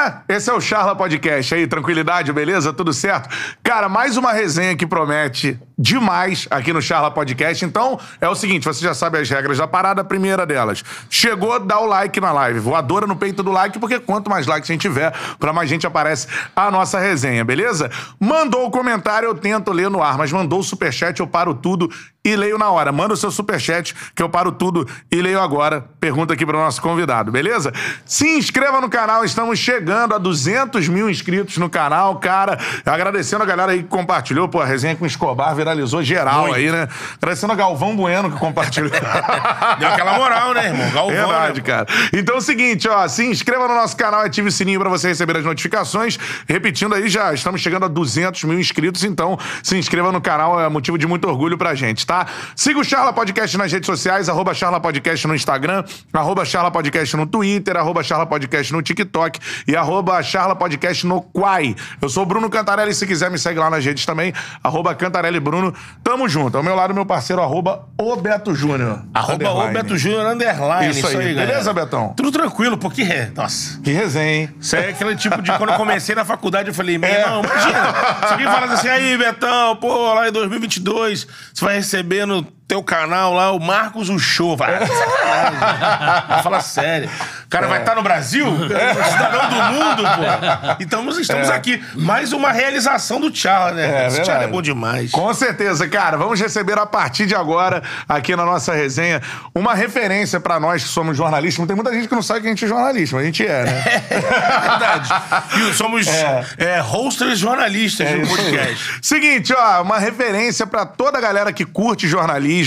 Galera, esse é o Charla Podcast aí, tranquilidade, beleza? Tudo certo? Cara, mais uma resenha que promete demais aqui no Charla Podcast. Então, é o seguinte, você já sabe as regras da parada, a primeira delas. Chegou, dá o like na live. Voadora no peito do like, porque quanto mais likes a gente tiver, pra mais gente aparece a nossa resenha, beleza? Mandou o comentário, eu tento ler no ar, mas mandou o superchat, eu paro tudo e leio na hora. Manda o seu superchat, que eu paro tudo e leio agora. Pergunta aqui para o nosso convidado, beleza? Se inscreva no canal, estamos chegando a 200 mil inscritos no canal, cara. Agradecendo a galera aí que compartilhou, pô, a resenha com o Escobar viralizou geral Muito. aí, né? Agradecendo a Galvão Bueno que compartilhou. Deu aquela moral, né, irmão? Galvão, Verdade, né? cara. Então é o seguinte, ó, se inscreva no nosso canal, ative o sininho pra você receber as notificações. Repetindo aí, já estamos chegando a 200 mil inscritos, então se inscreva no canal, é motivo de muito orgulho pra gente, tá? Siga o Charla Podcast nas redes sociais, arroba Charla Podcast no Instagram, arroba Charla Podcast no Twitter, arroba Charla Podcast no TikTok e arroba Charla Podcast no Quai. Eu sou o Bruno Cantarelli, se quiser me segue lá nas redes também, arroba Cantarelli Bruno. Tamo junto. Ao meu lado, meu parceiro, arroba o Beto Júnior. Arroba o. Beto Júnior Underline. Isso aí. galera. Beleza, Betão? Tudo tranquilo, porque... é, Nossa... Que resenha, hein? Isso aí é aquele tipo de... Quando eu comecei na faculdade, eu falei, meu É. irmão, imagina. Se alguém falasse assim, aí, Betão, pô, lá em 2022, você vai receber no teu canal lá o Marcos o Show. Vai, ah, sacanagem. Fala sério. O cara vai estar no Brasil? É. Cidadão do mundo, pô. Então nós estamos aqui. Mais uma realização do Tchala, né? É, Esse Tchala é bom demais. Com certeza, cara. Vamos receber a partir de agora, aqui na nossa resenha, uma referência pra nós que somos jornalistas. Tem muita gente que não sabe que a gente é jornalista, mas a gente é, né? É verdade. E somos é. hosters jornalistas É do podcast. Seguinte, ó, uma referência pra toda a galera que curte jornalismo.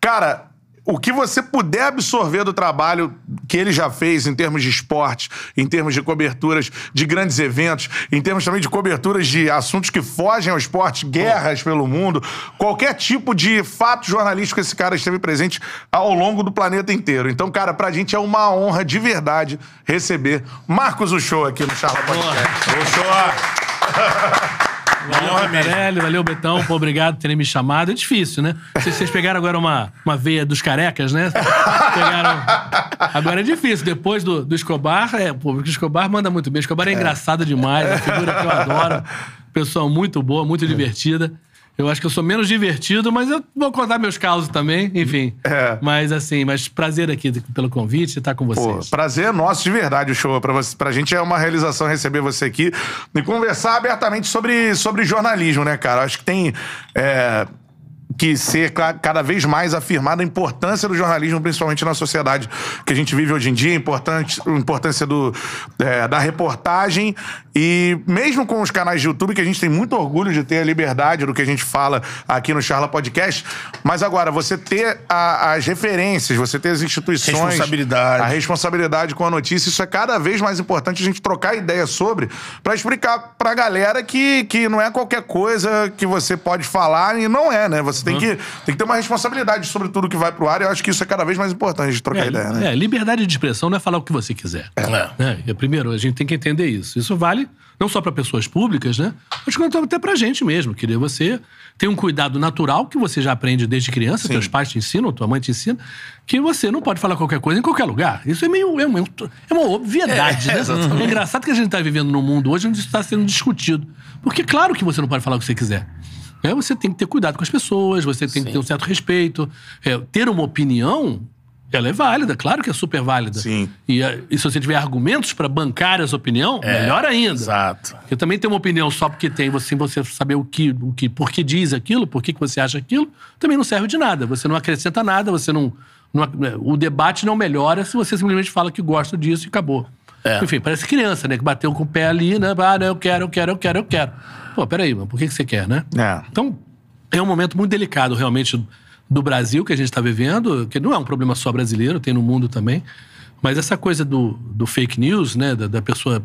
Cara, o que você puder absorver do trabalho que ele já fez em termos de esporte, em termos de coberturas de grandes eventos, em termos também de coberturas de assuntos que fogem ao esporte, guerras pelo mundo, qualquer tipo de fato jornalístico esse cara esteve presente ao longo do planeta inteiro. Então, cara, pra gente é uma honra de verdade receber Marcos Uchoa aqui no Charla Podcast. Valeu. Cantarelli, valeu, Betão. Pô, obrigado por terem me chamado. É difícil, né? Vocês, vocês pegaram agora uma, uma veia dos carecas, né? Pegaram. Agora é difícil. Depois do, do Escobar, é, pô, porque o Escobar manda muito bem. O Escobar é, engraçado demais, é uma figura que eu adoro. Pessoa muito boa, muito divertida. Eu acho que eu sou menos divertido, mas eu vou contar meus causos também, enfim. É. Mas assim, mas prazer aqui pelo convite estar com Pô, vocês. prazer é nosso de verdade o show. Pra, você, pra gente é uma realização receber você aqui e conversar abertamente sobre, sobre jornalismo, né, cara? Acho que tem é, que ser ca- cada vez mais afirmada a importância do jornalismo, principalmente na sociedade que a gente vive hoje em dia, a importância do, é, da reportagem e mesmo com os canais de YouTube, que a gente tem muito orgulho de ter a liberdade do que a gente fala aqui no Charla Podcast, mas agora, você ter a- as referências, você ter as instituições... Responsabilidade. A responsabilidade com a notícia, isso é cada vez mais importante a gente trocar ideia sobre, pra explicar pra galera que, que não é qualquer coisa que você pode falar e não é, né? Você tem, que, tem que ter uma responsabilidade sobre tudo que vai pro ar e eu acho que isso é cada vez mais importante de trocar É, ideia, né? é, liberdade de expressão não é falar o que você quiser. É. Né? Primeiro, a gente tem que entender isso. Isso vale não só para pessoas públicas, né? Mas quanto até pra gente mesmo. Querer você tem um cuidado natural que você já aprende desde criança, teus pais te ensinam, tua mãe te ensina, que você não pode falar qualquer coisa em qualquer lugar. Isso é meio. É uma, é uma obviedade, É, né? exatamente. É engraçado que a gente está vivendo num mundo hoje onde isso está sendo discutido. Porque, claro que você não pode falar o que você quiser. É, você tem que ter cuidado com as pessoas, você tem que ter um certo respeito. É, ter uma opinião, ela é válida, claro que é super válida. Sim. E, eh, e se você tiver argumentos para bancar essa opinião, melhor ainda. Exato. Porque também ter uma opinião só porque tem, você, você saber o que, o que, por que diz aquilo, por que, que você acha aquilo, também não serve de nada. Você não acrescenta nada, você não. não ac- o debate não melhora se você simplesmente fala que gosta disso e acabou. É. Enfim, parece criança, né? Que bateu com o pé ali, né? Ah, não, eu quero, eu quero, eu quero, eu quero. Pô, peraí, mas por que, que você quer, né? É. Então, é um momento muito delicado, realmente, do Brasil que a gente está vivendo, que não é um problema só brasileiro, tem no mundo também. Mas essa coisa do, do fake news, né, da, da pessoa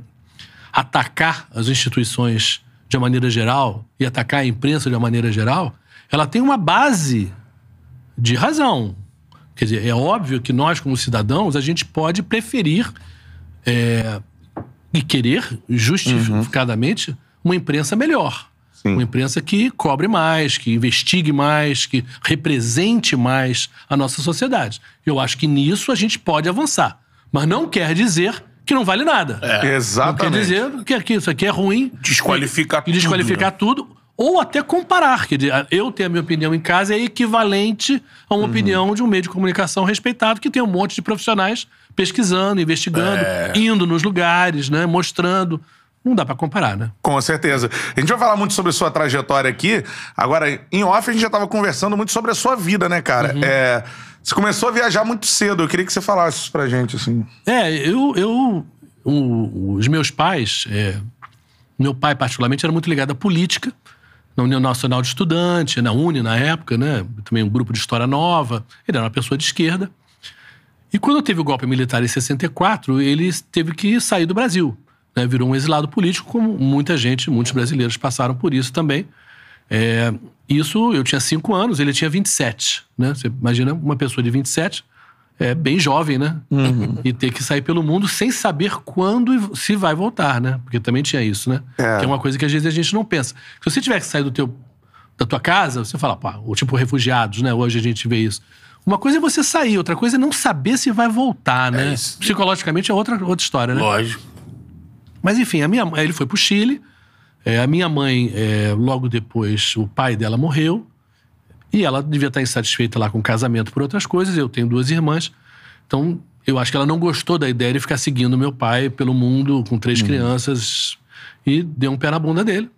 atacar as instituições de uma maneira geral e atacar a imprensa de uma maneira geral, ela tem uma base de razão. Quer dizer, é óbvio que nós, como cidadãos, a gente pode preferir é, e querer, justificadamente, uma imprensa melhor. Uma imprensa que cobre mais, que investigue mais, que represente mais a nossa sociedade. Eu acho que nisso a gente pode avançar. Mas não quer dizer que que não vale nada. Não quer Exatamente. dizer que aqui, isso aqui é ruim. Desqualificar e desqualificar tudo. Ou até comparar. Quer dizer, eu ter a minha opinião em casa é equivalente a uma opinião de um meio de comunicação respeitado que tem um monte de profissionais pesquisando, investigando, indo nos lugares, né? Mostrando. Não dá pra comparar, né? Com certeza. A gente vai falar muito sobre a sua trajetória aqui. Agora, em off, a gente já tava conversando muito sobre a sua vida, né, cara? É, você começou a viajar muito cedo. Eu queria que você falasse isso pra gente, assim. É, eu. eu o- os meus pais. é, meu pai, particularmente, era muito ligado à política, na União Nacional de Estudantes, na Uni na época, né? Também um grupo de história nova. Ele era uma pessoa de esquerda. E quando teve o golpe militar em 64, ele teve que sair do Brasil. Né? Virou um exilado político, como muita gente, muitos brasileiros passaram por isso também. É, isso, eu tinha 5 anos, ele tinha 27. Né? Você imagina uma pessoa de 27, é bem jovem, né? E ter que sair pelo mundo sem saber quando se vai voltar, né? Porque também tinha isso, né? É. Que é uma coisa que às vezes a gente não pensa. Se você tiver que sair do teu, da tua casa, você fala, pá, ou tipo refugiados, né? Hoje a gente vê isso. Uma coisa é você sair, outra coisa é não saber se vai voltar, né? isso. Psicologicamente é outra, outra história, né? Lógico. Mas enfim, a minha, mãe- ele foi pro Chile. é, a minha mãe, é, logo depois, o pai dela morreu. E ela devia estar insatisfeita lá com o casamento por outras coisas. Eu tenho duas irmãs. Então, eu acho que ela não gostou da ideia de ficar seguindo meu pai pelo mundo com três crianças. E deu um pé na bunda dele.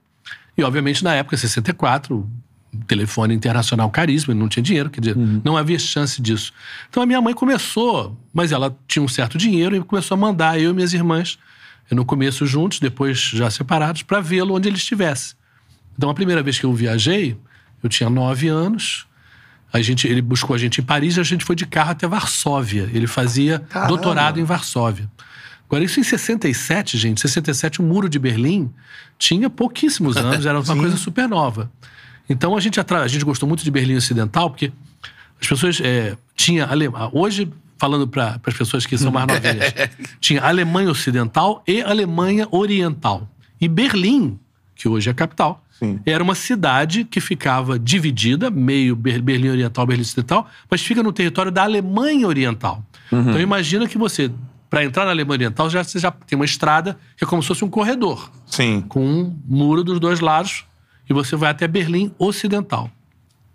E, obviamente, na época, 64, telefone internacional caríssimo, ele não tinha dinheiro, quer dizer, não havia chance disso. Então a minha mãe começou, mas ela tinha um certo dinheiro e começou a mandar eu e minhas irmãs, no começo juntos, depois já separados, para vê-lo onde ele estivesse. Então a primeira vez que eu viajei, eu tinha nove anos. A gente, ele buscou a gente em Paris e a gente foi de carro até Varsóvia. Ele fazia Caramba. doutorado em Varsóvia. Agora, isso em 67, gente. 67, o Muro de Berlim tinha pouquíssimos anos, era uma coisa super nova. Então, a gente, a gente gostou muito de Berlim Ocidental, porque as pessoas é, tinha Hoje, falando para as pessoas que são mais novinhas, tinha Alemanha Ocidental e Alemanha Oriental. E Berlim, que hoje é a capital, Sim. era uma cidade que ficava dividida, meio Ber- Berlim Oriental, Berlim Ocidental, mas fica no território da Alemanha Oriental. Então imagina que você, para entrar na Alemanha Oriental, já, você já tem uma estrada que é como se fosse um corredor, Sim. com um muro dos dois lados, e você vai até Berlim Ocidental.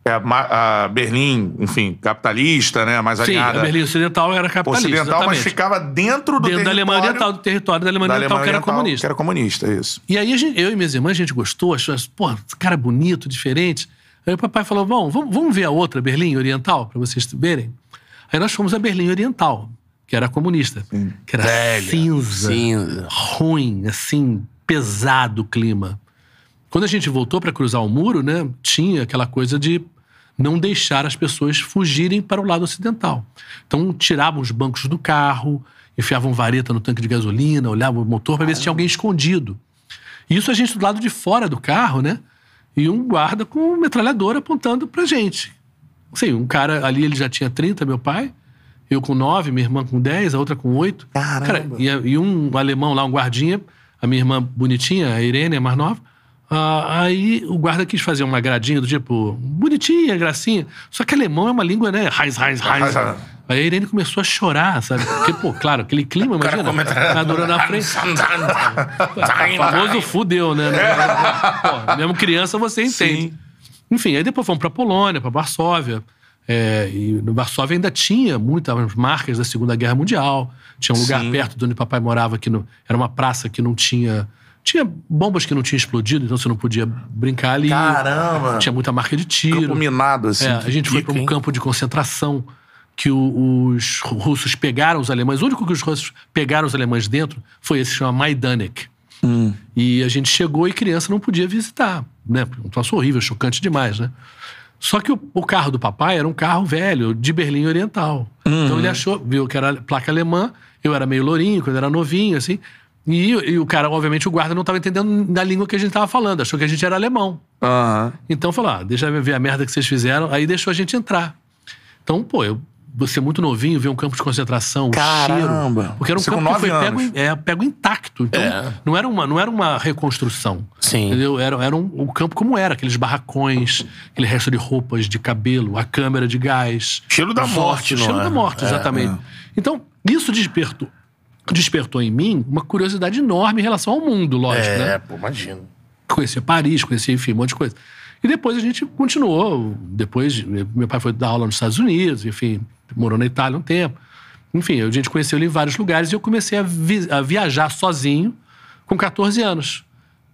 É, a a Berlim, enfim, capitalista, né? Mais Sim, alinhada. a Berlim Ocidental era capitalista, ocidental, mas exatamente. ficava dentro do Dentro da Alemanha território Oriental, do território da Alemanha da Oriental, Alemanha que era comunista. Que era comunista, isso. E aí a gente- eu e minhas irmãs, a gente gostou, achou, pô, cara bonito, diferente. Aí o papai falou: Bom, vamos, vamos ver a outra, Berlim Oriental, para vocês verem. Aí nós fomos a Berlim Oriental, que era comunista, que era Velha, cinza, cinza. ruim, assim, pesado o clima. Quando a gente voltou para cruzar o muro, né, tinha aquela coisa de não deixar as pessoas fugirem para o lado ocidental. Então tiravam os bancos do carro, enfiavam vareta no tanque de gasolina, olhavam o motor para ver se tinha alguém escondido. Isso a gente do lado de fora do carro, né? E um guarda com metralhadora apontando pra gente. Sim, um cara ali, ele já tinha 30, meu pai. Eu com 9, minha irmã com 10, a outra com 8. Caramba. Cara, e, e um alemão lá, um guardinha, a minha irmã bonitinha, a Irene, a mais nova. Ah, aí o guarda quis fazer uma gradinha do tipo, bonitinha, gracinha. Só que alemão é uma língua, né? Heinz, Heinz, Heinz. Aí a Irene começou a chorar, sabe? Porque, pô, claro, aquele clima, imagina. Tá durando na frente. O famoso fudeu, né? Pô, mesmo criança você entende. Sim. Enfim, aí depois fomos pra Polônia, pra Varsóvia. É, e no Varsóvia ainda tinha muitas marcas da Segunda Guerra Mundial. Tinha um lugar Sim. perto de onde papai morava que não, era uma praça que não tinha. Tinha bombas que não tinham explodido, então você não podia brincar ali. Caramba! Tinha muita marca de tiro. Campo minado, assim. É, a gente foi para um campo de concentração que o- os russos pegaram os alemães. O único que os russos pegaram os alemães dentro foi esse que chama Majdanek. Hum. E a gente chegou e criança não podia visitar, né? Um troço horrível, chocante demais, né? Só que o, o carro do papai era um carro velho, de Berlim Oriental. Uhum. Então ele achou, viu que era placa alemã, eu era meio lourinho, quando era novinho, assim. E, e o cara, obviamente, o guarda não estava entendendo da língua que a gente estava falando, achou que a gente era alemão. Aham. Então falou: ah, deixa eu ver a merda que vocês fizeram. Aí deixou a gente entrar. Então, pô, eu, você muito novinho, ver um campo de concentração, o Caramba. cheiro. Porque era um Você campo que foi pego, é, pego intacto. Então, É. não, era uma, não era uma reconstrução. Sim. Entendeu? Era, era um, o campo como era, aqueles barracões, aquele resto de roupas, de cabelo, a câmera de gás. Cheiro da morte, ossos, não Cheiro é? da morte, É, exatamente. Então, isso despertou. Despertou em mim uma curiosidade enorme em relação ao mundo, lógico, né? É, pô, imagino. conhecer Paris, conhecer, enfim, um monte de coisa. E depois a gente continuou. Depois, meu pai foi dar aula nos Estados Unidos, enfim, morou na Itália um tempo. Enfim, a gente conheceu ele em vários lugares e eu comecei a, vi- a viajar sozinho com 14 anos.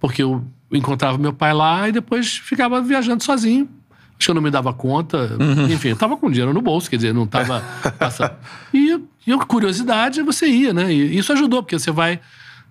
Porque eu encontrava meu pai lá e depois ficava viajando sozinho. Acho que eu não me dava conta. Enfim, eu tava com dinheiro no bolso, quer dizer, não tava passando. E, e a curiosidade, você ia, né? E isso ajudou, porque você vai.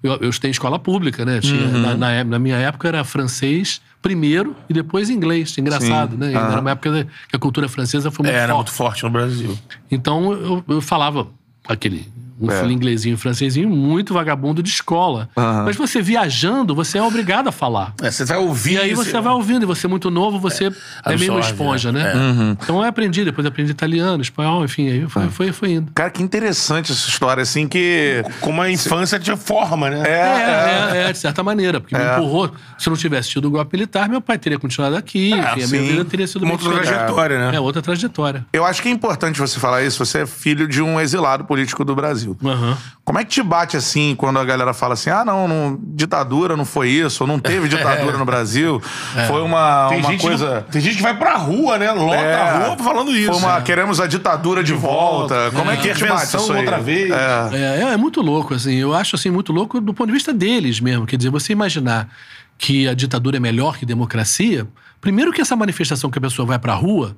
Eu, eu estudei em escola pública, né? Tinha, na, na é- na minha época era francês primeiro e depois inglês. Engraçado, Sim. né? Aham. Era uma época que a cultura francesa foi muito É, era forte. muito forte no Brasil. Então eu, eu falava aquele um É. inglesinho, francesinho muito vagabundo de escola. Mas você viajando, você é obrigado a falar. É, você vai ouvir. E aí você vai ouvindo, e você é muito novo, você é, meio uma absorve, esponja, né? né? É. Uhum. Então eu aprendi, depois eu aprendi italiano, espanhol, enfim, aí foi, foi, foi indo. Cara, que interessante essa história, assim, que. Como a infância te forma, né? É, é, é, de certa maneira, porque me empurrou. Se eu não tivesse tido o golpe militar, meu pai teria continuado aqui, enfim, a minha vida teria sido Uma muito outra trajetória, né? É, outra trajetória. Eu acho que é importante você falar isso. Você é filho de um exilado político do Brasil. Aham. Como é que te bate assim quando a galera fala assim: ah, não, não ditadura não foi isso, ou não teve ditadura no Brasil? Foi uma, Tem, uma coisa. que, tem gente que vai pra rua, né? Lota É, a rua falando isso. Foi uma, queremos a ditadura de volta. Como é, que te bate isso aí? outra vez. É. É, é, é muito louco, assim. Eu acho assim muito louco do ponto de vista deles mesmo. Quer dizer, você imaginar que a ditadura é melhor que democracia, primeiro que essa manifestação que a pessoa vai pra rua,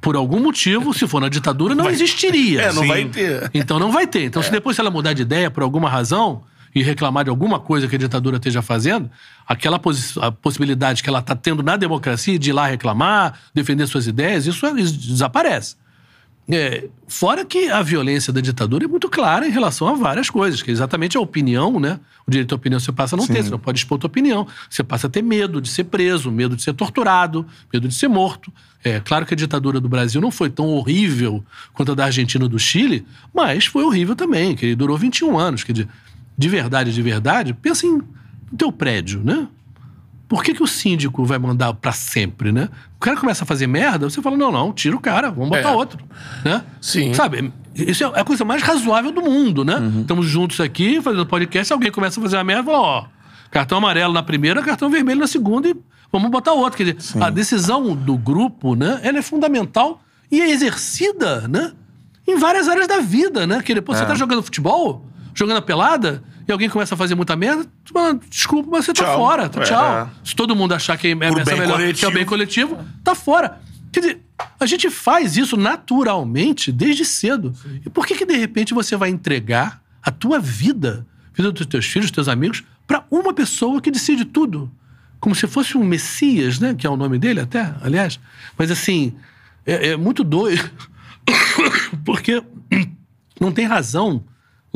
por algum motivo, se for na ditadura, não existiria. É, não Sim. vai ter. Então não vai ter. Então, É. se depois ela mudar de ideia por alguma razão e reclamar de alguma coisa que a ditadura esteja fazendo, aquela a possibilidade que ela está tendo na democracia de ir lá reclamar, defender suas ideias, isso, isso desaparece. É, fora que a violência da ditadura é muito clara em relação a várias coisas, que é exatamente a opinião, né? O direito à opinião você passa a não ter, você não pode expor a tua opinião. Você passa a ter medo de ser preso, medo de ser torturado, medo de ser morto. É claro que a ditadura do Brasil não foi tão horrível quanto a da Argentina ou do Chile, mas foi horrível também, que durou 21 anos. Quer dizer, de verdade, de verdade, pensa em teu prédio, né? Por que, que o síndico vai mandar pra sempre, né? O cara começa a fazer merda, você fala, não, não, tira o cara, vamos botar É. outro, né? Sim. Sabe, isso é a coisa mais razoável do mundo, né? Estamos juntos aqui, fazendo podcast, alguém começa a fazer uma merda, fala, ó, cartão amarelo na primeira, cartão vermelho na segunda e vamos botar outro. Quer dizer, a decisão do grupo, né, ela é fundamental e é exercida, né, em várias áreas da vida, né? Que depois você tá jogando futebol, jogando a pelada, e alguém começa a fazer muita merda, fala, desculpa, mas você tá Tchau. fora, tá, É. tchau. Se todo mundo achar que é essa bem melhor, que é o bem coletivo, tá fora. Quer dizer, a gente faz isso naturalmente desde cedo. E por que que de repente você vai entregar a tua vida, a vida dos teus filhos, dos teus amigos, pra uma pessoa que decide tudo? Como se fosse um Messias, né? Que é o nome dele até, aliás. Mas assim, é, é muito doido. Porque não tem razão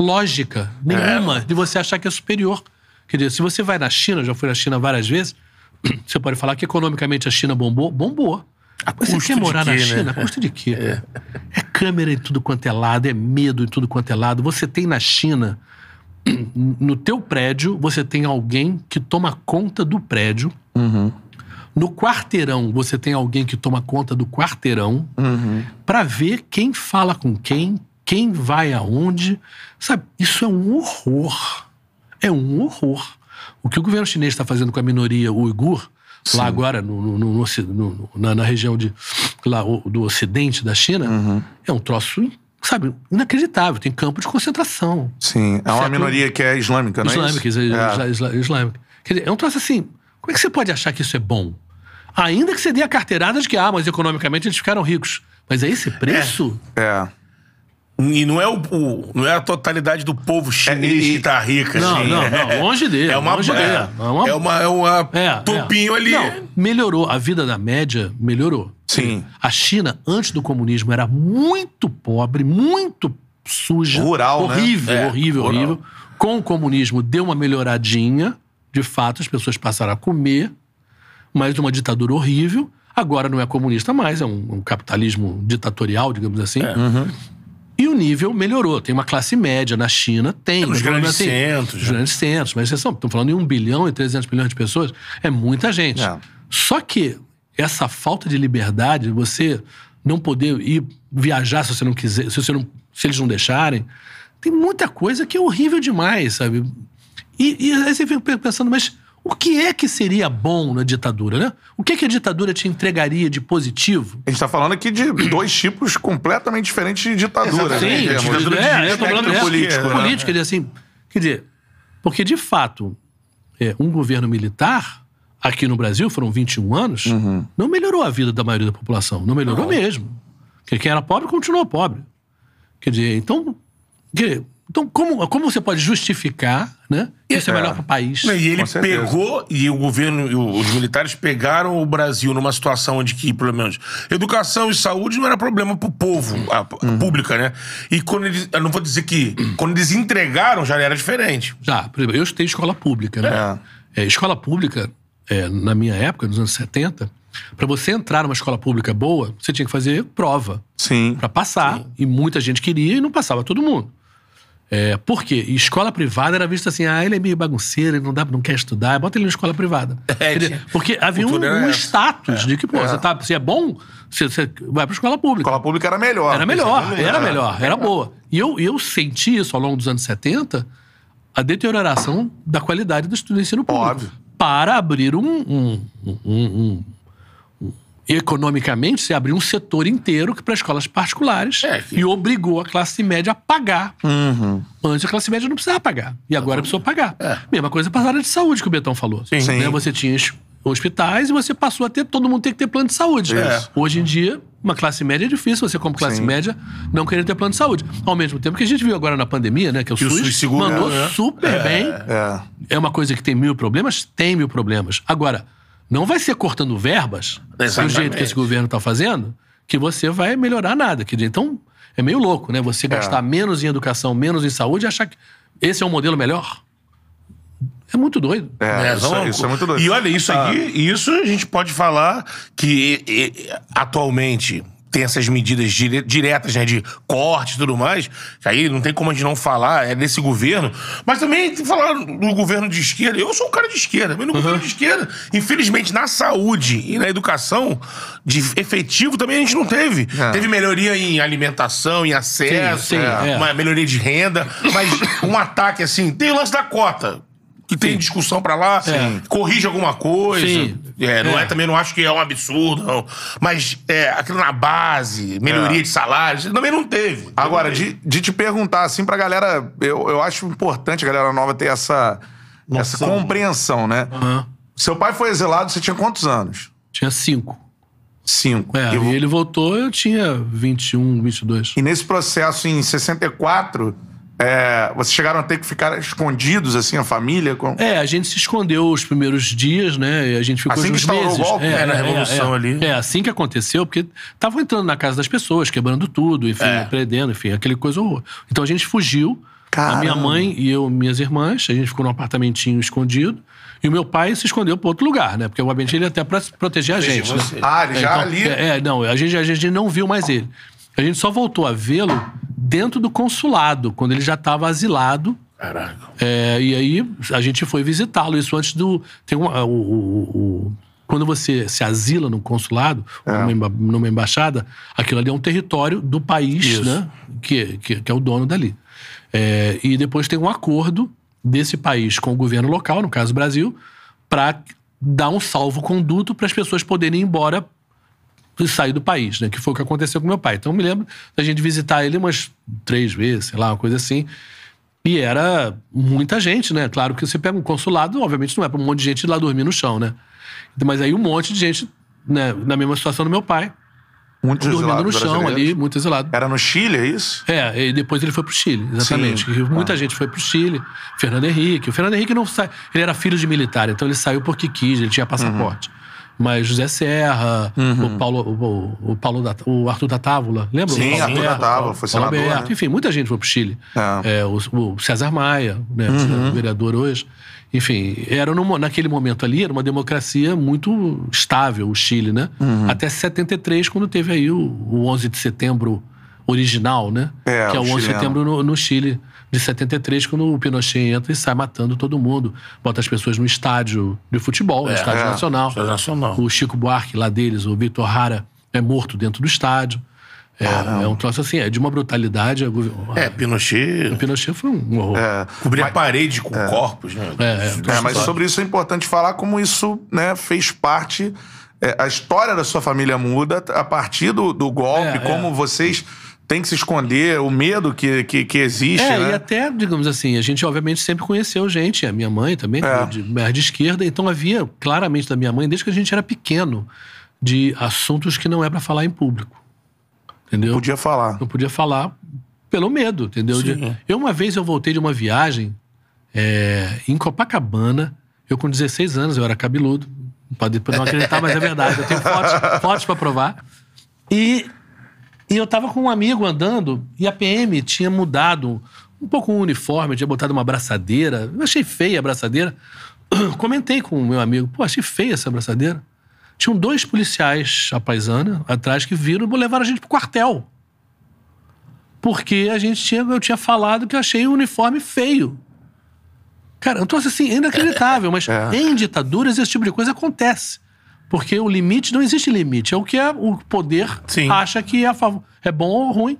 lógica nenhuma de você achar que é superior. Quer dizer, se você vai na China, já fui na China várias vezes, você pode falar que economicamente a China bombou, bombou. Mas você quer morar na né? China? A custo de quê? É. câmera em tudo quanto é lado, é medo em tudo quanto é lado. Você tem na China, no teu prédio, você tem alguém que toma conta do prédio. No quarteirão, você tem alguém que toma conta do quarteirão pra ver quem fala com quem, quem vai aonde. Sabe, isso é um horror. É um horror. O que o governo chinês está fazendo com a minoria uigur, lá agora, no, no- no- na, na região de, lá, do ocidente da China, é um troço, sabe, inacreditável. Tem campo de concentração. Sim, é uma Século- minoria que é islâmica, não é Islâmica, isso? isla- É. isla- islâmica. Quer dizer, é um troço assim. Como é que você pode achar que isso é bom? Ainda que você dê a carteirada de que, ah, mas economicamente eles ficaram ricos. Mas é esse preço? É. E não é, o, o- não é a totalidade do povo chinês É, e- que tá rica. Não, assim. não, não, longe dele, É uma, longe dele. é, É uma- é uma, é uma É, topinho é. ali. Não, melhorou. A vida da média melhorou. Sim. A China, antes do comunismo, era muito pobre, muito suja. Rural, né? horrível, É, horrível, rural. horrível. Com o comunismo deu uma melhoradinha. De fato, as pessoas passaram a comer. Mas uma ditadura horrível. Agora não é comunista mais, é um, um capitalismo ditatorial, digamos assim. É. E o nível melhorou. Tem uma classe média na China, tem. mas pelo grandes assim, centros, né? grandes centros. Mas vocês estão falando em 1 bilhão e 300 milhões de pessoas. É muita gente. É. Só que essa falta de liberdade, você não poder ir viajar se você não quiser, se, você não, se eles não deixarem, tem muita coisa que é horrível demais, sabe? E, e aí você fica pensando, mas o que é que seria bom na ditadura, né? O que, é que a ditadura te entregaria de positivo? A gente tá falando aqui de dois tipos completamente diferentes de ditadura. Sim, né? Digamos. ditadura de é, eu tô falando espectro é, político, né? político, quer dizer assim, quer dizer, porque de fato, é, um governo militar aqui no Brasil, foram 21 anos, Uhum. não melhorou a vida da maioria da população, não melhorou mesmo. Porque quem era pobre continuou pobre. Quer dizer, então, quer dizer, então como, como você pode justificar, né? que Isso é, É. melhor para o país. E ele pegou, e o governo, e o- os militares pegaram o Brasil numa situação onde que, pelo menos, educação e saúde não era problema pro povo, a, a pública, né? E quando eles, eu não vou dizer que, quando eles entregaram já era diferente. Já, por exemplo, eu estudei escola pública, né? É, escola pública, é, na minha época, nos anos 70, para você entrar numa escola pública boa, você tinha que fazer prova Sim. para passar. E muita gente queria e não passava todo mundo. É, por quê? Escola privada era vista assim, ah, ele é meio bagunceiro, ele não, dá, não quer estudar, bota ele na escola privada. É, porque havia um, um status de que, pô, você, tá, você é bom, você, você vai para escola pública. A escola pública era melhor. Era melhor, Exatamente. era É. melhor, era boa. E eu, eu senti isso ao longo dos anos 70, a deterioração da qualidade do estudo do ensino público. Óbvio. Para abrir um- um- um- um- economicamente, se abriu um setor inteiro para escolas particulares É, e obrigou a classe média a pagar. Uhum. Antes a classe média não precisava pagar. E agora precisou pagar. Mesma coisa para a área de saúde que o Betão falou. Sim. Sim. Né? Você tinha hospitais e você passou a ter, todo mundo tem que ter plano de saúde. Isso. Hoje em dia, uma classe média é difícil você, como classe Sim. média, não querer ter plano de saúde. Ao mesmo tempo que a gente viu agora na pandemia, né? Que o, Que o SUS, SUS segura, mandou né? super bem. É. É uma coisa que tem mil problemas? Tem mil problemas. Agora, não vai ser cortando verbas, do jeito que esse governo está fazendo, que você vai melhorar nada. Então, é meio louco, né? Você gastar menos em educação, menos em saúde e achar que esse é um modelo melhor. É muito doido. É, É, isso, vamos- isso é muito doido. E olha, isso aqui, isso a gente pode falar que e, e, atualmente tem essas medidas dire- diretas, né, de corte e tudo mais, que aí não tem como a gente não falar, é desse governo, mas também tem que falar do governo de esquerda. Eu sou um cara de esquerda, mas no governo de esquerda, infelizmente, na saúde e na educação, de efetivo também a gente não teve. É. Teve melhoria em alimentação, em acesso, Sim, sim, é. uma melhoria de renda, mas um ataque assim, tem o lance da cota. Que tem discussão pra lá, Sim. corrige alguma coisa. Sim. É, não é. É. também não acho que é um absurdo, não. Mas é, aquilo na base, melhoria É. de salários, também não teve. Agora, Não teve. de, de te perguntar, assim, pra galera, eu, eu acho importante a galera nova ter essa, essa compreensão, né? Aham. Seu pai foi exilado, você tinha quantos anos? Tinha cinco. Cinco. É, E, vo- e ele voltou, eu tinha 21, 22. e nesse processo, em 64, é, vocês chegaram a ter que ficar escondidos, assim, a família? Com... É, a gente se escondeu os primeiros dias, né? E a gente ficou Assim que instaurou o meses. golpe, né, na Revolução é, ali. É, assim que aconteceu, porque estavam entrando na casa das pessoas, quebrando tudo, enfim, É. prendendo, enfim, aquele coisa horror. Então a gente fugiu. A minha Caramba. mãe e eu, minhas irmãs, a gente ficou num apartamentinho escondido. E o meu pai se escondeu para outro lugar, né? Porque obviamente ele até para proteger a gente. né? Ah, ele É, já então, ali... É, é, não, a gente, a gente não viu mais ele. A gente só voltou a vê-lo dentro do consulado, quando ele já estava asilado. Caraca. É, e aí a gente foi visitá-lo. Isso antes do. Tem uma, o, o- o- quando você se asila no consulado, ou numa, numa embaixada, aquilo ali é um território do país, Isso. né? Que, que, que é o dono dali. É, e depois tem um acordo desse país com o governo local, no caso o Brasil, para dar um salvo-conduto para as pessoas poderem ir embora e sair do país, né? Que foi o que aconteceu com meu pai. Então eu me lembro da gente visitar ele umas três vezes, sei lá, uma coisa assim. E era muita gente, né? Claro que você pega um consulado, obviamente não é para um monte de gente ir lá dormir no chão, né? Mas aí um monte de gente, né, na mesma situação do meu pai, Muitos dormindo no chão ali, muito exilado. Era no Chile, é isso? É, e depois ele foi pro Chile, exatamente. Sim. Muita gente foi pro Chile. Fernando Henrique. O Fernando Henrique não sai. Ele era filho de militar, então ele saiu porque quis, ele tinha passaporte. Mas José Serra, o Paulo, o, o Paulo da, o Arthur da Távola, lembra? Sim, Arthur da Távola, foi Paulo senador, Alberto, né? Enfim, muita gente foi pro Chile. É. É, o, o César Maia, né, vereador hoje. Enfim, era num- naquele momento ali, era uma democracia muito estável, o Chile, né? Uhum. Até 73, quando teve aí o, o 11 de setembro original, né? É, que é o o 11 de setembro no, no Chile, de 73, quando o Pinochet entra e sai matando todo mundo. Bota as pessoas no estádio de futebol, no estádio é. nacional. Estádio nacional. O Chico Buarque, lá deles, o Vitor Hara, é morto dentro do estádio. É, é um troço assim, é de uma brutalidade. gover- É, Pinochet O Pinochet foi um horror. É. cobria a parede com corpos, né? É, é. É, mas sobre isso é importante falar como isso né, fez parte. é, a história da sua família muda a partir do, do golpe, É, como vocês têm que se esconder, o medo que, que, que existe. É, né? e até, digamos assim, a gente obviamente sempre conheceu gente, a minha mãe também, É. de, de esquerda, então havia claramente da minha mãe, desde que a gente era pequeno, de assuntos que não é pra falar em público. Entendeu? Podia falar. Não podia falar pelo medo, entendeu? De- eu, uma vez, eu voltei de uma viagem é, em Copacabana, eu com 16 anos, eu era cabeludo, pode não acreditar, mas é verdade, eu tenho fotos, fotos para provar. E, e eu tava com um amigo andando e a PM tinha mudado um pouco o uniforme, tinha botado uma abraçadeira, eu achei feia a abraçadeira. Comentei com o meu amigo, pô, achei feia essa abraçadeira. Tinham dois policiais à paisana atrás que viram e levaram a gente pro quartel. Porque a gente tinha, eu tinha falado que achei o uniforme feio. Cara, eu trouxe assim, inacreditável, mas É. em ditaduras esse tipo de coisa acontece. Porque o limite, não existe limite. É o que é, o poder Sim. acha que é, favor, é bom ou ruim.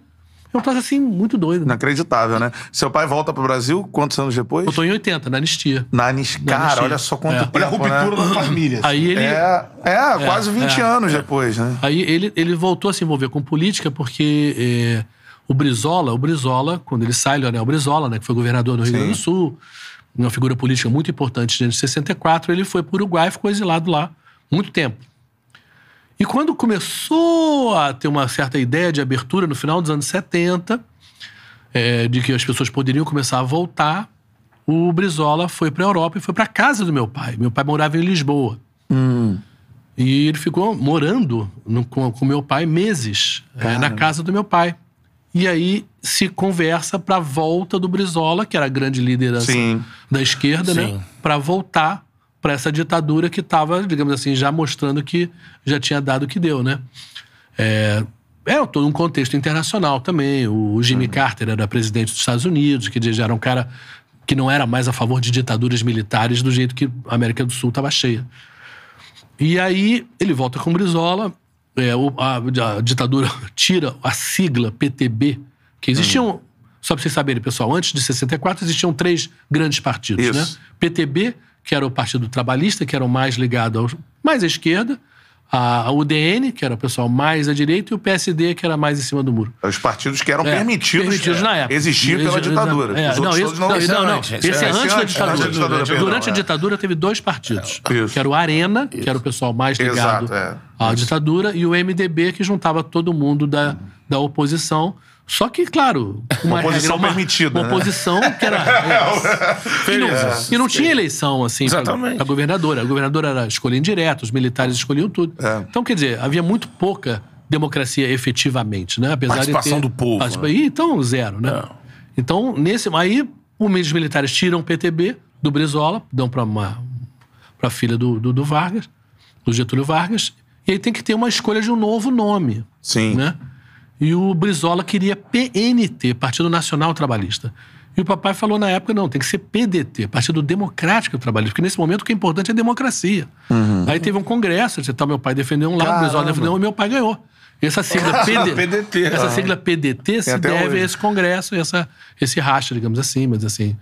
Eu trouxe assim, muito doido. Inacreditável, né? Seu pai volta pro Brasil quantos anos depois? Eu tô em 80, na anistia. Na Anis... Cara, anistia. olha só quanto É. tempo, Olha a ruptura né? da família. Aí ele, É, é, quase 20 é, anos depois, né? Aí ele, ele voltou a se envolver com política porque é, o Brizola, o Brizola, quando ele sai, Leonel Brizola, né, que foi governador do Rio Grande do Sul, uma figura política muito importante desde 64, ele foi para o Uruguai e ficou exilado lá muito tempo. E quando começou a ter uma certa ideia de abertura no final dos anos 70, é, de que as pessoas poderiam começar a voltar, o Brizola foi para a Europa e foi para a casa do meu pai. Meu pai morava em Lisboa. E ele ficou morando no- com, com meu pai meses é, na casa do meu pai. E aí se conversa para a volta do Brizola, que era a grande liderança Sim. da esquerda, né? Sim. Para voltar para essa ditadura que estava, digamos assim, já mostrando que já tinha dado o que deu, né? É, é todo um contexto internacional também. O Jimmy Carter era presidente dos Estados Unidos, que já era um cara que não era mais a favor de ditaduras militares do jeito que a América do Sul estava cheia. E aí ele volta com Brizola, é, o- a, a ditadura tira a sigla PTB, que existiam, só para vocês saberem, pessoal, antes de 64 existiam três grandes partidos, Isso. né? PTB, que era o Partido Trabalhista, que era o mais ligado aos, mais à esquerda, a, UDN, que era o pessoal mais à direita, e o PSD, que era mais em cima do muro. Os partidos que eram É, permitidos, permitidos na época. existir pela ditadura. É, Os não, todos não, é não, não. antes, Esse, é é antes da ditadura. da ditadura, perdão, Durante a é. ditadura teve dois partidos. Isso. Que era o Arena, que era o pessoal mais ligado Exato, é. à ditadura, e o MDB, que juntava todo mundo da, da oposição. Só que, claro, uma, oposição regra, uma, permitida, Uma né? oposição que era. e, não, e não tinha eleição, assim, Exatamente. pra governadora. A governadora era escolha indireta, os militares escolhiam tudo. É. Então, quer dizer, havia muito pouca democracia efetivamente, né? Apesar Participação de ter, do povo, participa- né? Então, zero, né? Então, nesse. Aí, os militares tiram o PTB do Brizola, dão para uma para a filha do, do, do Vargas, do Getúlio Vargas, e aí tem que ter uma escolha de um novo nome. Sim. Né? E o Brizola queria PNT, Partido Nacional Trabalhista. E o papai falou na época, não, tem que ser PDT, Partido Democrático Trabalhista, porque nesse momento o que é importante é a democracia. Aí teve um congresso, então meu pai defendeu um lado, o Brizola defendeu um e meu pai ganhou. Essa sigla PD, PDT. essa Ah. sigla PDT se deve hoje. a esse congresso, essa, esse racha, digamos assim, mas assim.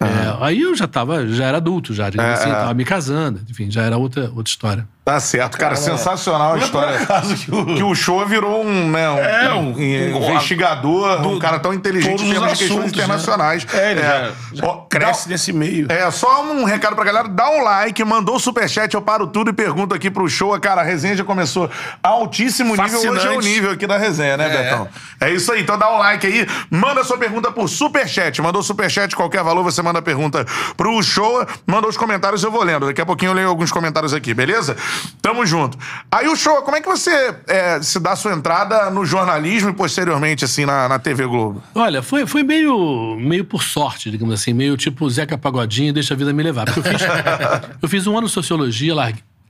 é, aí eu já tava, já era adulto, já, digamos É, assim, é. tava me casando, enfim, já era outra, outra história. Tá certo, cara. sensacional a história. que o... Que o show virou um, né, um, É, um- um investigador, um cara tão inteligente em os termos de questões né? internacionais. É, ele já, já Ó, cresce dá- nesse meio. É, só um recado pra galera. Dá um like, mandou o superchat, eu paro tudo e pergunto aqui pro show. Cara, a resenha já começou altíssimo nível. Hoje é o Fascinante. nível aqui da resenha, né, É. Betão? É isso aí. Então dá um like aí, manda sua pergunta por superchat. Mandou superchat, qualquer valor, você manda a pergunta pro show. Mandou os comentários, eu vou lendo. Daqui a pouquinho eu leio alguns comentários aqui, beleza? Tamo junto. Aí o show, como é que você é, se dá sua entrada no jornalismo e posteriormente, assim, na, na TV Globo? Olha, foi, foi meio, meio por sorte, digamos assim, meio tipo Zeca Pagodinho, deixa a vida me levar. Porque eu fiz, eu fiz um ano de sociologia,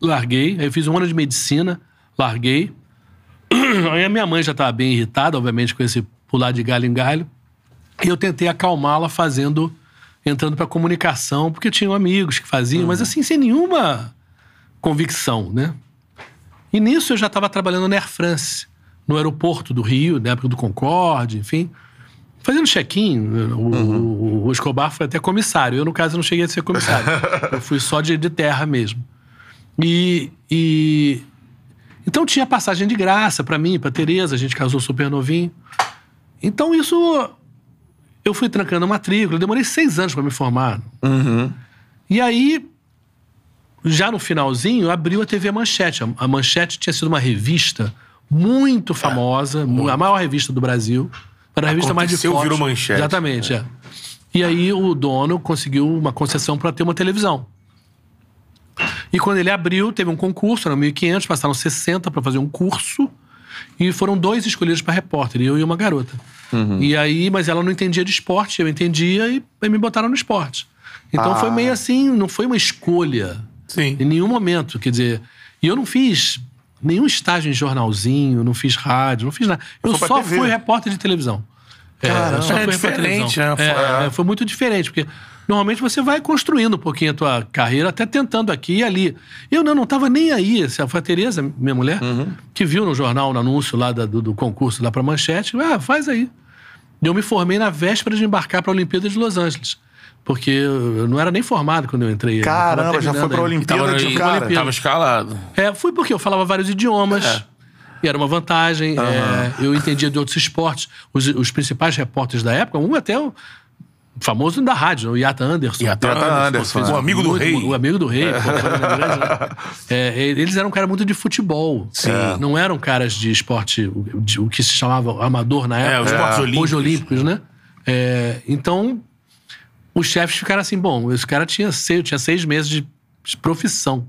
larguei, aí eu fiz um ano de medicina, larguei. Aí a minha mãe já estava bem irritada, obviamente, com esse pular de galho em galho. E eu tentei acalmá-la fazendo, entrando para comunicação, porque tinham amigos que faziam, mas assim, sem nenhuma convicção, né? E nisso eu já estava trabalhando na Air France, no aeroporto do Rio, na época do Concorde, enfim. Fazendo check-in, o, o- o Escobar foi até comissário. Eu, no caso, não cheguei a ser comissário. eu fui só de, de terra mesmo. E, e- Então tinha passagem de graça pra mim, pra Tereza, a gente casou super novinho. Então isso. Eu fui trancando a matrícula, demorei seis anos pra me formar. E aí, já no finalzinho, abriu a TV Manchete. A, Manchete tinha sido uma revista muito famosa, mu- a maior revista do Brasil. Era a revista mais de Aconteceu, fotos. virou Manchete. Exatamente, é. E aí o dono conseguiu uma concessão para ter uma televisão. E quando ele abriu, teve um concurso, eram 1.500, passaram 60 para fazer um curso. E foram dois escolhidos para repórter, eu e uma garota. E aí, mas ela não entendia de esporte, eu entendia e, e me botaram no esporte. Então Ah. foi meio assim, não foi uma escolha. Sim. Em nenhum momento, quer dizer. E eu não fiz nenhum estágio em jornalzinho, não fiz rádio, não fiz nada. Eu só TV. fui repórter de televisão. É, só É fui repórter de diferente, televisão. né? É, é, foi muito diferente, porque normalmente você vai construindo um pouquinho a tua carreira, até tentando aqui e ali. Eu não, não tava nem aí. Foi a Tereza, minha mulher, que viu no jornal, no anúncio lá da- do, do concurso lá pra Manchete. Ah, faz aí. E eu me formei na véspera de embarcar pra Olimpíada de Los Angeles. Porque eu não era nem formado quando eu entrei. Eu Caramba, já foi pra ainda. Olimpíada Tava, de cara. tava escalado. É, fui porque eu falava vários idiomas. E era uma vantagem. é, eu entendia de outros esportes. Os, os principais repórteres da época, um até o famoso da rádio, né, o Yata Anderson. Yata Yata Anderson, o amigo do Muito- rei. O amigo do rei. né? É, eles eram um cara muito de futebol. Sim. Não eram caras de esporte, o, de- o que se chamava amador na época. É, os esportes olímpicos. Hoje olímpicos, né? É, então, os chefes ficaram assim, bom, esse cara tinha seis, tinha seis meses de de profissão.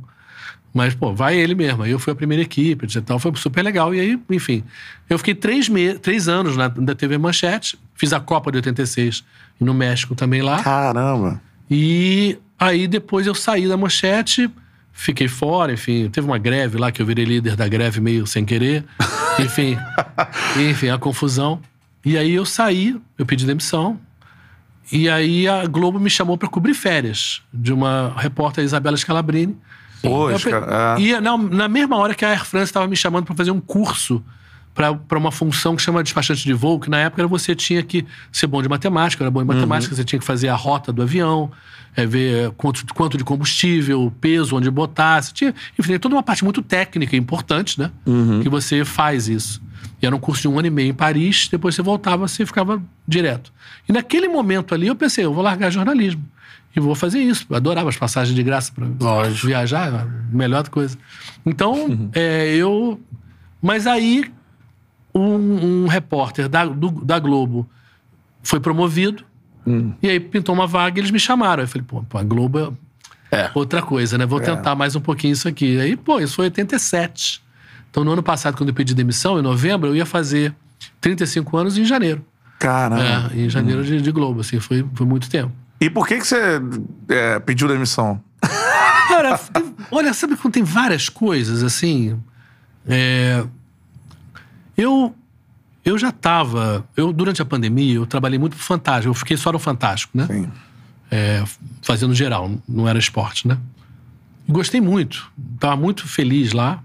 Mas, pô, vai ele mesmo. Aí eu fui a primeira equipe. Tal, foi super legal. E aí, enfim, eu fiquei três, me três anos na, na TV Manchete, fiz a Copa de 86 no México também lá. Caramba. E aí depois eu saí da manchete, fiquei fora, enfim, teve uma greve lá que eu virei líder da greve meio sem querer. Enfim, enfim, a confusão. E aí eu saí, eu pedi demissão. E aí a Globo me chamou para cobrir férias de uma repórter Isabela Scalabrini. Eu cara- é. E na, na mesma hora que a Air France estava me chamando para fazer um curso para uma função que chama despachante de voo, que na época você tinha que ser bom de matemática, era bom em matemática, você tinha que fazer a rota do avião, é, ver quanto, quanto de combustível, peso, onde botar. Você tinha, enfim, tem toda uma parte muito técnica importante, né? Que você faz isso. E era um curso de um ano e meio em Paris, depois você voltava, você ficava direto. E naquele momento ali eu pensei, eu vou largar jornalismo. E vou fazer isso. Eu adorava as passagens de graça para viajar, a melhor coisa. Então, é, eu. Mas aí, um, um repórter da, do- da Globo foi promovido. E aí pintou uma vaga e eles me chamaram. Eu falei, pô, pô, a Globo é É. outra coisa, né? Vou tentar mais um pouquinho isso aqui. Aí, pô, isso foi 87. Então, no ano passado, quando eu pedi demissão, em novembro, eu ia fazer 35 anos em janeiro. Caramba. É, em janeiro de, de Globo, assim, foi, foi muito tempo. E por que, que você é, pediu demissão? Cara, tem- olha, sabe quando tem várias coisas assim? É, eu, eu já tava. Eu, durante a pandemia, eu trabalhei muito pro Fantástico. Eu fiquei só no Fantástico, né? Sim. É, fazendo geral, não era esporte, né? Gostei muito. Tava muito feliz lá.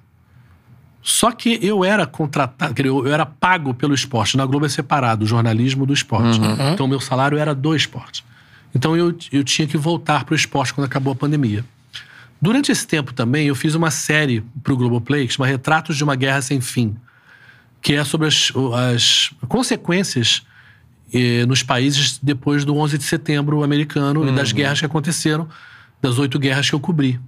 Só que eu era contratado, eu eu era pago pelo esporte. Na Globo é separado o jornalismo do esporte. Então, meu salário era do esporte. Então, eu, eu tinha que voltar pro esporte quando acabou a pandemia. Durante esse tempo também, eu fiz uma série pro Globoplay que chama Retratos de uma Guerra Sem Fim, que é sobre as, o- as consequências eh, nos países depois do 11 de setembro americano e das guerras que aconteceram, das oito guerras que eu cobri.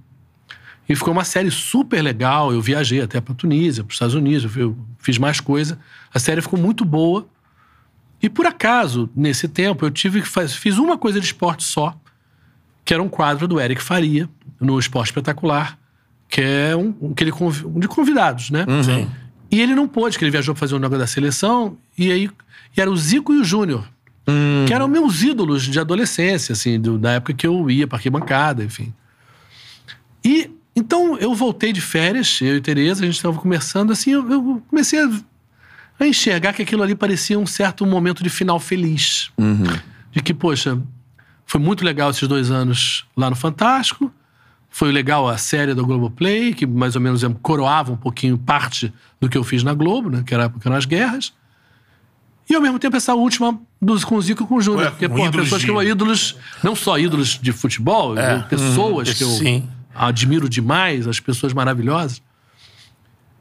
E ficou uma série super legal. Eu viajei até para Tunísia, para os Estados Unidos, eu fi- eu fiz mais coisa. A série ficou muito boa. E por acaso, nesse tempo, eu tive que faz... fiz uma coisa de esporte só, que era um quadro do Eric Faria, no Esporte Espetacular, que é um, um, aquele convi- um de convidados, né? Sim. E ele não pôde, que ele viajou para fazer um negócio da seleção, e aí e era o Zico e o Júnior, que eram meus ídolos de adolescência, assim, do- da época que eu ia para arquibancada, enfim. E então eu voltei de férias, eu e Tereza, a gente estava conversando, assim, eu, eu comecei a, a enxergar que aquilo ali parecia um certo momento de final feliz. De que, poxa, foi muito legal esses dois anos lá no Fantástico, Foi legal a série do Globoplay, que mais ou menos é, coroava um pouquinho parte do que eu fiz na Globo, né? Que era porque eram as guerras. E ao mesmo tempo essa última dos, com o Zico e com o Júnior. Porque, pô, pessoas de- que eu ídolos, não só ídolos de futebol, pessoas que eu sim. Admiro demais, as pessoas maravilhosas.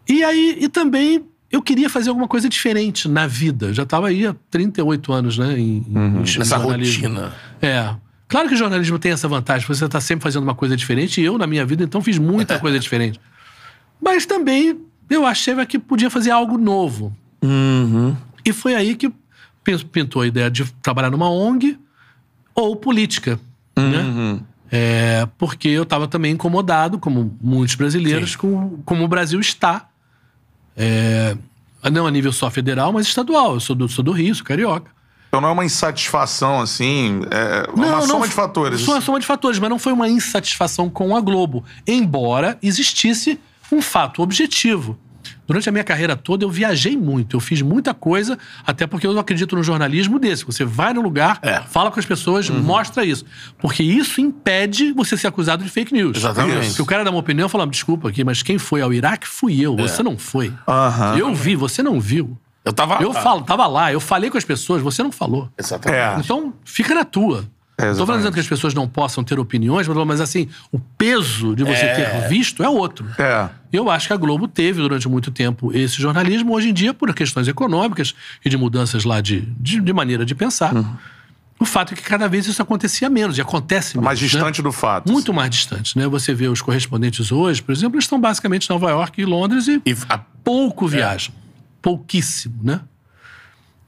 E aí, e também eu queria fazer alguma coisa diferente na vida. Eu já estava aí há 38 anos, né? Em, em Nessa rotina. É. Claro que o jornalismo tem essa vantagem, você está sempre fazendo uma coisa diferente, e eu, na minha vida, então, fiz muita coisa diferente. Mas também eu achava que podia fazer algo novo. E foi aí que pin- pintou a ideia de trabalhar numa ONG ou política. Né? É, porque eu estava também incomodado, como muitos brasileiros, com como o Brasil está. É, não a nível só federal, mas estadual. Eu sou do, sou do Rio, sou carioca. Então não é uma insatisfação, assim, é uma soma de fatores. Foi uma soma de fatores, mas não foi uma insatisfação com a Globo. Embora existisse um fato objetivo. Durante a minha carreira toda, eu viajei muito, eu fiz muita coisa, até porque eu não acredito no jornalismo desse. Você vai no lugar, É. fala com as pessoas, mostra isso. Porque isso impede você ser acusado de fake news. Exatamente. Se o cara dá uma opinião, fala, desculpa aqui, mas quem foi ao Iraque fui eu, você não foi. Aham. Eu vi, você não viu. Eu tava Eu lá. falo, tava lá, eu falei com as pessoas, você não falou. Exatamente. É. Então, fica na tua. É, não tô falando que as pessoas não possam ter opiniões, mas- assim, o peso de você É. ter visto é outro. É. Eu acho que a Globo teve durante muito tempo esse jornalismo, hoje em dia, por questões econômicas e de mudanças lá de, de, de maneira de pensar. Uhum. O fato é que cada vez isso acontecia menos, e acontece menos. Mais né? distante do fato. Muito mais distante, né? Você vê os correspondentes hoje, por exemplo, eles estão basicamente em Nova York e Londres e E a- pouco viajam. Pouquíssimo, né?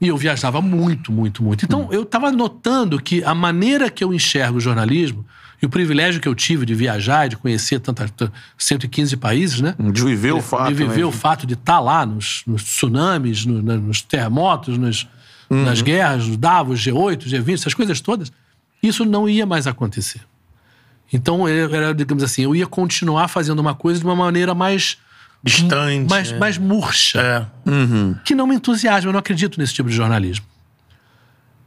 E eu viajava muito, muito, muito. Então, eu estava notando que a maneira que eu enxergo o jornalismo e o privilégio que eu tive de viajar, e de conhecer tantas, t- 115 países, né? De viver o fato. de viver né? o fato de estar lá nos, nos tsunamis, no- nos terremotos, nos- nas guerras, nos Davos, G8, G20, essas coisas todas, isso não ia mais acontecer. Então, era, digamos assim, eu ia continuar fazendo uma coisa de uma maneira mais. Distante, Mais, né? mais murcha É. que não me entusiasma, eu não acredito nesse tipo de jornalismo.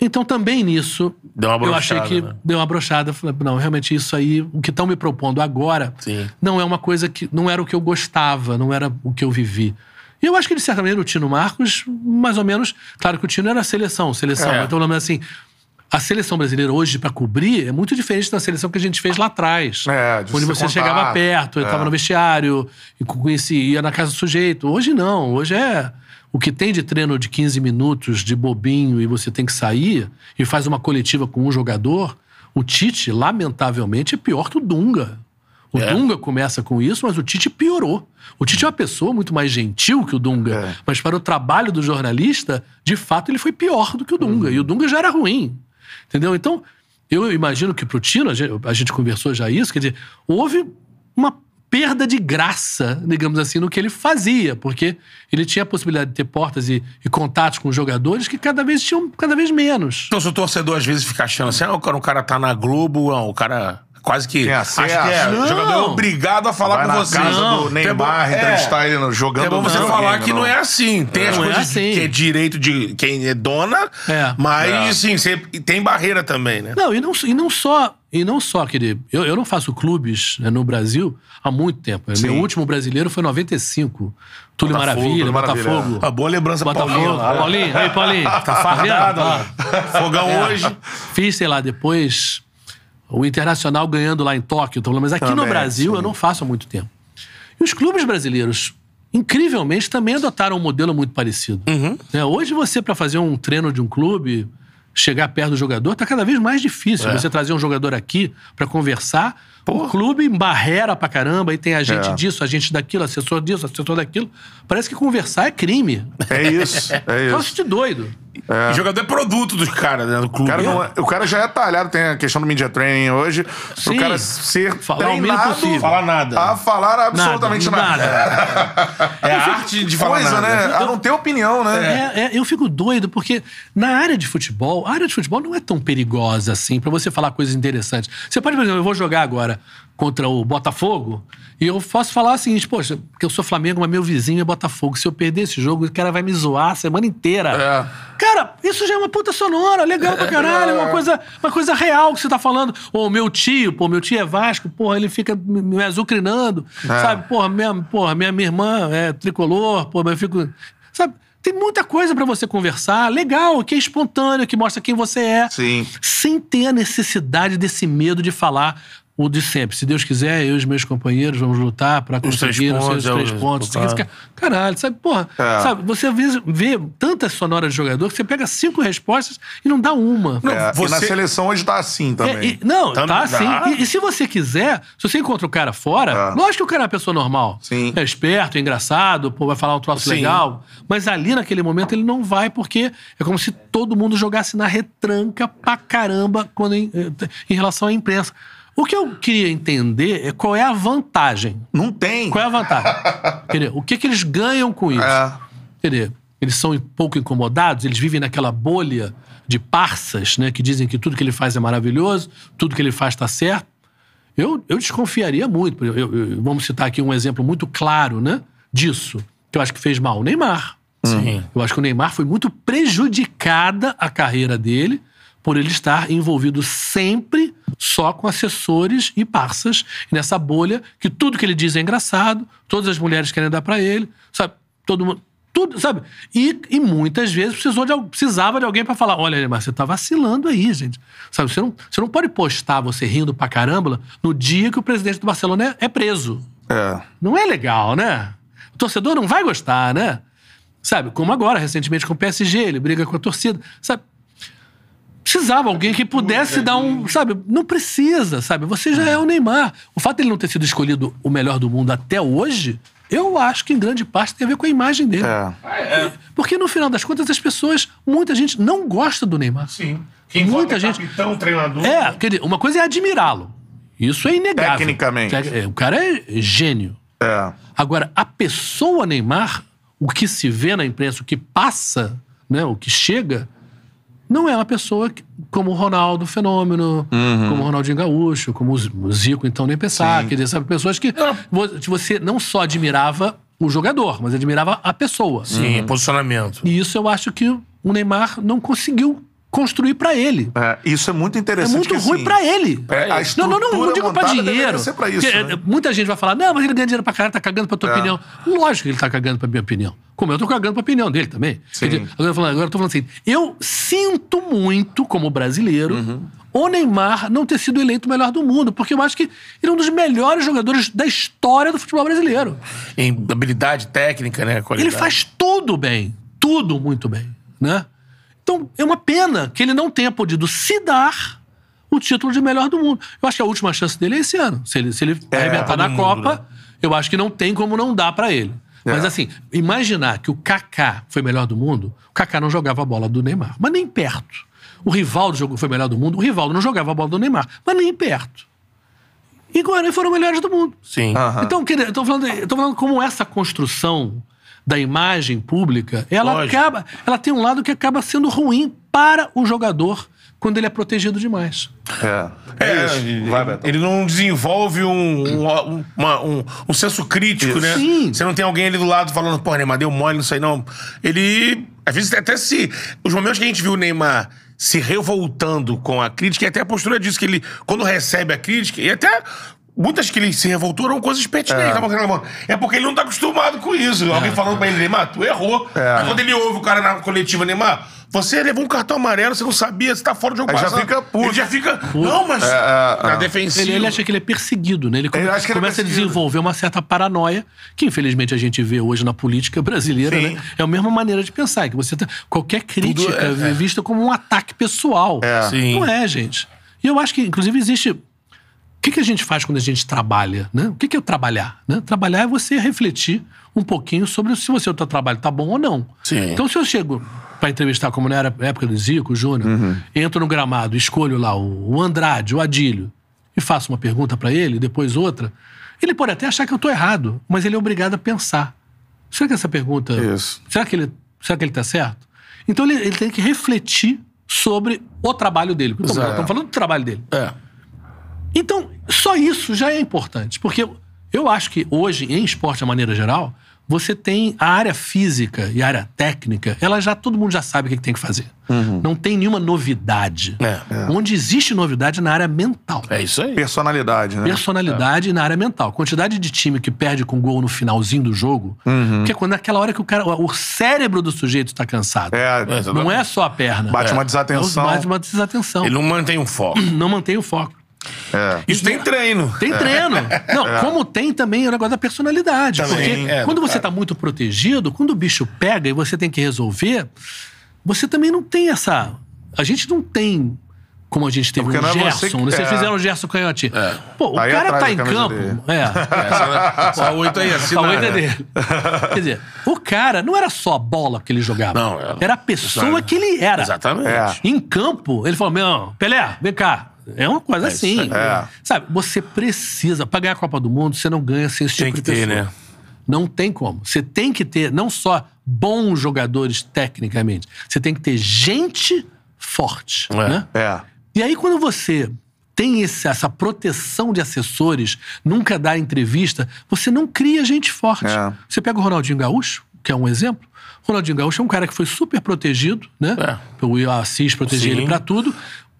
Então, também nisso, Deu uma eu achei que né? deu uma brochada. Falei, não, realmente isso aí, o que estão me propondo agora, Sim. não é uma coisa que. Não era o que eu gostava, não era o que eu vivi. E eu acho que, de certa maneira, o Tino Marcos, mais ou menos. Claro que o Tino era seleção, seleção. É. Então, assim. A seleção brasileira hoje, para cobrir, é muito diferente da seleção que a gente fez lá atrás. É, de onde você chegava perto, É. estava no vestiário, e conhecia, ia na casa do sujeito. Hoje não, hoje é o que tem de treino de 15 minutos de bobinho e você tem que sair e faz uma coletiva com um jogador. O Tite, lamentavelmente, é pior que o Dunga. O É. Dunga começa com isso, mas o Tite piorou. O Tite é uma pessoa muito mais gentil que o Dunga, É. mas para o trabalho do jornalista, de fato, ele foi pior do que o Dunga. E o Dunga já era ruim. Entendeu? Então, eu imagino que pro Tino, a gente, a gente conversou já isso, quer dizer, houve uma perda de graça, digamos assim, no que ele fazia, porque ele tinha a possibilidade de ter portas e, e contatos com jogadores que cada vez tinham cada vez menos. Então, se o torcedor às vezes fica achando assim, ah, o cara, o tá na Globo, não, o cara quase que. Acha acesso. que é. Não. Jogador é obrigado a falar Vai com na você. casa Não. do é Neymar, é. entrevistar ele jogando É bom você falar que não é assim. Tem as Não é coisas assim. que é direito de quem é dona, É. mas, É. você, e tem barreira também, né? Não, e não, e não só, e não só, querido, eu, eu não faço clubes né, no Brasil há muito tempo. Sim. Meu último brasileiro foi em 95. Túlio Botafogo, Maravilha, Botafogo. Uma boa lembrança Botafogo. Paulinho. Paulinho, aí, Paulinho. Tá fardado, vendo? Fogão É. hoje. Fiz, sei lá, depois o Internacional ganhando lá em Tóquio. Mas aqui no Também, Brasil sim. eu não faço há muito tempo. E os clubes brasileiros, incrivelmente, também adotaram um modelo muito parecido. Uhum. Né, Hoje você, para fazer um treino de um clube, chegar perto do jogador, tá cada vez mais difícil. É. Você trazer um jogador aqui para conversar. O clube embarrera pra caramba, e tem agente É. disso, agente daquilo, assessor disso, assessor daquilo. Parece que conversar é crime. É isso, é isso. de doido. E jogador é produto dos caras, né? Do O clube. cara, não é- o cara já é talhado, tem a questão do media training hoje, pro Sim. cara ser Falar o treinado. Falar nada. a falar absolutamente nada. É a arte de falar Coisa, nada. né? A não ter opinião, né? É, é, eu fico doido, porque na área de futebol, a área de futebol não é tão perigosa assim pra você falar coisas interessantes. Você pode, por exemplo, eu vou jogar agora contra o Botafogo e eu posso falar o seguinte, poxa, porque eu sou Flamengo, mas meu vizinho é Botafogo. Se eu perder esse jogo, o cara vai me zoar a semana inteira. É. Cara, isso já é uma puta sonora, legal pra caralho, é uma coisa, uma coisa real que você tá falando. Ou meu tio, pô, meu tio é Vasco, porra, ele fica me me azucrinando, sabe? Porra, minha, porra minha, minha irmã é tricolor, porra, eu fico. Sabe? Tem muita coisa pra você conversar, legal, que é espontâneo, que mostra quem você é. Sim. Sem ter a necessidade desse medo de falar o de sempre. Se Deus quiser, eu e os meus companheiros vamos lutar pra Os três conseguir os pontos, seus três é, pontos. que- Caralho, sabe? Porra, É. sabe? Você vê, vê tantas sonoras de jogador que você pega cinco respostas e não dá uma. É, E na seleção hoje tá assim É, também. e- não, Também tá assim. E, e se você quiser, se você encontra o cara fora, É. lógico que o cara é uma pessoa normal. Sim. É esperto, é engraçado, pô, vai falar um troço Sim. legal. Mas ali, naquele momento, ele não vai, porque é como se todo mundo jogasse na retranca pra caramba quando em, em relação à imprensa. O que eu queria entender é qual é a vantagem. Não tem. Qual é a vantagem? Quer dizer, o que, que eles ganham com isso? É. Quer dizer, eles são um pouco incomodados, eles vivem naquela bolha de parças, né? Que dizem que tudo que ele faz é maravilhoso, tudo que ele faz está certo. Eu, eu desconfiaria muito. Eu- eu- eu- vamos citar aqui um exemplo muito claro, né? Disso, que eu acho que fez mal. O Neymar. Sim. Eu acho que o Neymar foi muito prejudicada a carreira dele por ele estar envolvido sempre só com assessores e parças nessa bolha que tudo que ele diz é engraçado, todas as mulheres querem dar pra ele, sabe? Todo mundo tudo, sabe? E, e muitas vezes precisou de, precisava de alguém pra falar: olha, Neymar, você tá vacilando aí, gente. Sabe? Você não, você não pode postar você rindo pra caramba no dia que o presidente do Barcelona é, é preso. É. Não é legal, né? O torcedor não vai gostar, né? Sabe? Como agora, recentemente com o PSG, ele briga com a torcida. Sabe? Precisava alguém que pudesse dar um. Sabe? Não precisa, sabe? Você já é o Neymar. O fato dele não ter sido escolhido o melhor do mundo até hoje, eu acho que em grande parte tem a ver com a imagem dele. É. Porque no final das contas, as pessoas, muita gente não gosta do Neymar. Sim. Quem Muita vota gente- capitão, treinador. É, quer dizer, uma coisa é admirá-lo. Isso é inegável. Tecnicamente. É, O cara é gênio. É. Agora, a pessoa Neymar, o que se vê na imprensa, o que passa, né, o que chega, não é uma pessoa que- como o Ronaldo Fenômeno, como o Ronaldinho Gaúcho, como o Zico, então nem pensar. Sim. Quer dizer, sabe, pessoas que vo- que você não só admirava o jogador, mas admirava a pessoa. Sim, posicionamento. E isso eu acho que o Neymar não conseguiu construir pra ele. É, Isso é muito É interessante. muito que, ruim assim, pra ele. É, a não, não, não, não digo pra montada dinheiro. pra isso, né? eh, Muita gente vai falar, não, mas ele ganha dinheiro pra caralho, tá cagando pra tua É. opinião. Lógico que ele tá cagando pra minha opinião. Como eu tô cagando pra opinião dele também. Dizer, agora, eu tô falando, agora eu tô falando assim, eu sinto muito, como brasileiro, Uhum. o Neymar não ter sido eleito o melhor do mundo, porque eu acho que ele é um dos melhores jogadores da história do futebol brasileiro. Em habilidade técnica, né? Ele Qualidade. faz tudo bem. Tudo muito bem, né? Então, é uma pena que ele não tenha podido se dar o título de melhor do mundo. Eu acho que a última chance dele é esse ano. Se ele, se ele arrebentar todo na mundo, Copa, né? eu acho que não tem como não dar pra ele. Mas É. assim, imaginar que o Kaká foi melhor do mundo, o Kaká não jogava a bola do Neymar, mas nem perto. O Rivaldo jogou, foi melhor do mundo, o Rivaldo não jogava a bola do Neymar, mas nem perto. E Guarani foram melhores do mundo. Sim. Aham. Então, eu tô falando, eu tô falando como essa construção da imagem pública, ela Lógico. acaba, ela tem um lado que acaba sendo ruim para o jogador quando ele é protegido demais. É. É, isso. ele, Vai, ele não desenvolve um, um, uma- um, um senso crítico, né? Sim. Você não tem alguém ali do lado falando, pô, Neymar, deu mole, não sei não. Ele, às vezes, até se... Os momentos que a gente viu o Neymar se revoltando com a crítica, e até a postura disso, que ele, quando recebe a crítica, e até... Muitas que ele se revoltou eram coisas pertinentes. reclamando. É porque ele não tá acostumado com isso. Alguém falando pra ele, Neymar, tu errou. É. Aí quando ele ouve o cara na coletiva, Neymar, você levou um cartão amarelo, você não sabia, você tá fora do jogo Aí já fica puto. Ele já fica. Não, mas. na defensiva. Ele, ele acha que ele é perseguido, né? Ele, come- Ele acha que ele é começa a perseguido. desenvolver uma certa paranoia, que infelizmente a gente vê hoje na política brasileira, Sim. né? É a mesma maneira de pensar, que você tá, qualquer crítica é- é vista como um ataque pessoal. É. Sim. Não é, gente. E eu acho que, inclusive, existe. O que, que a gente faz quando a gente trabalha? Né? O que, que é trabalhar? Né? Trabalhar é você refletir um pouquinho sobre se o seu trabalho tá bom ou não. Sim. Então, se eu chego para entrevistar, como na época do Zico, o Júnior, entro no gramado, escolho lá o, Andrade, o Adílio, e faço uma pergunta para ele, depois outra, ele pode até achar que eu tô errado, mas ele é obrigado a pensar. Será que essa pergunta. Isso. Será que ele, será que ele tá certo? Então ele, ele tem que refletir sobre o trabalho dele. Estamos falando do trabalho dele. É. Então, só isso já é importante. Porque eu acho que hoje, em esporte de maneira geral, você tem a área física e a área técnica, ela já todo mundo já sabe o que tem que fazer. Não tem nenhuma novidade. É. Onde existe novidade é na área mental. É isso aí. Personalidade, né? Personalidade na área mental. Quantidade de time que perde com gol no finalzinho do jogo, que é quando naquela hora que o cara, o cérebro do sujeito está cansado. É, Não é só a perna. bate uma É desatenção. mais uma desatenção. Ele não mantém o foco. Não mantém o foco. É. Isso tem treino. Tem treino. Não, como tem também o negócio da personalidade. Também, porque é, quando você claro. tá muito protegido, quando o bicho pega e você tem que resolver, você também não tem essa. A gente não tem. Como a gente teve Porque um é você Gerson, que- né? Vocês é. fizeram o Gerson Canhotinho. Pô, o Aí cara tá em campo. dele. É. Essa, essa oito aí, A assina. oito é dele. Quer dizer, o cara não era só a bola que ele jogava. Não, era- era a pessoa que ele era. Exatamente. É. Em campo, ele falou: Meu, Pelé, vem cá. É uma coisa assim. isso aí. É. Sabe, você precisa. Pra ganhar a Copa do Mundo, você não ganha sem esse Tem tipo que de ter, né? Não tem como. Você tem que ter não só bons jogadores tecnicamente, você tem que ter gente forte. É. Né? É. E aí, quando você tem esse- essa proteção de assessores, nunca dá entrevista, você não cria gente forte. É. Você pega o Ronaldinho Gaúcho, que é um exemplo. O Ronaldinho Gaúcho é um cara que foi super protegido, né? É. O Assis protegia Sim. ele pra tudo.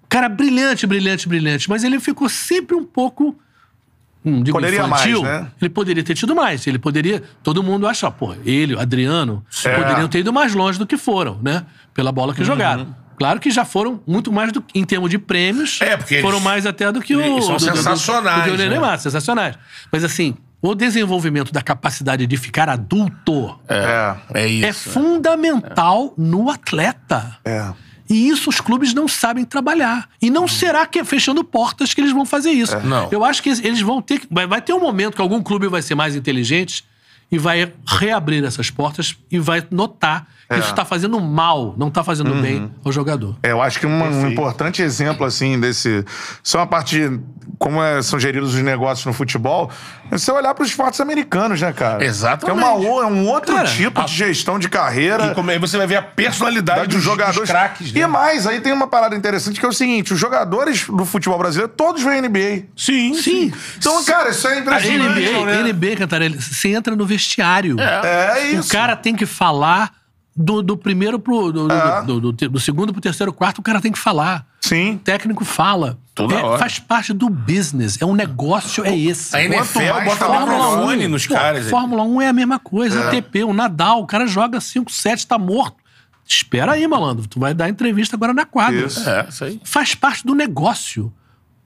Cara brilhante, brilhante, brilhante. Mas ele ficou sempre um pouco. Não digo Poderia infantil. mais, né? Ele poderia ter tido mais. Ele poderia. Todo mundo acha, pô, ele, o Adriano, É. poderiam ter ido mais longe do que foram, né? Pela bola Uhum. que jogaram. Claro que já foram muito mais do em termos de prêmios. É, porque foram eles- mais até do que o. são do- do- do- sensacionais, Do, que o né? Neymar, sensacionais. Mas assim, o desenvolvimento da capacidade de ficar adulto É. É é isso. fundamental no atleta. É. E isso os clubes não sabem trabalhar. E não será que é fechando portas que eles vão fazer isso. Não. Eu acho que eles vão ter. que- Vai, ter um momento que algum clube vai ser mais inteligente e vai reabrir essas portas e vai notar É. isso está fazendo mal, não está fazendo Uhum. bem ao jogador. É, eu acho que um, um importante exemplo, assim, desse. Só uma parte de como é- são geridos os negócios no futebol. É você olhar para os esportes americanos, né, cara? Exatamente. É, uma, é um outro Cara, tipo de gestão de carreira. E como aí você vai ver a personalidade dos dos, jogadores. dos craques, né? E mais, aí tem uma parada interessante que é o seguinte: os jogadores do futebol brasileiro, todos vêm NBA. Sim, Sim. Então, cara, isso é A impressionante. NBA, né? NBA, Cantarelli, você entra no vestiário. É isso. O cara tem que falar do, do primeiro pro. Do, É. do- do- do- do segundo pro terceiro, quarto, o cara tem que falar. Sim. O técnico fala. Toda É, hora. Faz parte do business. É um negócio, é esse. A NFL mais bota falar, microfone nos Pô, caras. Fórmula 1 é a mesma coisa. É. ATP, o Nadal, o cara joga 5, 7, tá morto. Espera aí, malandro. Tu vai dar entrevista agora na quadra. Isso. É, isso aí. Faz parte do negócio.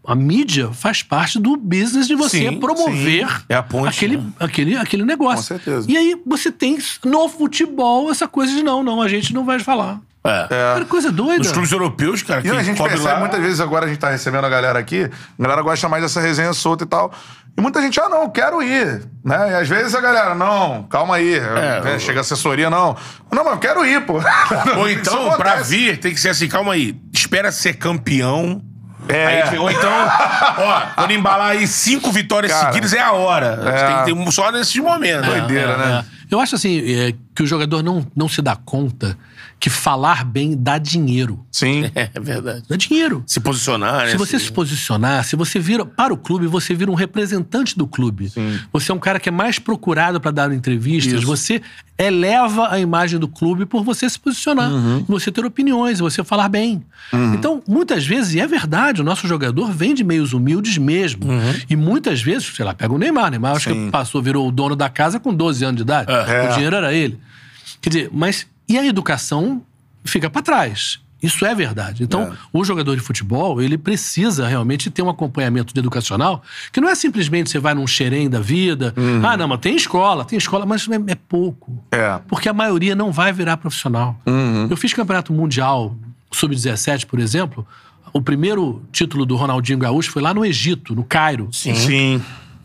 A mídia faz parte do business de você Sim, promover sim. É a ponte, aquele, né? aquele, aquele negócio. Com certeza. E aí você tem no futebol essa coisa de não, não, a gente não vai falar. É. Cara, coisa doida. Nos clubes europeus, cara, E a gente percebe lá... muitas vezes, agora a gente tá recebendo a galera aqui, a galera gosta mais dessa resenha solta e tal. E muita gente, ah, não, quero ir. Né? E às vezes a galera, não, calma aí. né? eu- Chega a assessoria, não. Não, mas eu quero ir, pô. Ou então, pra vir, tem que ser assim, calma aí. Espera ser campeão. É. Aí, ou então, ó, quando embalar aí cinco vitórias Cara, seguidas, é a hora. é. Tem que ter só nesses momentos. Doideira, né? É. Eu acho assim, é, que o jogador não, não se dá conta que falar bem dá dinheiro. Sim. É, verdade. Dá dinheiro. Se posicionar, né? Se você se posicionar, se você vira para o clube, você vira um representante do clube. Você é um cara que é mais procurado para dar entrevistas, Isso. você eleva a imagem do clube por você se posicionar, você ter opiniões, você falar bem. Então, muitas vezes, e é verdade, o nosso jogador vem de meios humildes mesmo. E muitas vezes, sei lá, pega o Neymar. O Neymar acho Sim. que passou, virou o dono da casa com 12 anos de idade. É. O dinheiro era ele. Quer dizer, mas e a educação fica para trás. Isso é verdade. Então, É. o jogador de futebol, ele precisa realmente ter um acompanhamento educacional, que não é simplesmente você vai num xerém da vida. Ah, não, mas tem escola, tem escola, mas é, é pouco. É. Porque a maioria não vai virar profissional. Eu fiz campeonato mundial sub-17, por exemplo. O primeiro título do Ronaldinho Gaúcho foi lá no Egito, no Cairo. Sim.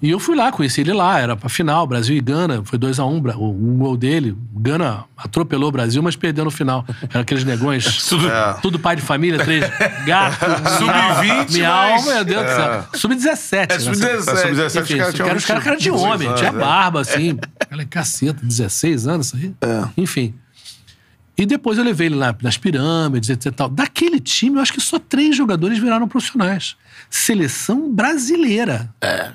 E eu fui lá, conheci ele lá, era pra final, Brasil e Gana, foi 2x1, um, um gol dele. Gana atropelou o Brasil, mas perdeu no final. Era aqueles negões, Tudo- É. tudo pai de família, três gatos. Sub-20, Miau, mas- meu Deus do céu. Sub-17. É, né? sub-17. É, sub-17, Enfim, os caras tinham era- os caras cara de 18 homem, anos, tinha é. barba, assim. Aquela caceta, 16 anos, isso aí. Enfim. E depois eu levei ele lá nas pirâmides, etc. e Tal. Daquele time, eu acho que só três jogadores viraram profissionais. Seleção brasileira. É.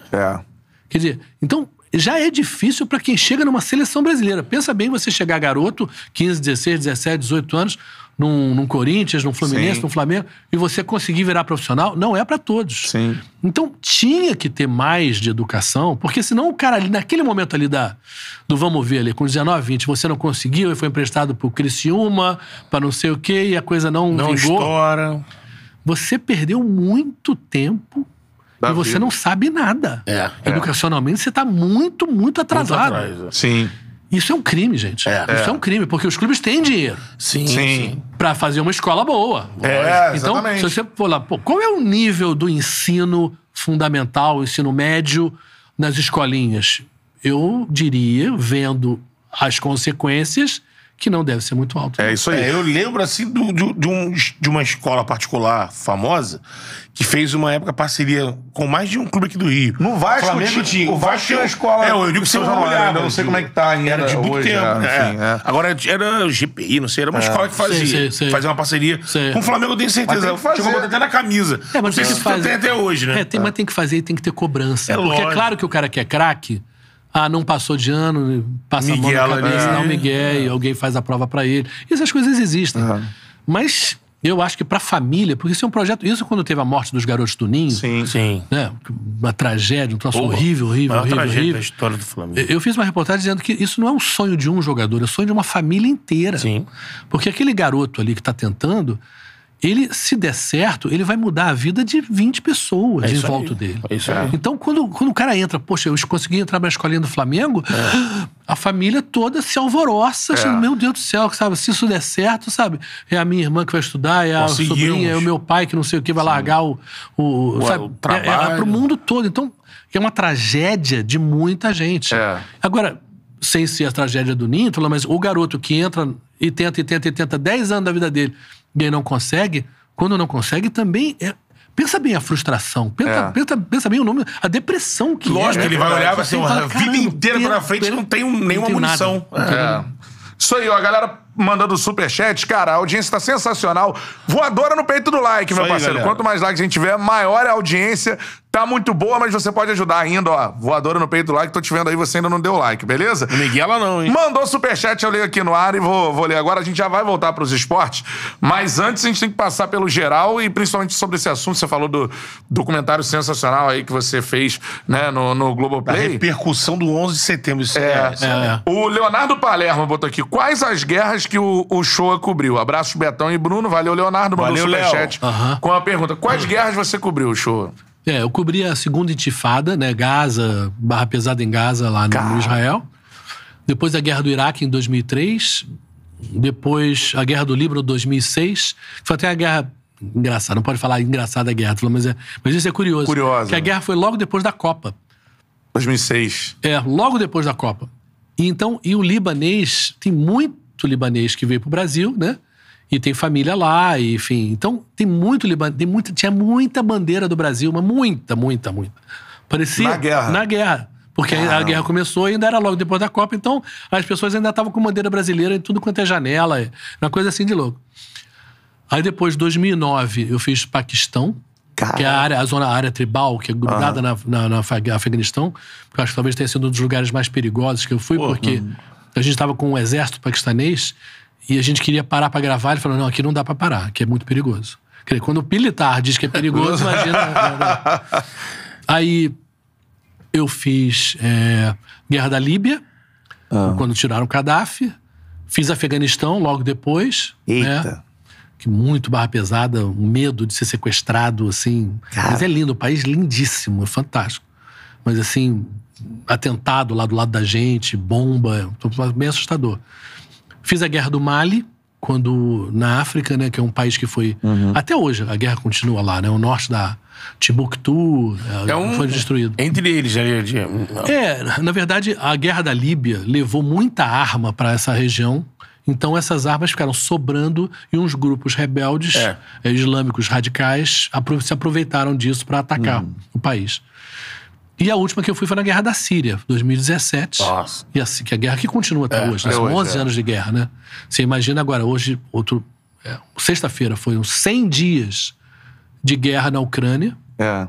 Quer dizer, então já é difícil para quem chega numa seleção brasileira. Pensa bem você chegar garoto, 15, 16, 17, 18 anos, num, num Corinthians, num Fluminense, Sim. num Flamengo, e você conseguir virar profissional, não é para todos. Sim. Então tinha que ter mais de educação, porque senão o cara ali, naquele momento ali da, do vamos ver ali, com 19, 20, você não conseguiu e foi emprestado pro Criciúma, para não sei o quê, e a coisa não, Não vingou. estoura. Você perdeu muito tempo Da e você vida. não sabe nada. É, é. Educacionalmente, você tá muito, muito atrasado. Muito atrás, é. Sim. Isso é um crime, gente. É. Isso é. um crime, porque os clubes têm dinheiro Sim, Sim. sim. pra fazer uma escola boa. É, Então, exatamente. se você for lá, pô, qual é o nível do ensino fundamental, ensino médio nas escolinhas? Eu diria, vendo as consequências, que não deve ser muito alto. É isso aí. É, eu lembro, assim, do- do- de, um- de uma escola particular famosa que fez uma época parceria com mais de um clube aqui do Rio. No Vasco Flamengo tinha- o Vasco tinha uma escola É, eu digo do que você olhava. ainda não sei como é que tá ainda Era de muito hoje, tempo. é, é. enfim, é. Agora era o GPI, não sei, era uma escola que fazia. Sei, sei, sei. Fazia uma parceria. Sei. Com o Flamengo eu tenho Mas certeza. tem que fazer. Chegou a botar até na camisa. É, não mas sei tem se que fazer. tem até hoje, né? É, tem, mas tem que fazer e tem que ter cobrança. É Porque lógico. é claro que o cara que é craque, ah, não passou de ano, passa Miguel a mão na cabeça, dá um migué, e alguém faz a prova pra ele. Essas coisas existem. Mas eu acho que pra família, porque isso é um projeto. Isso quando teve a morte dos garotos do Ninho, Sim. Sim. né? Uma tragédia, um troço Porra, horrível, horrível, maior horrível, tragédia horrível. da história do Flamengo. Eu- Eu fiz uma reportagem dizendo que isso não é um sonho de um jogador, é um sonho de uma família inteira. Sim. Porque aquele garoto ali que tá tentando, ele, se der certo, ele vai mudar a vida de 20 pessoas em isso aí. volta dele. É. Então, quando, quando o cara entra, poxa, eu consegui entrar na escolinha do Flamengo, a família toda se alvoroça, achando, meu Deus do céu, sabe? Se isso der certo, sabe? É a minha irmã que vai estudar, é a sobrinha, é o meu pai que não sei o que vai largar o. o, O- sabe? o É, é, trabalho. pro mundo todo. Então, é uma tragédia de muita gente. É. Agora, sem ser a tragédia do Níntola, mas o garoto que entra e tenta, e tenta, e tenta 10 anos da vida dele e aí não consegue, quando não consegue, também é. Pensa bem a frustração. Pensa, É. pensa, pensa bem o nome. A depressão que Lógico é. ele vai verdade. olhar Você a vida "Caramba, inteira pra frente não tem um- nenhuma tenho nada." munição. É. Isso aí, ó, a galera mandando superchat. Cara, a audiência tá sensacional. Voadora no peito do like, meu aí, parceiro. galera. Quanto mais likes a gente tiver, maior é a audiência. Tá muito boa, mas você pode ajudar ainda, ó. Voadora no peito do like. Tô te vendo aí, você ainda não deu like, beleza? Não Miguel ela não, hein? Mandou superchat, eu leio aqui no ar e vou, vou ler agora. A gente já vai voltar pros esportes. Mas antes a gente tem que passar pelo geral e principalmente sobre esse assunto. Você falou do documentário sensacional aí que você fez, né, no, no A Globoplay. repercussão do 11 de setembro. Isso É, isso é. O Leonardo Palermo botou aqui. Quais as guerras que o, o cobriu? Abraço, Betão e Bruno. Valeu, Leonardo. Mandou Valeu, superchat. Aham. com a pergunta. Quais guerras você cobriu, Showa? É, eu cobri a segunda intifada, né? Gaza, barra pesada em Gaza, lá no, no Israel. Depois a guerra do Iraque em 2003. Depois a guerra do Líbano em 2006. Foi até a guerra. Engraçada, não pode falar engraçada a guerra, mas, é, mas isso é curioso. Curiosa. Que a guerra foi logo depois da Copa. 2006. É, logo depois da Copa. E então, e o libanês, tem muito libanês que veio pro Brasil, né? E tem família lá, e, enfim. Então, tem muito libanês, tem muita, tinha muita bandeira do Brasil, mas muita, muita, muita. Parecia. Na guerra. Na guerra. Porque a guerra começou e ainda era logo depois da Copa, então as pessoas ainda estavam com bandeira brasileira em tudo quanto é janela, é uma coisa assim de louco. Aí depois, 2009, eu fiz Paquistão, que é a, área, a zona a área tribal, que é grudada na, na, na Afeg- Afeganistão, que eu acho que talvez tenha sido um dos lugares mais perigosos que eu fui, porque a gente estava com um exército paquistanês e a gente queria parar para gravar. Ele falou: não, aqui não dá para parar, aqui é muito perigoso. Quer dizer, quando o militar diz que é perigoso, imagina. né? Aí eu fiz é, Guerra da Líbia, quando tiraram o Gaddafi. Fiz Afeganistão logo depois. Eita. Né? Que muito barra pesada, um medo de ser sequestrado, assim. Mas é lindo, o país lindíssimo, é fantástico. Mas assim, atentado lá do lado da gente, bomba, bem assustador. Fiz a Guerra do Mali, quando na África, né, que é um país que foi até hoje a guerra continua lá, né, o norte da Timbuktu É um- foi destruído. Entre eles, ali. de- É, na verdade, a guerra da Líbia levou muita arma para essa região. Então, essas armas ficaram sobrando e uns grupos rebeldes É. eh, islâmicos radicais se aproveitaram disso para atacar o país. E a última que eu fui foi na Guerra da Síria, 2017. Nossa. E assim, que a guerra que continua até hoje. né? até São hoje, 11 é. anos de guerra, né? Você imagina agora, hoje, outro. é, Sexta-feira foram 100 dias de guerra na Ucrânia. É.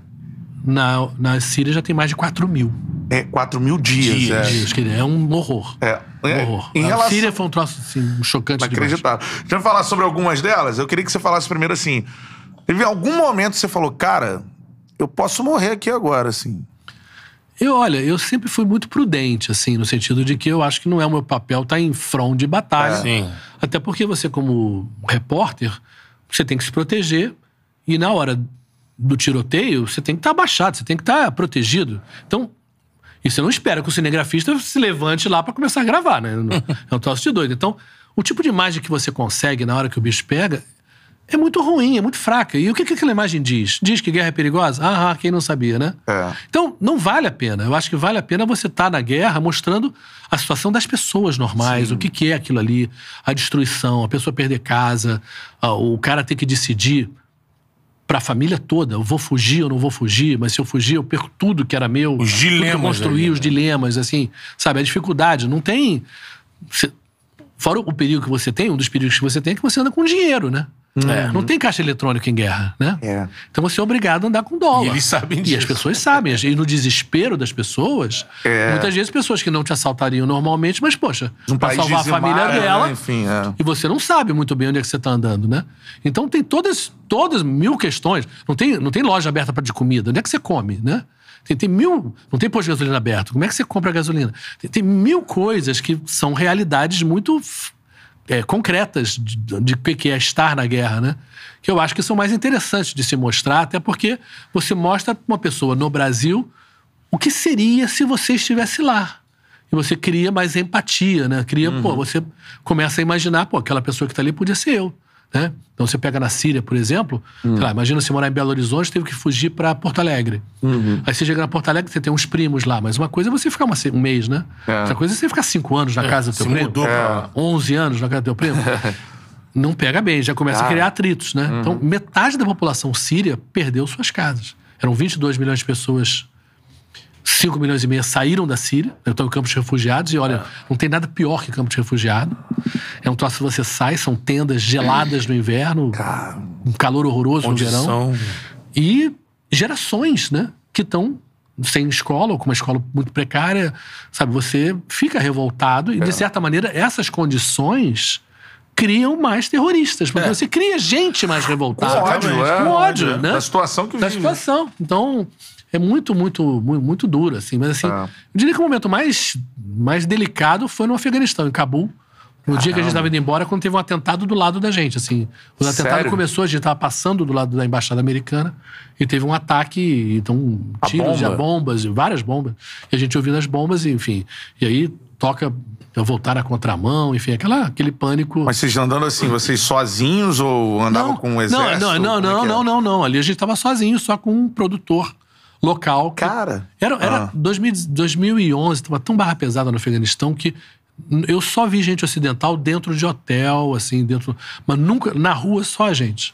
Na, na Síria já tem mais de 4 mil. É, 4 mil dias. Dias. é. Dias, que é um horror. É. Um É, horror. em a relação- Síria foi um troço assim, chocante. Inacreditável. Deixa eu falar sobre algumas delas. Eu queria que você falasse primeiro assim. Teve algum momento que você falou, cara, eu posso morrer aqui agora, assim. Eu, olha, eu sempre fui muito prudente, assim, no sentido de que eu acho que não é o meu papel estar em front de batalha. Sim. Até porque você, como repórter, você tem que se proteger e na hora do tiroteio, você tem que estar abaixado, você tem que estar protegido. Então, e você não espera que o cinegrafista se levante lá para começar a gravar, né? É um troço de doido. Então, o tipo de imagem que você consegue na hora que o bicho pega é muito ruim, é muito fraca. E o que, que aquela imagem diz? Diz que guerra é perigosa? Ah, quem não sabia, né? É. Então, não vale a pena. Eu acho que vale a pena você estar na guerra mostrando a situação das pessoas normais, o que, que é aquilo ali, a destruição, a pessoa perder casa, o cara ter que decidir para a família toda: eu vou fugir ou não vou fugir, mas se eu fugir, eu perco tudo que era meu. Os que eu dilemas construí, os dilemas, assim, sabe? A dificuldade. Não tem. Fora o perigo que você tem, um dos perigos que você tem é que você anda com dinheiro, né? Não tem caixa eletrônica em guerra, né? É. Então você é obrigado a andar com dólar. E eles sabem E disso. as pessoas sabem. E no desespero das pessoas, É. muitas vezes pessoas que não te assaltariam normalmente, mas, poxa, Um pra salvar a dizimado, família né? dela. Enfim, é. E você não sabe muito bem onde é que você está andando, né? Então tem todas, todas mil questões. Não tem, não tem loja aberta para de comida. Onde é que você come, né? Tem, tem mil. Não tem posto de gasolina aberto. Como é que você compra gasolina? Tem, tem mil coisas que são realidades muito é, concretas de, de que é estar na guerra, né? Que eu acho que são mais interessantes de se mostrar, até porque você mostra para uma pessoa no Brasil o que seria se você estivesse lá. E você cria mais empatia, né? Cria, pô, você começa a imaginar, pô, aquela pessoa que tá ali podia ser eu, né? Então você pega na Síria, por exemplo, sei lá, imagina você morar em Belo Horizonte, teve que fugir para Porto Alegre. Aí você chega na Porto Alegre, você tem uns primos lá, mas uma coisa é você ficar uma um mês, né? É. Outra coisa é você ficar cinco anos na casa do teu se primo. mudou pra- 11 anos na casa do teu primo. Não pega bem, já começa a criar atritos, né? Então, metade da população síria perdeu suas casas. Eram 22 milhões de pessoas 5 milhões e meio saíram da Síria, estão em campos de refugiados, e olha, não tem nada pior que campo de refugiado. É um troço que você sai, são tendas geladas no inverno, um calor horroroso no verão. Condição. E gerações, né, que estão sem escola, ou com uma escola muito precária, sabe? Você fica revoltado, e de certa maneira, essas condições criam mais terroristas, porque você cria gente mais Com revoltada. ódio, é. Com ódio, né? Da situação que da vive. situação. Então, é muito, muito, muito, muito duro, assim. Mas, assim, É. eu diria que o momento mais, mais delicado foi no Afeganistão, em Cabul. No dia que a gente estava indo embora, quando teve um atentado do lado da gente, assim. O atentado Sério? começou, a gente estava passando do lado da embaixada americana e teve um ataque, então, A tiros de bomba? bombas, várias bombas. E a gente ouvindo as bombas, e, enfim. E aí toca voltar na contramão, enfim, aquela, aquele pânico. Mas vocês andando assim, vocês sozinhos ou andavam com um exército? Não, não, é não, não, é? não, não. Ali a gente tava sozinho, só com um produtor local. que- Cara. Era, era Ah. 2000, 2011, tava tão barra pesada no Afeganistão que eu só vi gente ocidental dentro de hotel, assim, dentro. Mas nunca. Na rua, só a gente.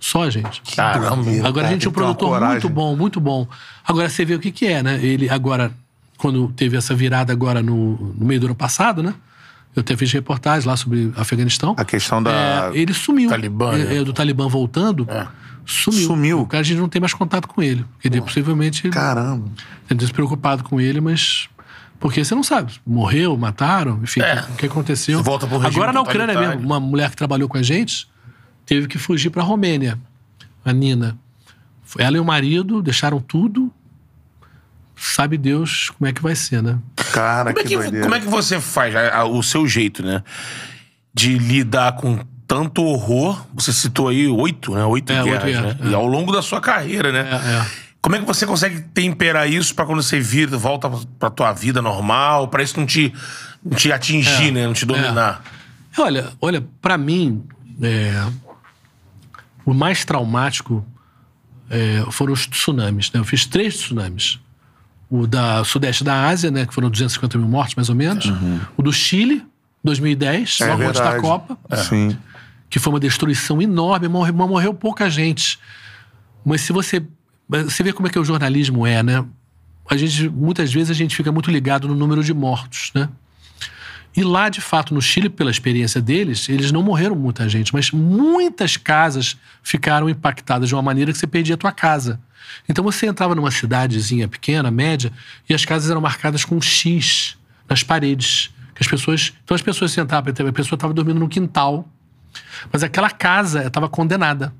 Só a gente. Caramba. Agora a gente tinha um ter uma produtor muito bom, muito bom. Agora você vê o que, que é, né? Ele agora, quando teve essa virada agora no, no meio do ano passado, né? Eu até fiz reportagem lá sobre Afeganistão. A questão da. É, ele sumiu. Talibã, né? É, é, do Talibã voltando. Sumiu. Sumiu. O cara a gente não tem mais contato com ele. Porque ele possivelmente Caramba. ele despreocupado com ele, mas. Porque você não sabe. Morreu, mataram, enfim, É. o que aconteceu. Você volta pro regime Agora na Ucrânia mesmo, uma mulher que trabalhou com a gente teve que fugir para a Romênia, a Nina. Ela e o marido deixaram tudo. Sabe Deus como é que vai ser, né? Cara, Como é, que, que, doideira. como é que você faz a- a- o seu jeito, né? De lidar com tanto horror. Você citou aí oito, né? Oito É, oito guerras, né? guerras, é. E ao longo da sua carreira, né? É, é. Como é que você consegue temperar isso pra quando você vira, volta pra tua vida normal, pra isso não te, não te atingir, É. né? Não te dominar? Olha, olha, para mim, é, o mais traumático é, foram os tsunamis. Né? Eu fiz três tsunamis. O da sudeste da Ásia, né, que foram 250 mil mortes, mais ou menos. O do Chile, 2010, É logo antes da. Copa, Sim. Que foi uma destruição enorme, morreu, morreu pouca gente. Mas se você. Você vê como é que o jornalismo é, né? A gente, muitas vezes a gente fica muito ligado no número de mortos, né? E lá, de fato, no Chile, pela experiência deles, eles não morreram muita gente, mas muitas casas ficaram impactadas de uma maneira que você perdia a tua casa. Então você entrava numa cidadezinha pequena, média, e as casas eram marcadas com um X nas paredes. As pessoas, então as pessoas sentavam, a pessoa estava dormindo no quintal, mas aquela casa estava condenada.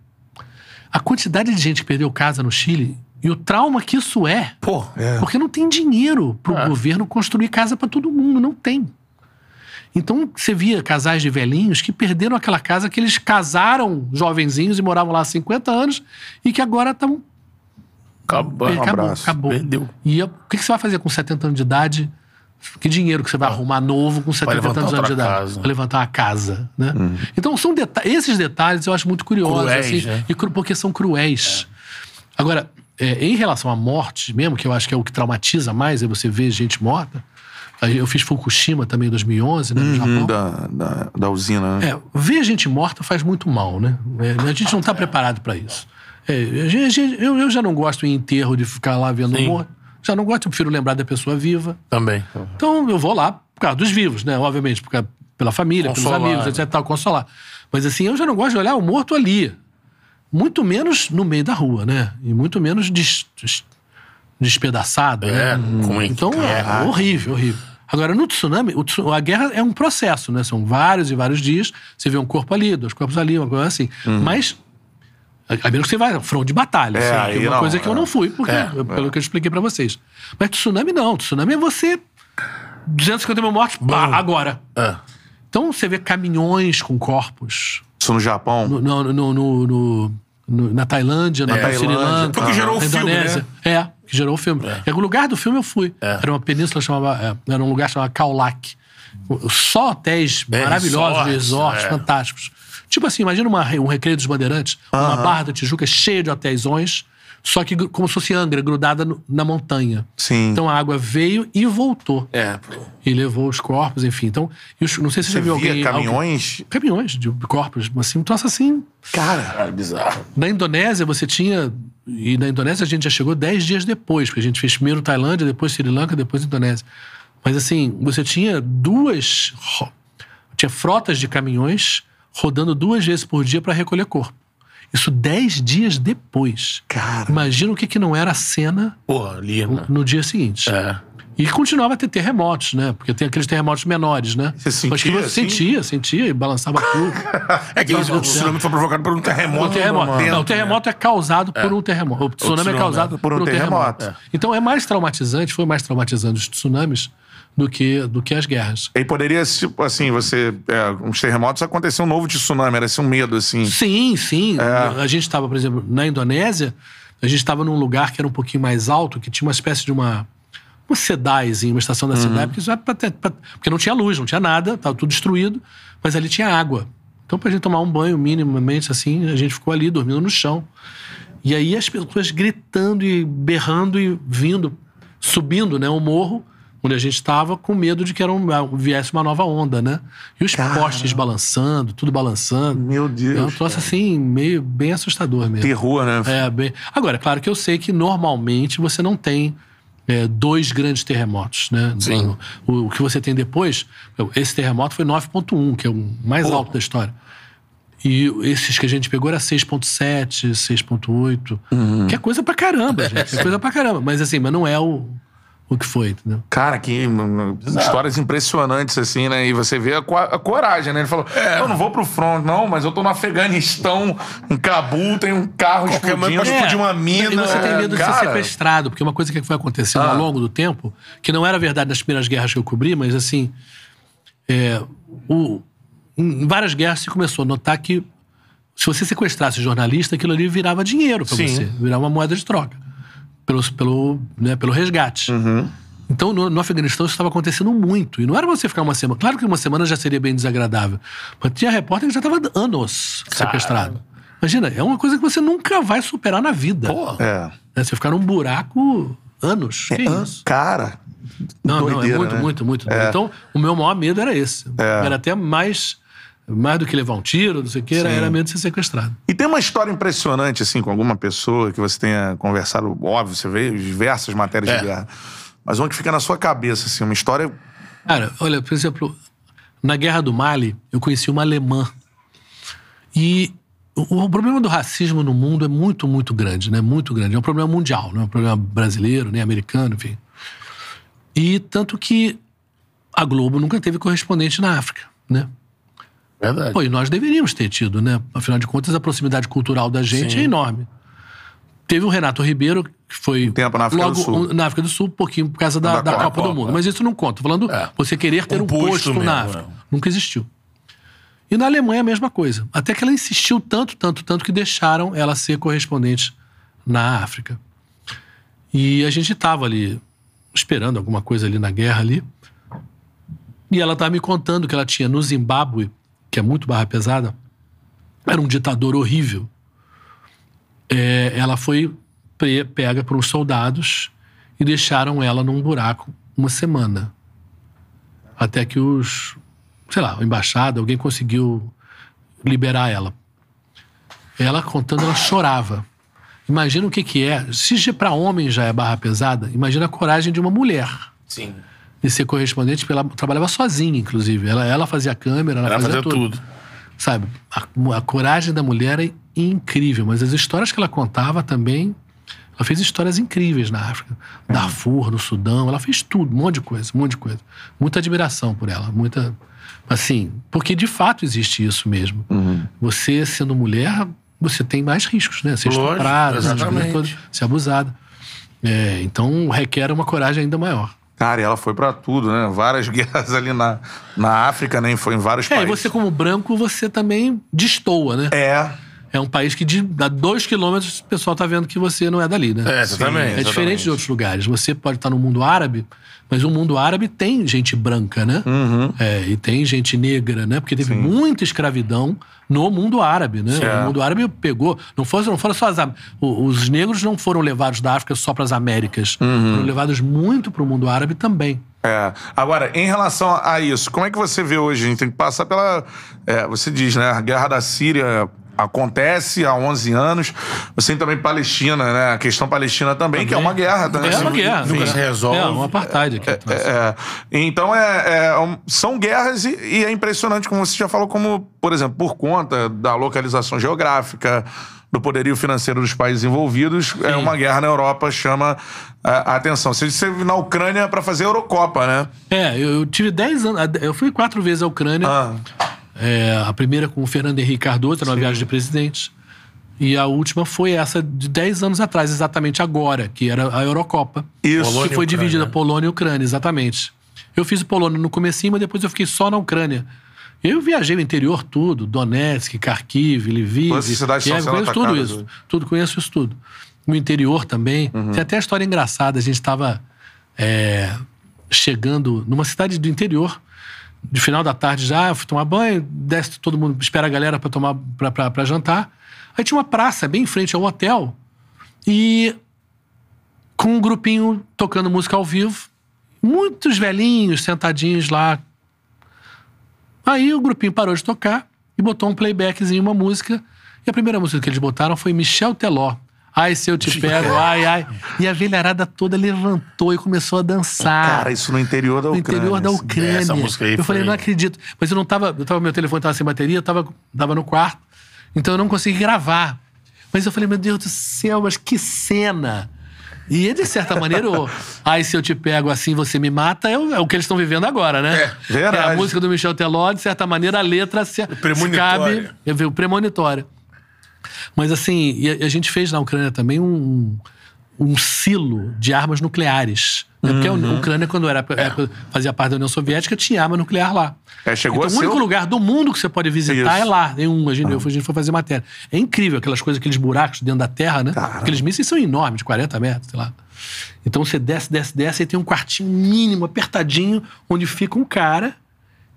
A quantidade de gente que perdeu casa no Chile e o trauma que isso é. Pô, Porque não tem dinheiro pro É. governo construir casa para todo mundo, não tem. Então você via casais de velhinhos que perderam aquela casa que eles casaram jovenzinhos e moravam lá há 50 anos e que agora estão. acabou. acabou, abraço. acabou. Perdeu. E o que que você vai fazer com 70 anos de idade? Que dinheiro que você vai arrumar novo com 70 levantar anos de idade? levantar uma casa, né? Então são deta esses detalhes eu acho muito curiosos, Cruéis, assim, né? e cru- porque são cruéis. Agora, é, em relação à morte mesmo, que eu acho que é o que traumatiza mais, é você ver gente morta. Eu fiz Fukushima também em 2011, né, no Hum, Japão. da, da, da usina, né? É, ver gente morta faz muito mal, né? É, a gente não está preparado para isso. É, eu, eu já não gosto em enterro de ficar lá vendo Sim. morto. Já não gosto, eu prefiro lembrar da pessoa viva. Também. Então eu vou lá por causa dos vivos, né? Obviamente, por causa- pela família, Consolar, pelos amigos, né? etc. Tal, consolar. Mas assim, eu já não gosto de olhar o morto ali. Muito menos no meio da rua, né? E muito menos des- des- despedaçado. É, né? como é que- Então é horrível, horrível. Agora, no tsunami, a guerra é um processo, né? São vários e vários dias. Você vê um corpo ali, dois corpos ali, uma coisa assim. Mas. A menos que você vá front de batalha. É, assim, é uma não, coisa que eu é. não fui, porque, É, pelo que eu expliquei pra vocês. Mas tsunami não. Tsunami é você 250 mil mortos, pá, agora. É. Então você vê caminhões com corpos. Isso no Japão. No, no- no- no- na Tailândia, na Sri Tailândia. Lanka. Foi que gerou o filme, Indonésia. É, que gerou o filme. E o lugar do filme eu fui. Era uma península chamava. é, Era um lugar chamado Kaulak. Só hotéis É, maravilhosos, resorts, resorts, é. fantásticos. Tipo assim, imagina uma, um recreio dos bandeirantes, uma barra da Tijuca cheia de hotéisões, só que como se fosse Angra, grudada no- na montanha. Sim. Então a água veio e voltou. É. E levou os corpos, enfim. Então, os- não sei se você, Você viu alguém. caminhões? alguém- caminhões de corpos, assim, um troço assim. Cara, É bizarro. Na Indonésia, você tinha. E na Indonésia a gente já chegou 10 dias depois, porque a gente fez primeiro Tailândia, depois Sri Lanka, depois Indonésia. Mas assim, você tinha duas. Tinha frotas de caminhões rodando duas vezes por dia para recolher corpo. Isso 10 dias depois. Cara. Imagina o que, que não era a cena ali, né? no dia seguinte. É. E continuava a ter terremotos, né? Porque tem aqueles terremotos menores, né? Você Mas que sentia, você assim? sentia, sentia e balançava tudo. É que o tsunami foi provocado por um terremoto. O terremoto. dentro, Não, o né? terremoto é causado por um terremoto. O tsunami, tsunami, é causado por um terremoto. Então é mais traumatizante, foi mais traumatizante os tsunamis do que, do que as guerras. E poderia, tipo assim, você. É, uns terremotos aconteceu um novo tsunami, era assim um medo, assim. Sim, sim. É. A gente estava, por exemplo, na Indonésia, a gente estava num lugar que era um pouquinho mais alto, que tinha uma espécie de uma. Uma SEDAIzinha, uma estação da Uhum. SEDAI, porque, é pra pra- porque não tinha luz, não tinha nada, estava tudo destruído, mas ali tinha água. Então, pra gente tomar um banho minimamente assim, a gente ficou ali, dormindo no chão. E aí as pessoas gritando e berrando e vindo, subindo né, o morro, onde a gente estava, com medo de que era um, viesse uma nova onda, né? E os postes balançando, tudo balançando. Meu É um Deus. troço assim, meio bem assustador mesmo. Terror, né? É, bem... Agora, é claro que eu sei que normalmente você não tem é, dois grandes terremotos, né? Sim. O, o que você tem depois, esse terremoto foi 9.1, que é o mais alto da história. E esses que a gente pegou era 6.7, 6.8. Uhum. Que é coisa pra caramba, gente. É coisa pra caramba. Mas assim, mas não é o, o que foi, entendeu? Cara, que histórias impressionantes, assim, né? E você vê a, co- a coragem, né? Ele falou: É. Eu não vou pro front, não, mas eu tô no Afeganistão, em Cabul, tem um carro Qualquer explodindo. pode explodir uma mina. E você tem medo de ser sequestrado, porque uma coisa que foi acontecendo Ah. ao longo do tempo, que não era verdade nas primeiras guerras que eu cobri, mas assim. é, o- em várias guerras se começou a notar que se você sequestrasse jornalista, aquilo ali virava dinheiro para Sim. você, virava uma moeda de troca. Pelo, pelo, né, pelo resgate. Uhum. Então, no, no Afeganistão, isso estava acontecendo muito. E não era você ficar uma semana. Claro que uma semana já seria bem desagradável. Mas tinha repórter que já estava anos sequestrado. Imagina, é uma coisa que você nunca vai superar na vida. Pô. É. Né? Você ficar num buraco anos. Que Ah, isso? Cara. Não, não, é doideira, muito, né? muito, muito. doido. Então, o meu maior medo era esse. É. Era até mais, mais do que levar um tiro, não sei o que, era, era medo de ser sequestrado. E tem uma história impressionante, assim, com alguma pessoa que você tenha conversado, óbvio, você vê diversas matérias É. de guerra. Mas uma que fica na sua cabeça, assim, uma história. Cara, olha, por exemplo, Na Guerra do Mali, eu conheci uma alemã. E o, o problema do racismo no mundo é muito, muito grande, né? Muito grande. É um problema mundial, não é um problema brasileiro, nem americano, enfim. E tanto que a Globo nunca teve correspondente na África, né? Verdade. Pô, e nós deveríamos ter tido, né? Afinal de contas, a proximidade cultural da gente Sim. é enorme. Teve o Renato Ribeiro, que foi. Um tempo na África do logo, Sul. um- Na África do Sul, um pouquinho por causa da, Da da Copa. Copa, do Mundo. Mas isso não conta. Falando É. você querer ter Um um, posto posto, mesmo, na África. né? Nunca existiu. E na Alemanha a mesma coisa. Até que ela insistiu tanto, tanto, tanto que deixaram ela ser correspondente na África. E a gente estava ali esperando alguma coisa ali na guerra ali. E ela estava me contando que ela tinha no Zimbábue, que é muito barra pesada, era um ditador horrível. É, ela foi pega por uns soldados e deixaram ela num buraco uma semana. Até que os, sei lá, a embaixada, alguém conseguiu liberar ela. Ela contando, ela chorava. Imagina o que que é. Se para homem já é barra pesada, imagina a coragem de uma mulher Sim. De ser correspondente, porque ela trabalhava sozinha, inclusive. Ela, ela fazia a câmera, ela, Ela fazia, fazia tudo. tudo. Sabe? A, a coragem da mulher é incrível, mas as histórias que ela contava também. Ela fez histórias incríveis na África. Darfur, no Sudão, ela fez tudo, um monte de coisa, um monte de coisa. Muita admiração por ela, muita. Assim, porque de fato existe isso mesmo. Você sendo mulher, você tem mais riscos, né? Ser estuprada, ser abusada. É, então requer uma coragem ainda maior. Cara, e ela foi pra tudo, né? Várias guerras ali na, na África, né? E Foi em vários É, e países. você, como branco, você também destoa, né? É. É um país que de, a dois quilômetros o pessoal tá vendo que você não é dali, né? É, exatamente. É diferente de outros lugares. Você pode estar no mundo árabe, mas o mundo árabe tem gente branca, né? Uhum. É, e tem gente negra, né? Porque teve muita escravidão no mundo árabe, né? É. O mundo árabe pegou. Não foram, não foram só as. Os negros não foram levados da África só para as Américas. Uhum. Foram levados muito para o mundo árabe também. É. Agora, em relação a isso, como é que você vê hoje? A gente tem que passar pela. é, você diz, né? A guerra da Síria acontece há 11 anos. Você tem também Palestina, né? A questão palestina também, que é uma guerra. Também. É uma guerra. nunca é. se resolve. É, um apartheid aqui. atrás. É, então, é, é, um- são guerras e, e é impressionante, como você já falou, como, por exemplo, por conta da localização geográfica, do poderio financeiro dos países envolvidos, é uma guerra na Europa chama a, a atenção. Você disse que você veio na Ucrânia para fazer a Eurocopa, né? É, eu, eu tive 10 anos. Eu fui quatro vezes à Ucrânia. Ah, É, a primeira com o Fernando Henrique Cardoso, era uma viagem de presidente. E a última foi essa de 10 anos atrás, exatamente agora, que era a Eurocopa. Isso. Polônia que foi dividida Polônia e Ucrânia, exatamente. Eu fiz o Polônia no comecinho, mas depois eu fiquei só na Ucrânia. Eu viajei o interior tudo, Donetsk, Kharkiv, Lviv, Kiev, conheço tudo isso. hoje. Tudo, conheço isso tudo. O interior também. Uhum. Tem até a história engraçada, a gente estava chegando numa cidade do interior, de final da tarde já, fui tomar banho, desce todo mundo, espera a galera para tomar pra jantar. Aí tinha uma praça bem em frente ao hotel e com um grupinho tocando música ao vivo, muitos velhinhos sentadinhos lá. Aí o grupinho parou de tocar e botou um playbackzinho, uma música. E a primeira música que eles botaram foi Michel Teló. Ai, se eu te pego, ai, ai. E a velharada toda levantou e começou a dançar cara, isso no interior da no Ucrânia. interior da assim. Ucrânia. Essa música aí eu falei, foi- não acredito. Mas eu não tava. Eu tava meu telefone tava sem bateria, eu tava, tava no quarto. Então eu não consegui gravar. Mas eu falei, meu Deus do céu, mas que cena! E de certa maneira, o Ai, se eu te pego assim, você me mata, é o, é o que eles estão vivendo agora, né? É, verdade. É a música do Michel Teló, de certa maneira, a letra se, se premonitória. cabe. É o premonitória. Mas assim, e a, a gente fez na Ucrânia também um, um silo de armas nucleares. né? Porque a Uhum. Ucrânia, quando era, fazia parte da União Soviética, tinha arma nuclear lá. É, chegou então, a o único o- lugar do mundo que você pode visitar Isso. é lá. Tem um, a gente, eu, a gente foi fazer matéria. É incrível aquelas coisas, aqueles buracos dentro da terra, né? Caramba. Aqueles mísseis são enormes, de 40 metros, sei lá. Então você desce, desce, desce, e tem um quartinho mínimo, apertadinho, onde fica um cara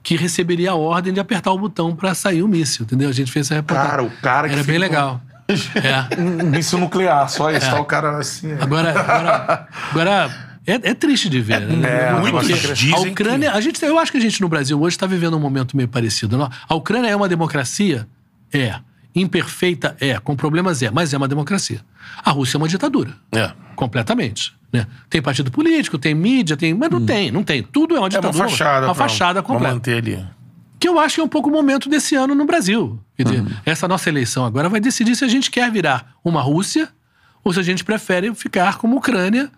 que receberia a ordem de apertar o botão pra sair o míssil, entendeu? A gente fez essa reportagem. Cara, o cara que Era bem legal. É. Um míssil nuclear, só isso. Tá o cara assim. é. Agora, agora, agora é, é triste de ver. né? é, Porque muitos a dizem Ucrânia, a gente, eu acho que a gente no Brasil hoje está vivendo um momento meio parecido. não? A Ucrânia é uma democracia? É. Imperfeita? É. Com problemas? É. Mas é uma democracia. A Rússia é uma ditadura. É. Completamente. Né? Tem partido político, tem mídia, tem. Mas não tem, não tem. Tudo é uma É uma ditadura. fachada. Uma fachada pra completa. manter ali. que eu acho que é um pouco o momento desse ano no Brasil. Quer dizer, essa nossa eleição agora vai decidir se a gente quer virar uma Rússia ou se a gente prefere ficar como Ucrânia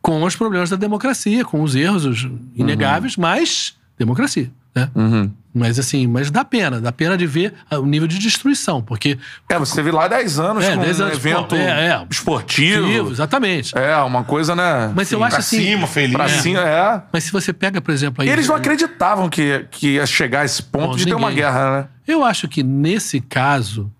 com os problemas da democracia, com os erros os inegáveis, mas democracia. Né? Mas assim, mas dá pena, dá pena de ver ah, o nível de destruição, porque É, você teve lá 10 anos É, com 10 um anos, evento pô, é, é. esportivo. exatamente. É, uma coisa, né? Mas eu acho Pra assim, cima, feliz. Pra cima, é. mas se você pega, por exemplo, aí Eles não acreditavam que, que ia chegar a esse ponto Bom, de ter uma ninguém. guerra, né? Eu acho que nesse caso,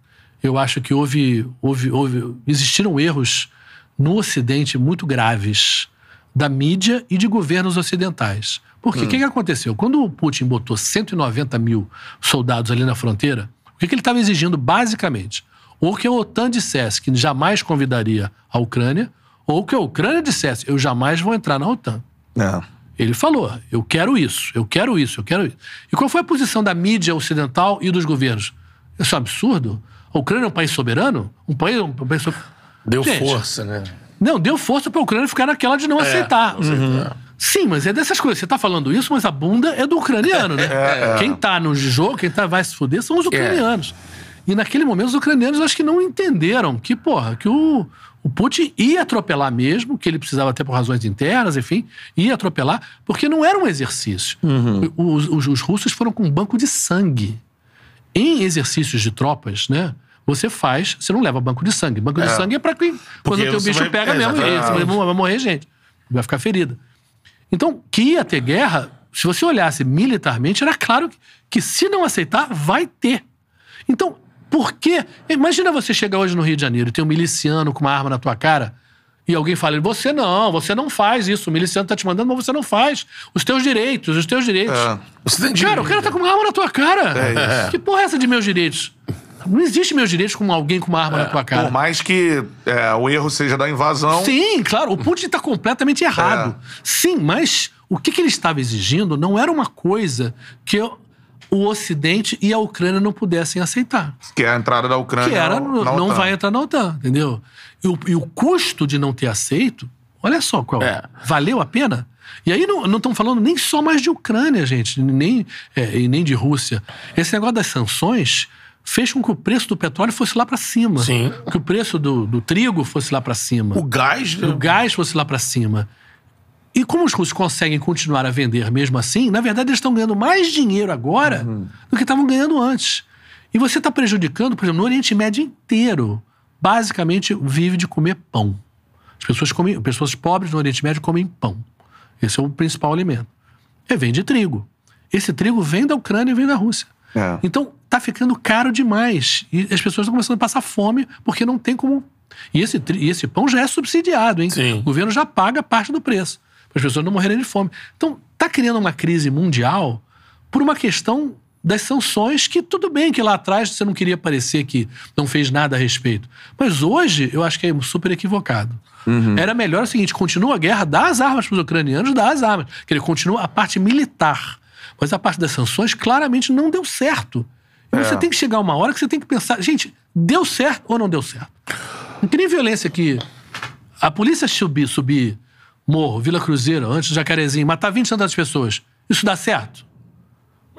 eu acho que houve, houve, houve existiram erros no Ocidente muito graves da mídia e de governos ocidentais. Porque o que, que aconteceu? Quando o Putin botou 190 mil soldados ali na fronteira, o que, que ele estava exigindo basicamente? Ou que a OTAN dissesse que jamais convidaria a Ucrânia, ou que a Ucrânia dissesse, eu jamais vou entrar na OTAN. É. Ele falou: eu quero isso, eu quero isso, eu quero isso. E qual foi a posição da mídia ocidental e dos governos? Isso é um absurdo? A Ucrânia é um país soberano? Um país. Um país so- Deu Gente, força, né? Não, deu força para a Ucrânia ficar naquela de não aceitar. Sim, mas é dessas coisas. Você está falando isso, mas a bunda é do ucraniano, né? Quem tá no jogo, quem tá, vai se fuder são os ucranianos. E naquele momento os ucranianos acho que não entenderam que, porra, que o, o Putin ia atropelar mesmo, que ele precisava até por razões internas, enfim, ia atropelar, porque não era um exercício. Os, os- os russos foram com um banco de sangue. Em exercícios de tropas, né? Você faz, você não leva banco de sangue. Banco de sangue é pra quem. Quando o teu bicho vai- pega é, mesmo, vai morrer gente. Vai ficar ferida. Então, que ia ter guerra, se você olhasse militarmente, era claro que, que se não aceitar, vai ter. Então, por quê? Imagina você chegar hoje no Rio de Janeiro e ter um miliciano com uma arma na tua cara e alguém fala, você não, você não faz isso, o miliciano tá te mandando, mas você não faz. Os teus direitos, os teus direitos. É. Você tem Cara, o cara tá com uma arma na tua cara. Que porra é essa de meus direitos? Não existe meus direitos com alguém com uma arma na tua cara. Por mais que é, o erro seja da invasão. Sim, claro, o Putin está completamente errado. Sim, mas o que, que ele estava exigindo não era uma coisa que o o Ocidente e a Ucrânia não pudessem aceitar. Que é a entrada da Ucrânia. Que era, não, OTAN. vai entrar na OTAN, entendeu? E o, e o custo de não ter aceito, olha só qual. É. Valeu a pena? E aí não estamos falando nem só mais de Ucrânia, gente, nem, é, e nem de Rússia. Esse negócio das sanções fez com que o preço do petróleo fosse lá para cima. Sim. Que o preço do, do trigo fosse lá para cima. O gás, né? o gás fosse lá para cima. E como os russos conseguem continuar a vender mesmo assim, na verdade eles estão ganhando mais dinheiro agora do que estavam ganhando antes. E você está prejudicando, por exemplo, no Oriente Médio inteiro, basicamente vive de comer pão. As pessoas, comem, pessoas pobres no Oriente Médio comem pão. Esse é o principal alimento. E vem de trigo. Esse trigo vem da Ucrânia e vem da Rússia. É. Então, tá ficando caro demais. E as pessoas estão começando a passar fome porque não tem como. E esse, e esse pão já é subsidiado, hein? Sim. O governo já paga parte do preço. Para as pessoas não morrerem de fome. Então, tá criando uma crise mundial por uma questão das sanções que tudo bem que lá atrás você não queria parecer que não fez nada a respeito. Mas hoje eu acho que é super equivocado. Era melhor o seguinte, continua a guerra, dá as armas para os ucranianos, dá as armas. Que ele continua a parte militar. Mas a parte das sanções claramente não deu certo. E você tem que chegar uma hora que você tem que pensar, gente, deu certo ou não deu certo? Não tem nem violência que a polícia subir, subir morro, Vila Cruzeiro, antes do Jacarezinho, matar 20 e tantas pessoas, isso dá certo?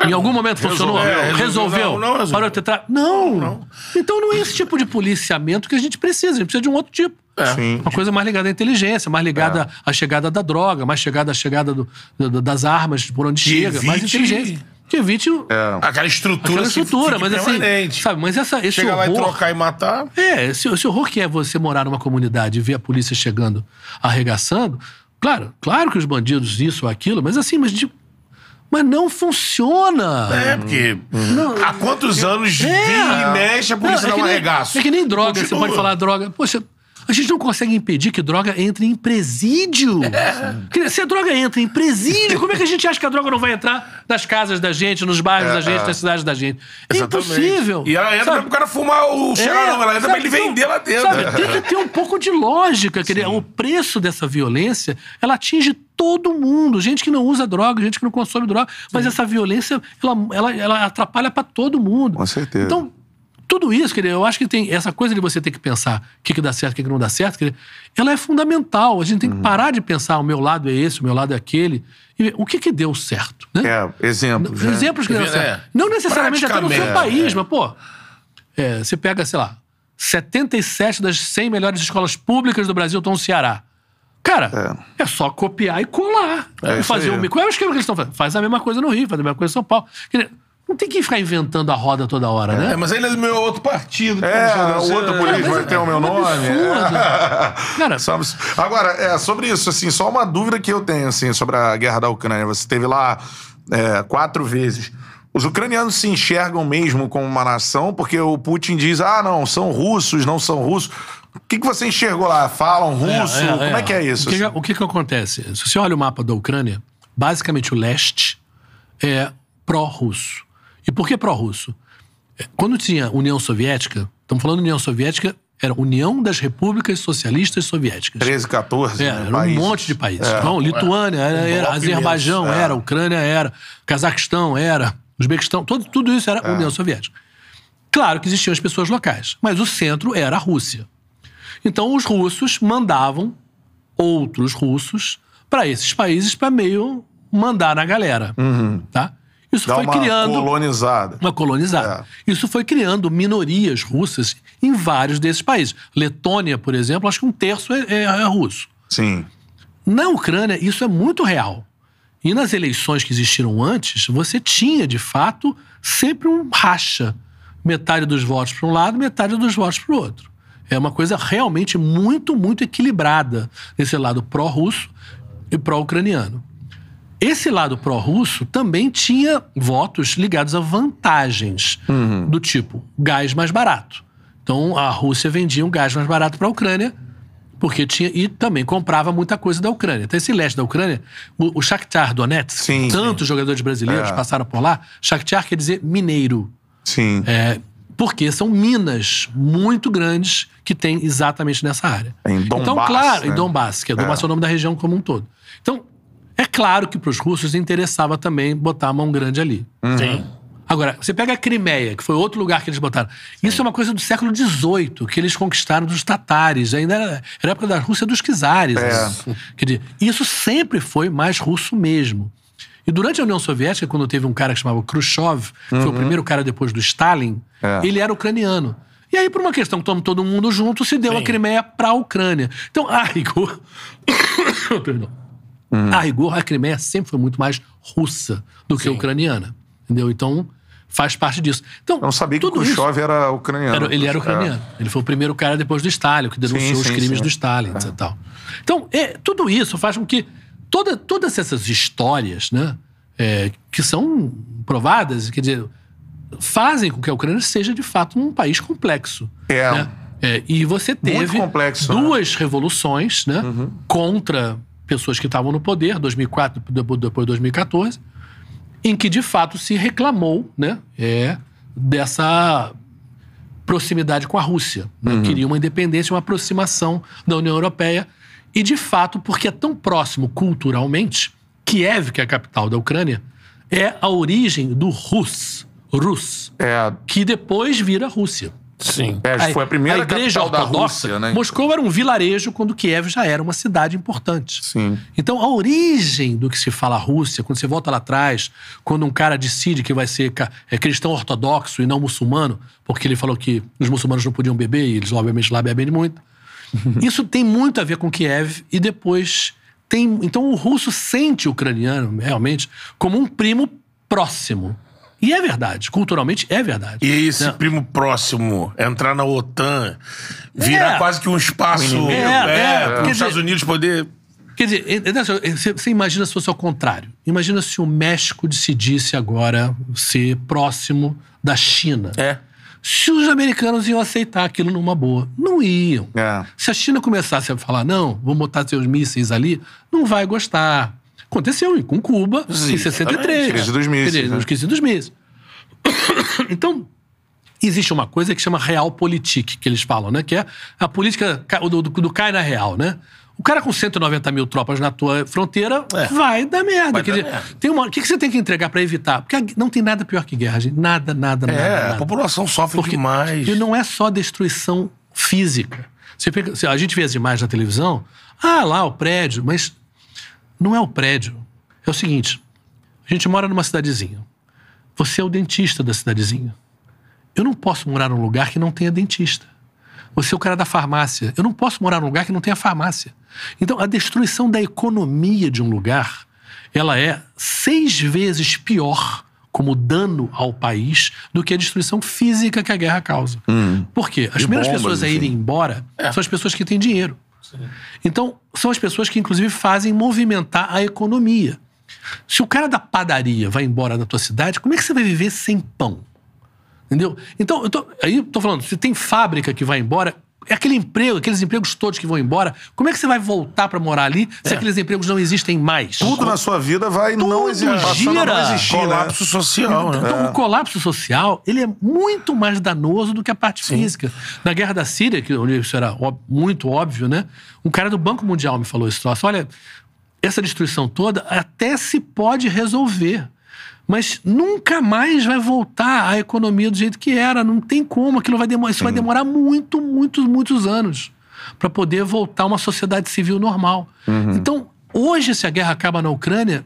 Em algum momento funcionou? resolveu, é, resolveu. Resolveu? Não, não resolveu. Parou de ter tra- não. Então não é esse tipo de policiamento que a gente precisa. A gente precisa de um outro tipo. Sim. Uma coisa mais ligada à inteligência, mais ligada à chegada da droga, mais chegada à chegada do- do- das armas, por onde Que chega, mais evite- inteligência. Que evite o- Aquela estrutura, aquela que estrutura, fique mas assim, permanente. sabe, mas essa, esse Chega lá e horror... trocar e matar. É, esse, esse horror que é você morar numa comunidade e ver a polícia chegando, arregaçando. Claro, claro que os bandidos isso ou aquilo, mas assim, mas, de- mas não funciona. É, porque há quantos anos É. vira e mexe, a polícia Não, é dá um nem- arregaço. É que nem droga, você Continua. pode falar droga. Poxa, a gente não consegue impedir que droga entre em presídio. Que- Se a droga entra em presídio, como é que a gente acha que a droga não vai entrar nas casas da gente, nos bairros da gente, nas cidades da gente? É Exatamente. impossível. E ela entra sabe? pro cara fumar o cheirar, não. Ela entra pra ele sabe, vender lá dentro. Sabe, tem que ter um pouco de lógica. Quer dizer, o preço dessa violência, ela atinge todo mundo. Gente que não usa droga, gente que não consome droga. Mas essa violência, ela, ela, ela atrapalha pra todo mundo. Com certeza. Então, tudo isso, quer eu acho que tem essa coisa de você ter que pensar o que, que dá certo, o que, que não dá certo, quer ela é fundamental. A gente tem que parar de pensar o meu lado é esse, o meu lado é aquele, e ver o que, que deu certo. Né? É, exemplos. né? Exemplos que deu É. certo. Não necessariamente até no seu país, mas, pô, é, você pega, sei lá, 77 das 100 melhores escolas públicas do Brasil estão no Ceará. Cara, é, só copiar e colar. É e fazer o mi- Qual é o esquema que eles estão fazendo? Faz a mesma coisa no Rio, faz a mesma coisa em São Paulo. Não tem que ficar inventando a roda toda hora, né? É, mas ele é do meu outro partido. É, Você- o outro político vai ter o meu nome. É. Cara, Agora, é, sobre isso, assim, só uma dúvida que eu tenho, assim, sobre a guerra da Ucrânia. Você teve lá é, quatro vezes. Os ucranianos se enxergam mesmo como uma nação, porque o Putin diz, ah, não, são russos, não são russos. O que, que você enxergou lá? Falam russo? Como é que é isso? O que, que- assim? o que, que acontece? Se você olha o mapa da Ucrânia, basicamente o leste é pró-russo. E por que pró-russo? É, Quando tinha União Soviética, estamos falando União Soviética, era União das Repúblicas Socialistas Soviéticas. 13, 14, É, né, era um países. monte de países. Então, Lituânia, era, era, Azerbaijão é. era, Ucrânia era, Cazaquistão era, Uzbequistão, tudo, tudo isso era União Soviética. Claro que existiam as pessoas locais, mas o centro era a Rússia. Então, os russos mandavam outros russos para esses países para meio mandar na galera. Tá? Isso Dá foi uma criando colonizada. uma colonizada. Isso foi criando minorias russas em vários desses países. Letônia, por exemplo, acho que um terço é, é- é russo. Sim. Na Ucrânia, isso é muito real. E nas eleições que existiram antes, você tinha, de fato, sempre um racha. Metade dos votos para um lado, metade dos votos para o outro. É uma coisa realmente muito, muito equilibrada nesse lado pró-russo e pró-ucraniano. Esse lado pró-russo também tinha votos ligados a vantagens do tipo gás mais barato. Então a Rússia vendia um gás mais barato para a Ucrânia porque tinha e também comprava muita coisa da Ucrânia. Então esse leste da Ucrânia, o, o Shakhtar Donetsk, Sim, tantos jogadores brasileiros É. passaram por lá. Shakhtar quer dizer mineiro. Sim. É, porque são minas muito grandes que tem exatamente nessa área. Em então, Donbass, claro, né? em Donbass, que é Donbass é o nome da região como um todo. Então, é claro que para os russos interessava também botar a mão grande ali. Sim. Agora, você pega a Crimeia, que foi outro lugar que eles botaram. Isso é uma coisa do século XVIII, que eles conquistaram dos tatares. Ainda era, era a época da Rússia dos czares. É. dizer, isso sempre foi mais russo mesmo. E durante a União Soviética, quando teve um cara que chamava Khrushchev, que foi o primeiro cara depois do Stalin, É. ele era ucraniano. E aí, por uma questão que todo todo mundo junto, se deu a Crimeia para a Ucrânia. Então, a rigor. Perdão. A rigor, a Crimeia sempre foi muito mais russa do que ucraniana. Entendeu? Então, faz parte disso. Então, Eu não sabia que Khrushchev era ucraniano. era- ele era ucraniano. Ele foi o primeiro cara depois do Stalin, que denunciou Sim, os sim, crimes sim. do Stalin etc, e tal. Então, é, tudo isso faz com que toda, todas essas histórias, né, é, que são provadas, quer dizer, fazem com que a Ucrânia seja de fato um país complexo. É. né? É, e você teve complexo, né? duas revoluções né, contra pessoas que estavam no poder, 2004, depois depois de 2014, em que de fato se reclamou né, é, dessa proximidade com a Rússia. né? Queria uma independência, uma aproximação da União Europeia. E, de fato, porque é tão próximo culturalmente, Kiev, que é a capital da Ucrânia, é a origem do Rus, Rus, É, que depois vira Rússia. Sim. é, foi a primeira a igreja capital da ortodoxa, Rússia, né? Moscou era um vilarejo quando Kiev já era uma cidade importante. Sim. Então, a origem do que se fala Rússia, quando você volta lá atrás, quando um cara decide que vai ser ca- é, cristão ortodoxo e não muçulmano, porque ele falou que os muçulmanos não podiam beber, e eles, obviamente, lá bebem muito. Isso tem muito a ver com Kiev e depois tem. Então, o russo sente o ucraniano, realmente, como um primo próximo. E é verdade, culturalmente é verdade. E esse Não. primo próximo entrar na OTAN, virar É. quase que um espaço. inimigo. É, é, para quer os Estados Unidos poder. Quer dizer, é- é- você você imagina se fosse ao contrário. Imagina se o México decidisse agora ser próximo da China. É. Se os americanos iam aceitar aquilo numa boa. Não iam. É. Se a China começasse a falar, não, vou botar seus mísseis ali, não vai gostar. Aconteceu com Cuba Sim, em 63. Crise dos dizer, né? crise dos mísseis. então, existe uma coisa que chama realpolitik, que eles falam, né? Que é a política ca- do, do, do cai na real, né? O cara com 190 mil tropas na tua fronteira É. vai dar merda. Vai Quer dar dizer, merda. Tem uma, o que, que você tem que entregar pra evitar? Porque não tem nada pior que guerra, gente. Nada, nada, nada. É, a nada. população sofre Porque demais. E não é só destruição física. Você pega- a gente vê as imagens na televisão, ah, lá o prédio, mas não é o prédio. É o seguinte: a gente mora numa cidadezinha. Você é o dentista da cidadezinha. Eu não posso morar num lugar que não tenha dentista. Você é o cara da farmácia. Eu não posso morar num lugar que não tenha farmácia. Então, a destruição da economia de um lugar, ela é seis vezes pior como dano ao país do que a destruição física que a guerra causa. Por quê? As E primeiras bombas, pessoas a enfim. irem embora são as pessoas que têm dinheiro. Então, são as pessoas que, inclusive, fazem movimentar a economia. Se o cara da padaria vai embora da tua cidade, como é que você vai viver sem pão? Entendeu? Então, eu tô, aí tô falando, se tem fábrica que vai embora, aquele emprego, aqueles empregos todos que vão embora, como é que você vai voltar pra morar ali se aqueles empregos não existem mais? Tudo na sua vida vai não existir. passando a não gira. existir, né? Colapso social, né? Então, o colapso social, ele é muito mais danoso do que a parte física. Na Guerra da Síria, que onde isso era muito óbvio, né? Um cara do Banco Mundial me falou esse troço. Olha, essa destruição toda até se pode resolver. Mas nunca mais vai voltar a economia do jeito que era. Não tem como. Aquilo vai demorar, isso vai demorar muito, muitos, muitos anos para poder voltar a uma sociedade civil normal. Então, hoje, se a guerra acaba na Ucrânia,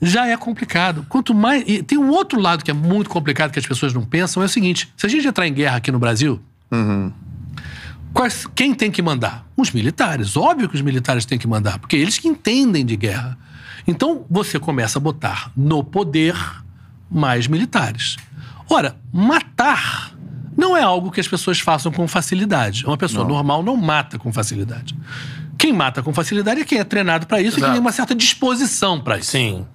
já é complicado. Quanto mais. E tem um outro lado que é muito complicado que as pessoas não pensam: é o seguinte: se a gente entrar em guerra aqui no Brasil, quais- quem tem que mandar? Os militares. Óbvio que os militares têm que mandar, porque eles que entendem de guerra. Então você começa a botar no poder mais militares. Ora, matar não é algo que as pessoas façam com facilidade. Uma pessoa normal não mata com facilidade. Quem mata com facilidade é quem é treinado para isso e Exato. quem tem uma certa disposição para isso. Sim.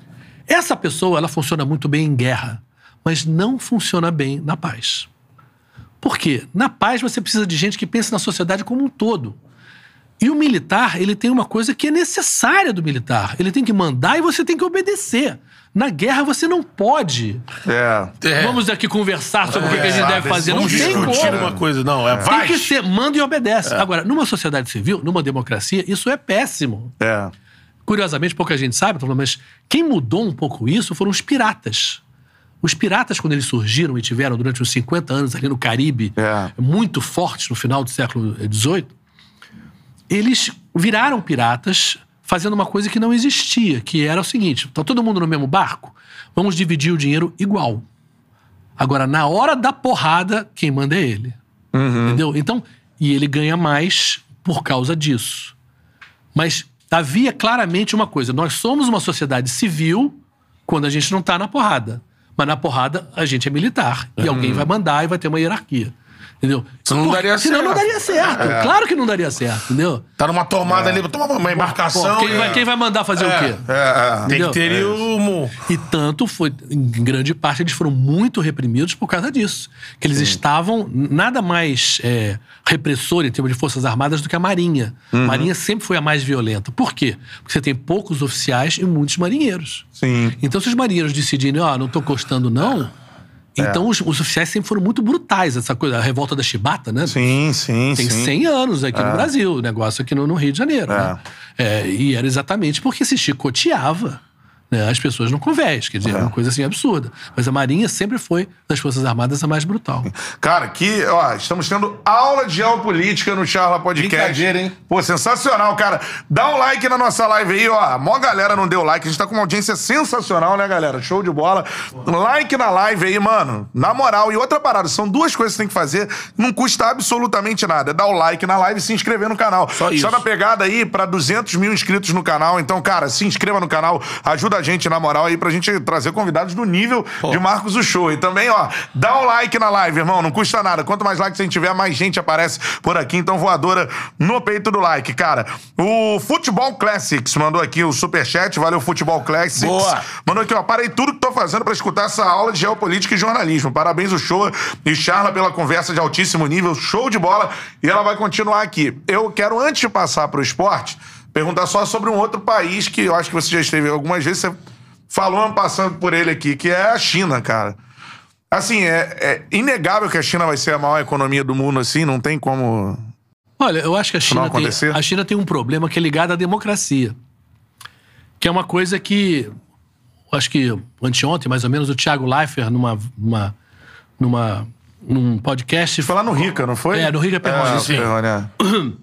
Essa pessoa, ela funciona muito bem em guerra, mas não funciona bem na paz. Por quê? Na paz você precisa de gente que pense na sociedade como um todo. E o militar, ele tem uma coisa que é necessária do militar. Ele tem que mandar e você tem que obedecer. Na guerra você não pode. É. É. Vamos aqui conversar sobre o que que a gente sabe, deve fazer. Não tem como. uma coisa. Não, é, Tem que ser, manda e obedece. Agora, numa sociedade civil, numa democracia, isso é péssimo. É. Curiosamente, pouca gente sabe, mas quem mudou um pouco isso foram os piratas. Os piratas, quando eles surgiram e tiveram durante uns 50 anos ali no Caribe, É. muito fortes no final do século XVIII, eles viraram piratas fazendo uma coisa que não existia, que era o seguinte: tá todo mundo no mesmo barco, vamos dividir o dinheiro igual. Agora, na hora da porrada, quem manda é ele. Entendeu? Então, e ele ganha mais por causa disso. Mas havia claramente uma coisa: nós somos uma sociedade civil quando a gente não está na porrada. Mas na porrada a gente é militar. E alguém vai mandar e vai ter uma hierarquia. Entendeu? Senão não daria Senão não certo. daria certo. Claro que não daria certo, entendeu? Tá numa tomada ali, toma uma embarcação. Pô, quem, vai, quem vai mandar fazer o quê? É, é. Tem que ter o. E tanto foi, em grande parte, eles foram muito reprimidos por causa disso. Que eles estavam nada mais é, repressor em termos de Forças Armadas do que a Marinha. A Marinha sempre foi a mais violenta. Por quê? Porque você tem poucos oficiais e muitos marinheiros. Sim. Então, se os marinheiros decidirem, ó, não tô gostando, não. Então, os, os oficiais sempre foram muito brutais. Essa coisa, a revolta da Chibata, né? Sim, sim, Tem sim. 100 anos aqui no Brasil, o negócio aqui no, no Rio de Janeiro. né? É, e era exatamente porque se chicoteava né, as pessoas no convés. Quer dizer, era uma coisa assim absurda. Mas a Marinha sempre foi, das Forças Armadas, a mais brutal. Cara, aqui, ó, estamos tendo aula de geopolítica no Charla Podcast. Brincadeira, hein? Pô, sensacional, cara. Dá um like na nossa live aí, ó. A maior galera não deu like. A gente tá com uma audiência sensacional, né, galera? Show de bola. Like na live aí, mano. Na moral. E outra parada, são duas coisas que você tem que fazer. Não custa absolutamente nada. É dar o like na live e se inscrever no canal. Só isso. Está na pegada aí pra 200 mil inscritos no canal. Então, cara, se inscreva no canal. Ajuda gente, na moral, aí pra gente trazer convidados do nível de Marcos o Show. E também, ó, dá um like na live, irmão. Não custa nada. Quanto mais likes a gente tiver, mais gente aparece por aqui. Então, voadora no peito do like, cara. O Futebol Classics mandou aqui o superchat. Valeu, Futebol Classics. Boa. Mandou aqui, ó. Parei tudo que tô fazendo pra escutar essa aula de geopolítica e jornalismo. Parabéns, o show e Charla pela conversa de altíssimo nível. Show de bola. E ela vai continuar aqui. Eu quero, antes de passar pro esporte, perguntar só sobre um outro país que eu acho que você já esteve algumas vezes. Você falou passando por ele aqui, que é a China, cara. Assim, é, é inegável que a China vai ser a maior economia do mundo, assim, não tem como Olha, eu acho que a não China, tem, a China tem um problema que é ligado à democracia. Que é uma coisa que. Acho que anteontem, mais ou menos, o Thiago Leifert, numa, numa, numa, num podcast. Foi lá no Rica, não foi? É, no Rica Perrone, É, sim. Perrone, é.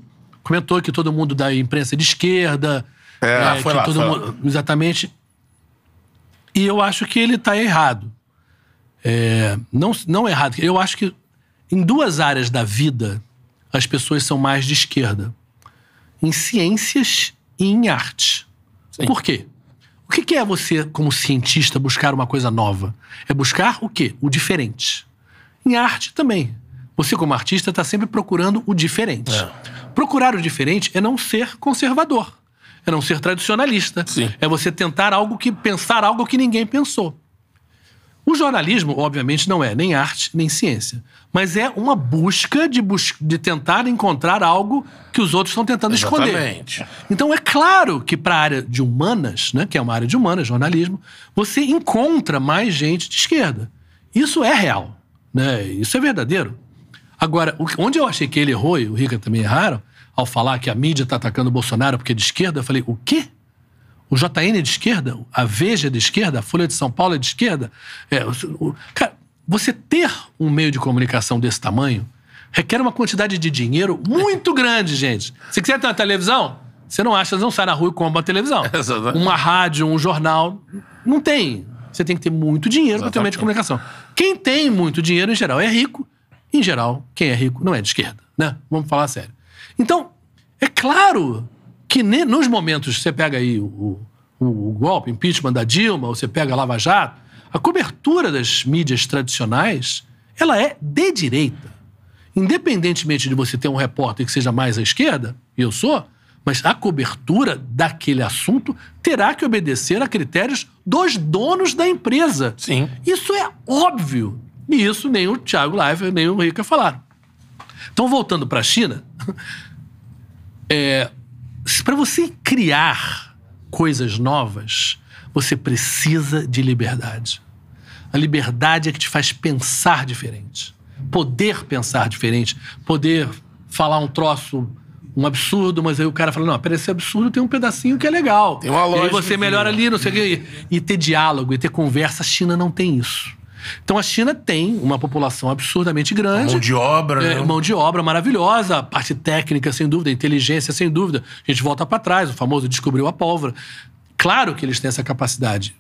comentou que todo mundo da imprensa é de esquerda. É, Ah, foi lá, todo foi mundo- Exatamente. E eu acho que ele está errado. É, não, não errado. Eu acho que em duas áreas da vida as pessoas são mais de esquerda: em ciências e em arte. Por quê? O que que é você, como cientista, buscar uma coisa nova? É buscar o quê? O diferente. Em arte também. Você, como artista, está sempre procurando o diferente. Procurar o diferente é não ser conservador. É não ser tradicionalista. Sim. É você tentar algo que pensar algo que ninguém pensou. O jornalismo, obviamente, não é nem arte nem ciência, mas é uma busca de, bus de tentar encontrar algo que os outros estão tentando esconder. Exatamente. Então é claro que para a área de humanas, né, que é uma área de humanas, jornalismo, você encontra mais gente de esquerda. Isso é real, né? Isso é verdadeiro. Agora, onde eu achei que ele errou e o Rica também erraram, ao falar que a mídia está atacando o Bolsonaro porque é de esquerda, eu falei, o quê? O JN é de esquerda? A Veja é de esquerda? A Folha de São Paulo é de esquerda? É, o- cara, você ter um meio de comunicação desse tamanho requer uma quantidade de dinheiro muito grande, gente. Se quiser ter uma televisão, você não acha, não sai na rua e compra uma televisão. Exatamente. Uma rádio, um jornal. Não tem. Você tem que ter muito dinheiro para ter um meio de comunicação. Quem tem muito dinheiro, em geral, é rico. Em geral, quem é rico não é de esquerda, né? Vamos falar sério. Então, é claro que nos momentos, você pega aí o, o, o golpe, impeachment da Dilma, ou você pega a Lava Jato, a cobertura das mídias tradicionais, ela é de direita. Independentemente de você ter um repórter que seja mais à esquerda, e eu sou, mas a cobertura daquele assunto terá que obedecer a critérios dos donos da empresa. Sim. Isso é óbvio. E isso nem o Thiago Leifert, nem o Rica falaram. Então, voltando para a China, para você criar coisas novas, você precisa de liberdade. A liberdade é que te faz pensar diferente. Poder pensar diferente. Poder falar um troço, um absurdo, mas aí o cara fala: não, pera, esse absurdo tem um pedacinho que é legal. Tem uma E aí lógica você melhora ali, não sei o quê. E ter diálogo e ter conversa. A China não tem isso. Então a China tem uma população absurdamente grande. Mão de obra, É, né? mão de obra maravilhosa, a parte técnica, sem dúvida, inteligência, sem dúvida. A gente volta para trás, o famoso descobriu a pólvora. Claro que eles têm essa capacidade,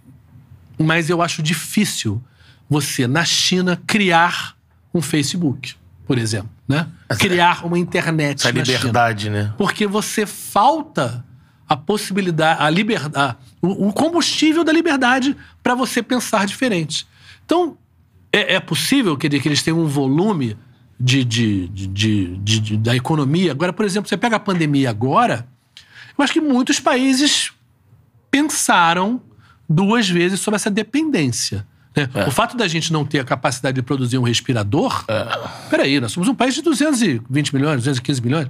mas eu acho difícil você, na China, criar um Facebook, por exemplo, né? Criar uma internet Essa na China. liberdade, né? Porque você falta a possibilidade, a liberdade, o, o combustível da liberdade para você pensar diferente. Então, é, é possível que, que eles tenham um volume de, de, de, de- da economia. Agora, por exemplo, você pega a pandemia agora, eu acho que muitos países pensaram duas vezes sobre essa dependência. né? O fato da gente não ter a capacidade de produzir um respirador. Peraí, nós somos um país de 220 milhões, 215 milhões.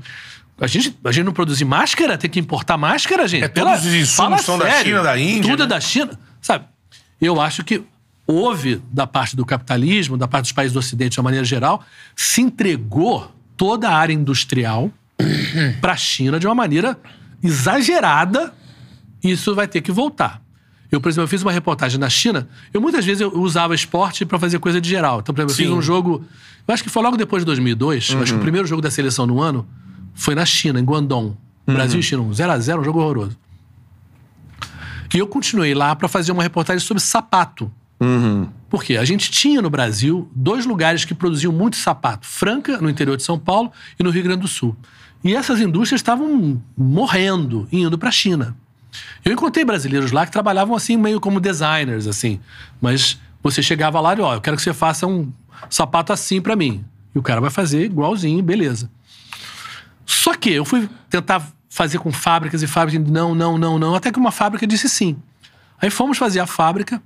A gente, a gente não produzir máscara, tem que importar máscara, gente. É, todos os insumos são da sério. China, da Índia, Tudo é né? da China. Sabe? Eu acho que houve, da parte do capitalismo, da parte dos países do Ocidente de uma maneira geral, se entregou toda a área industrial para a China de uma maneira exagerada. Isso vai ter que voltar. Eu, por exemplo, eu fiz uma reportagem na China. Eu muitas vezes eu usava esporte para fazer coisa de geral. Então, por exemplo, eu fiz Sim. um jogo. Eu acho que foi logo depois de 2002. Eu acho que o primeiro jogo da seleção no ano foi na China, em Guangdong. Brasil e China, um 0x0, um jogo horroroso. E eu continuei lá para fazer uma reportagem sobre sapato. Por quê? A gente tinha no Brasil dois lugares que produziam muito sapato: Franca, no interior de São Paulo, e no Rio Grande do Sul. E essas indústrias estavam morrendo, indo para a China. Eu encontrei brasileiros lá que trabalhavam assim, meio como designers, assim. Mas você chegava lá e, ó, eu quero que você faça um sapato assim para mim. E o cara vai fazer igualzinho, beleza. Só que eu fui tentar fazer com fábricas e fábricas, não, não, não, não, até que uma fábrica disse sim. Aí fomos fazer a fábrica,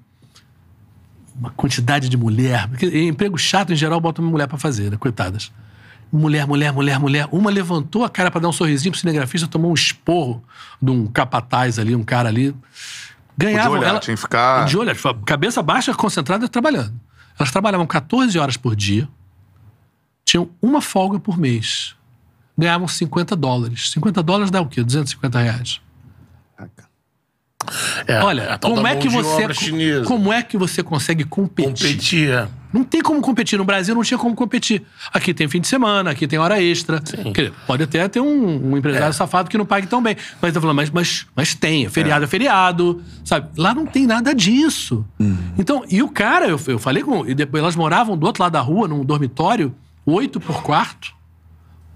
uma quantidade de mulher, porque emprego chato em geral bota uma mulher pra fazer, né? Coitadas. Mulher, mulher, mulher, mulher. Uma levantou a cara pra dar um sorrisinho pro cinegrafista, tomou um esporro de um capataz ali, um cara ali. Ganhavam. olhar, ela- tinha que ficar- De olho, cabeça baixa, concentrada, trabalhando. Elas trabalhavam 14 horas por dia, tinham uma folga por mês. ganhavam 50 dólares. 50 dólares dá o quê? 250 reais. É, Olha, tal como é que você como é que você consegue competir? Competia. Não tem como competir. No Brasil não tinha como competir. Aqui tem fim de semana, aqui tem hora extra. Dizer, pode até ter um, um empresário safado que não pague tão bem. Mas eu falando, mas, mas, mas tem. Feriado é. feriado. Sabe? Lá não tem nada disso. Então, e o cara, eu, eu falei com. E depois elas moravam do outro lado da rua, num dormitório, oito por quarto,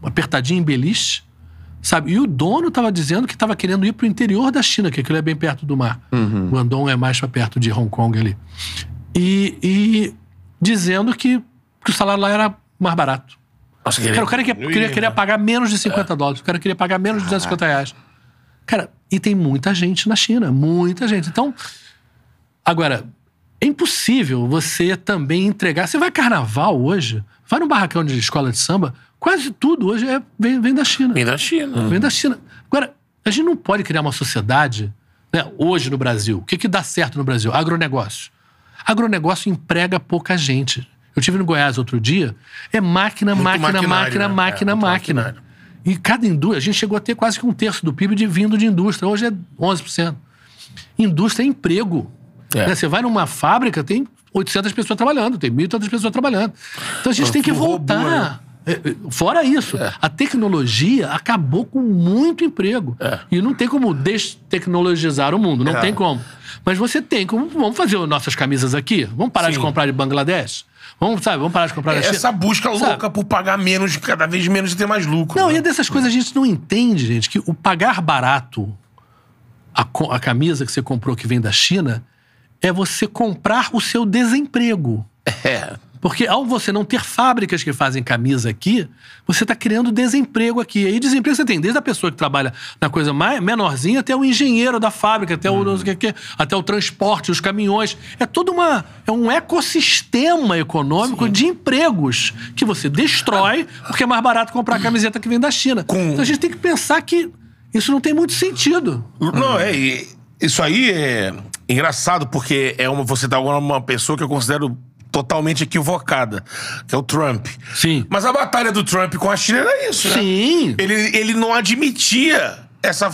apertadinho em beliche. Sabe? E o dono estava dizendo que estava querendo ir para o interior da China, que aquilo é bem perto do mar. Uhum. Guangdong é mais para perto de Hong Kong ali. E, e dizendo que, que o salário lá era mais barato. Nossa, Cara, o cara queria, queria, queria pagar menos de 50 dólares. O cara queria pagar menos de 250 reais. Cara, e tem muita gente na China. Muita gente. Então, agora, é impossível você também entregar. Você vai carnaval hoje, vai num barracão de escola de samba, quase tudo hoje é, vem, vem da China. Vem da China. Vem da China. Agora, a gente não pode criar uma sociedade, né, hoje no Brasil. O que, que dá certo no Brasil? Agronegócio. Agronegócio emprega pouca gente. Eu tive no Goiás outro dia, é máquina, Muito máquina, máquina, né? máquina, É, máquina. E cada indústria, a gente chegou a ter quase que um terço do PIB de, vindo de indústria. Hoje é 11%. Indústria é emprego. É. Né, Você vai numa fábrica, tem 800 pessoas trabalhando, tem 1.800 pessoas trabalhando. Então a gente tem que robô, voltar. né? É, é, Fora isso, a tecnologia acabou com muito emprego. É. E não tem como destecnologizar o mundo, não É. tem como. Mas você tem como. Vamos fazer nossas camisas aqui? Vamos parar de Sim. comprar de Bangladesh? Vamos, sabe, vamos parar de comprar China? Essa busca Sabe? louca por pagar menos, cada vez menos e ter mais lucro. Não, né? e é dessas coisas a gente não entende, gente, que o pagar barato a, a camisa que você comprou que vem da China é você comprar o seu desemprego. É. Porque ao você não ter fábricas que fazem camisa aqui, você está criando desemprego aqui. E aí desemprego você tem desde a pessoa que trabalha na coisa mais menorzinha até o engenheiro da fábrica, até o, até o transporte, os caminhões. É todo uma, é um ecossistema econômico de empregos que você destrói porque é mais barato comprar a camiseta que vem da China. Com- Então a gente tem que pensar que isso não tem muito sentido. Não, é. Isso aí é engraçado, porque é uma, você tá agora uma pessoa que eu considero totalmente equivocada, que é o Trump. Sim. Mas a batalha do Trump com a China era isso, né? Sim. Ele, ele não admitia essa.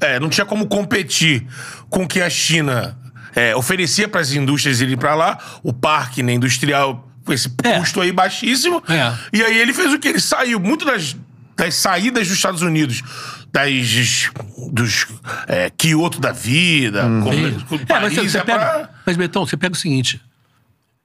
é, não tinha como competir com o que a China é, oferecia para as indústrias irem para lá, o parque né, industrial com esse É. custo aí baixíssimo. É. E aí ele fez o que? Ele saiu muito das, das saídas dos Estados Unidos, das, dos é, Kyoto da vida, como, Sim. com É, mas, você, você é pega, pra- mas, Betão, você pega o seguinte: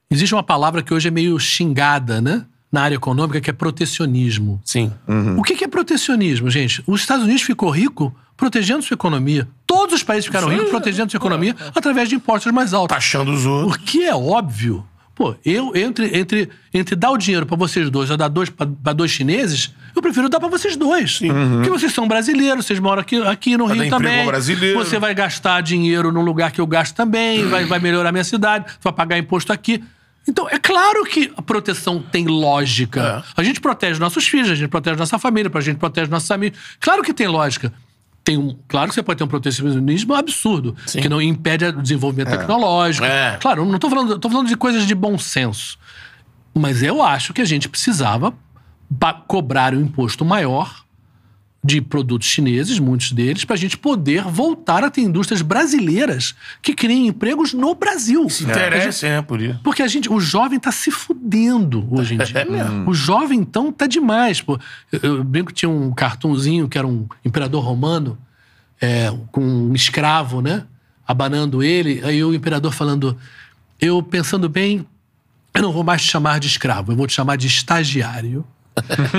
existe uma palavra que hoje é meio xingada, né? Na área econômica, que é protecionismo. Sim. O que é protecionismo, gente? Os Estados Unidos ficou rico protegendo sua economia. Todos os países ficaram Sim. ricos protegendo sua economia através de impostos mais altos. Taxando os outros. O que é óbvio. Pô, eu, entre, entre, entre dar o dinheiro pra vocês dois ou dar dois pra pra dois chineses, eu prefiro dar pra vocês dois. Porque vocês são brasileiros, vocês moram aqui, aqui no dar Rio também. brasileiro. Você vai gastar dinheiro num lugar que eu gasto também, vai, vai melhorar a minha cidade, vai pagar imposto aqui. Então, é claro que a proteção tem lógica. A gente protege nossos filhos, a gente protege nossa família, a gente protege nossos amigos. Claro que tem lógica. Tem um, claro que você pode ter um protecionismo absurdo, que não impede o desenvolvimento tecnológico. É. Claro, não estou falando, tô falando de coisas de bom senso. Mas eu acho que a gente precisava cobrar um imposto maior de produtos chineses, muitos deles, para a gente poder voltar a ter indústrias brasileiras que criem empregos no Brasil. Se interessa, é, por isso. porque a gente, o jovem tá se fudendo hoje em dia. o jovem, então, tá demais. Pô. Eu, eu brinco que tinha um cartunzinho que era um imperador romano é, com um escravo, né? Abanando ele. Aí o imperador falando: Eu, pensando bem, eu não vou mais te chamar de escravo, eu vou te chamar de estagiário.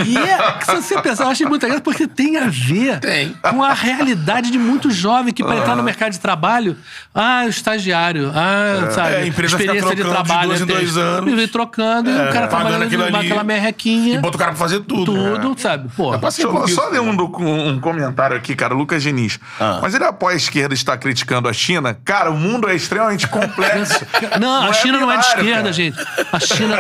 E é, se você pensar, eu achei muito legal porque tem a ver Tem. com a realidade de muito jovem que, para entrar no mercado de trabalho, ah, o estagiário, ah, sabe, É, a empresa fica experiência de trocando de trabalho. dois em dois anos. E vem trocando, e o cara pagando trabalhando aquela merrequinha, E bota o cara pra fazer tudo. tudo, né? sabe? Pô, Eu só ler um, um comentário aqui, cara. Lucas Diniz. Ah. Mas ele apoia a esquerda está criticando a China. Cara, o mundo é extremamente complexo. Não, a é China não é de esquerda, cara. gente. A China.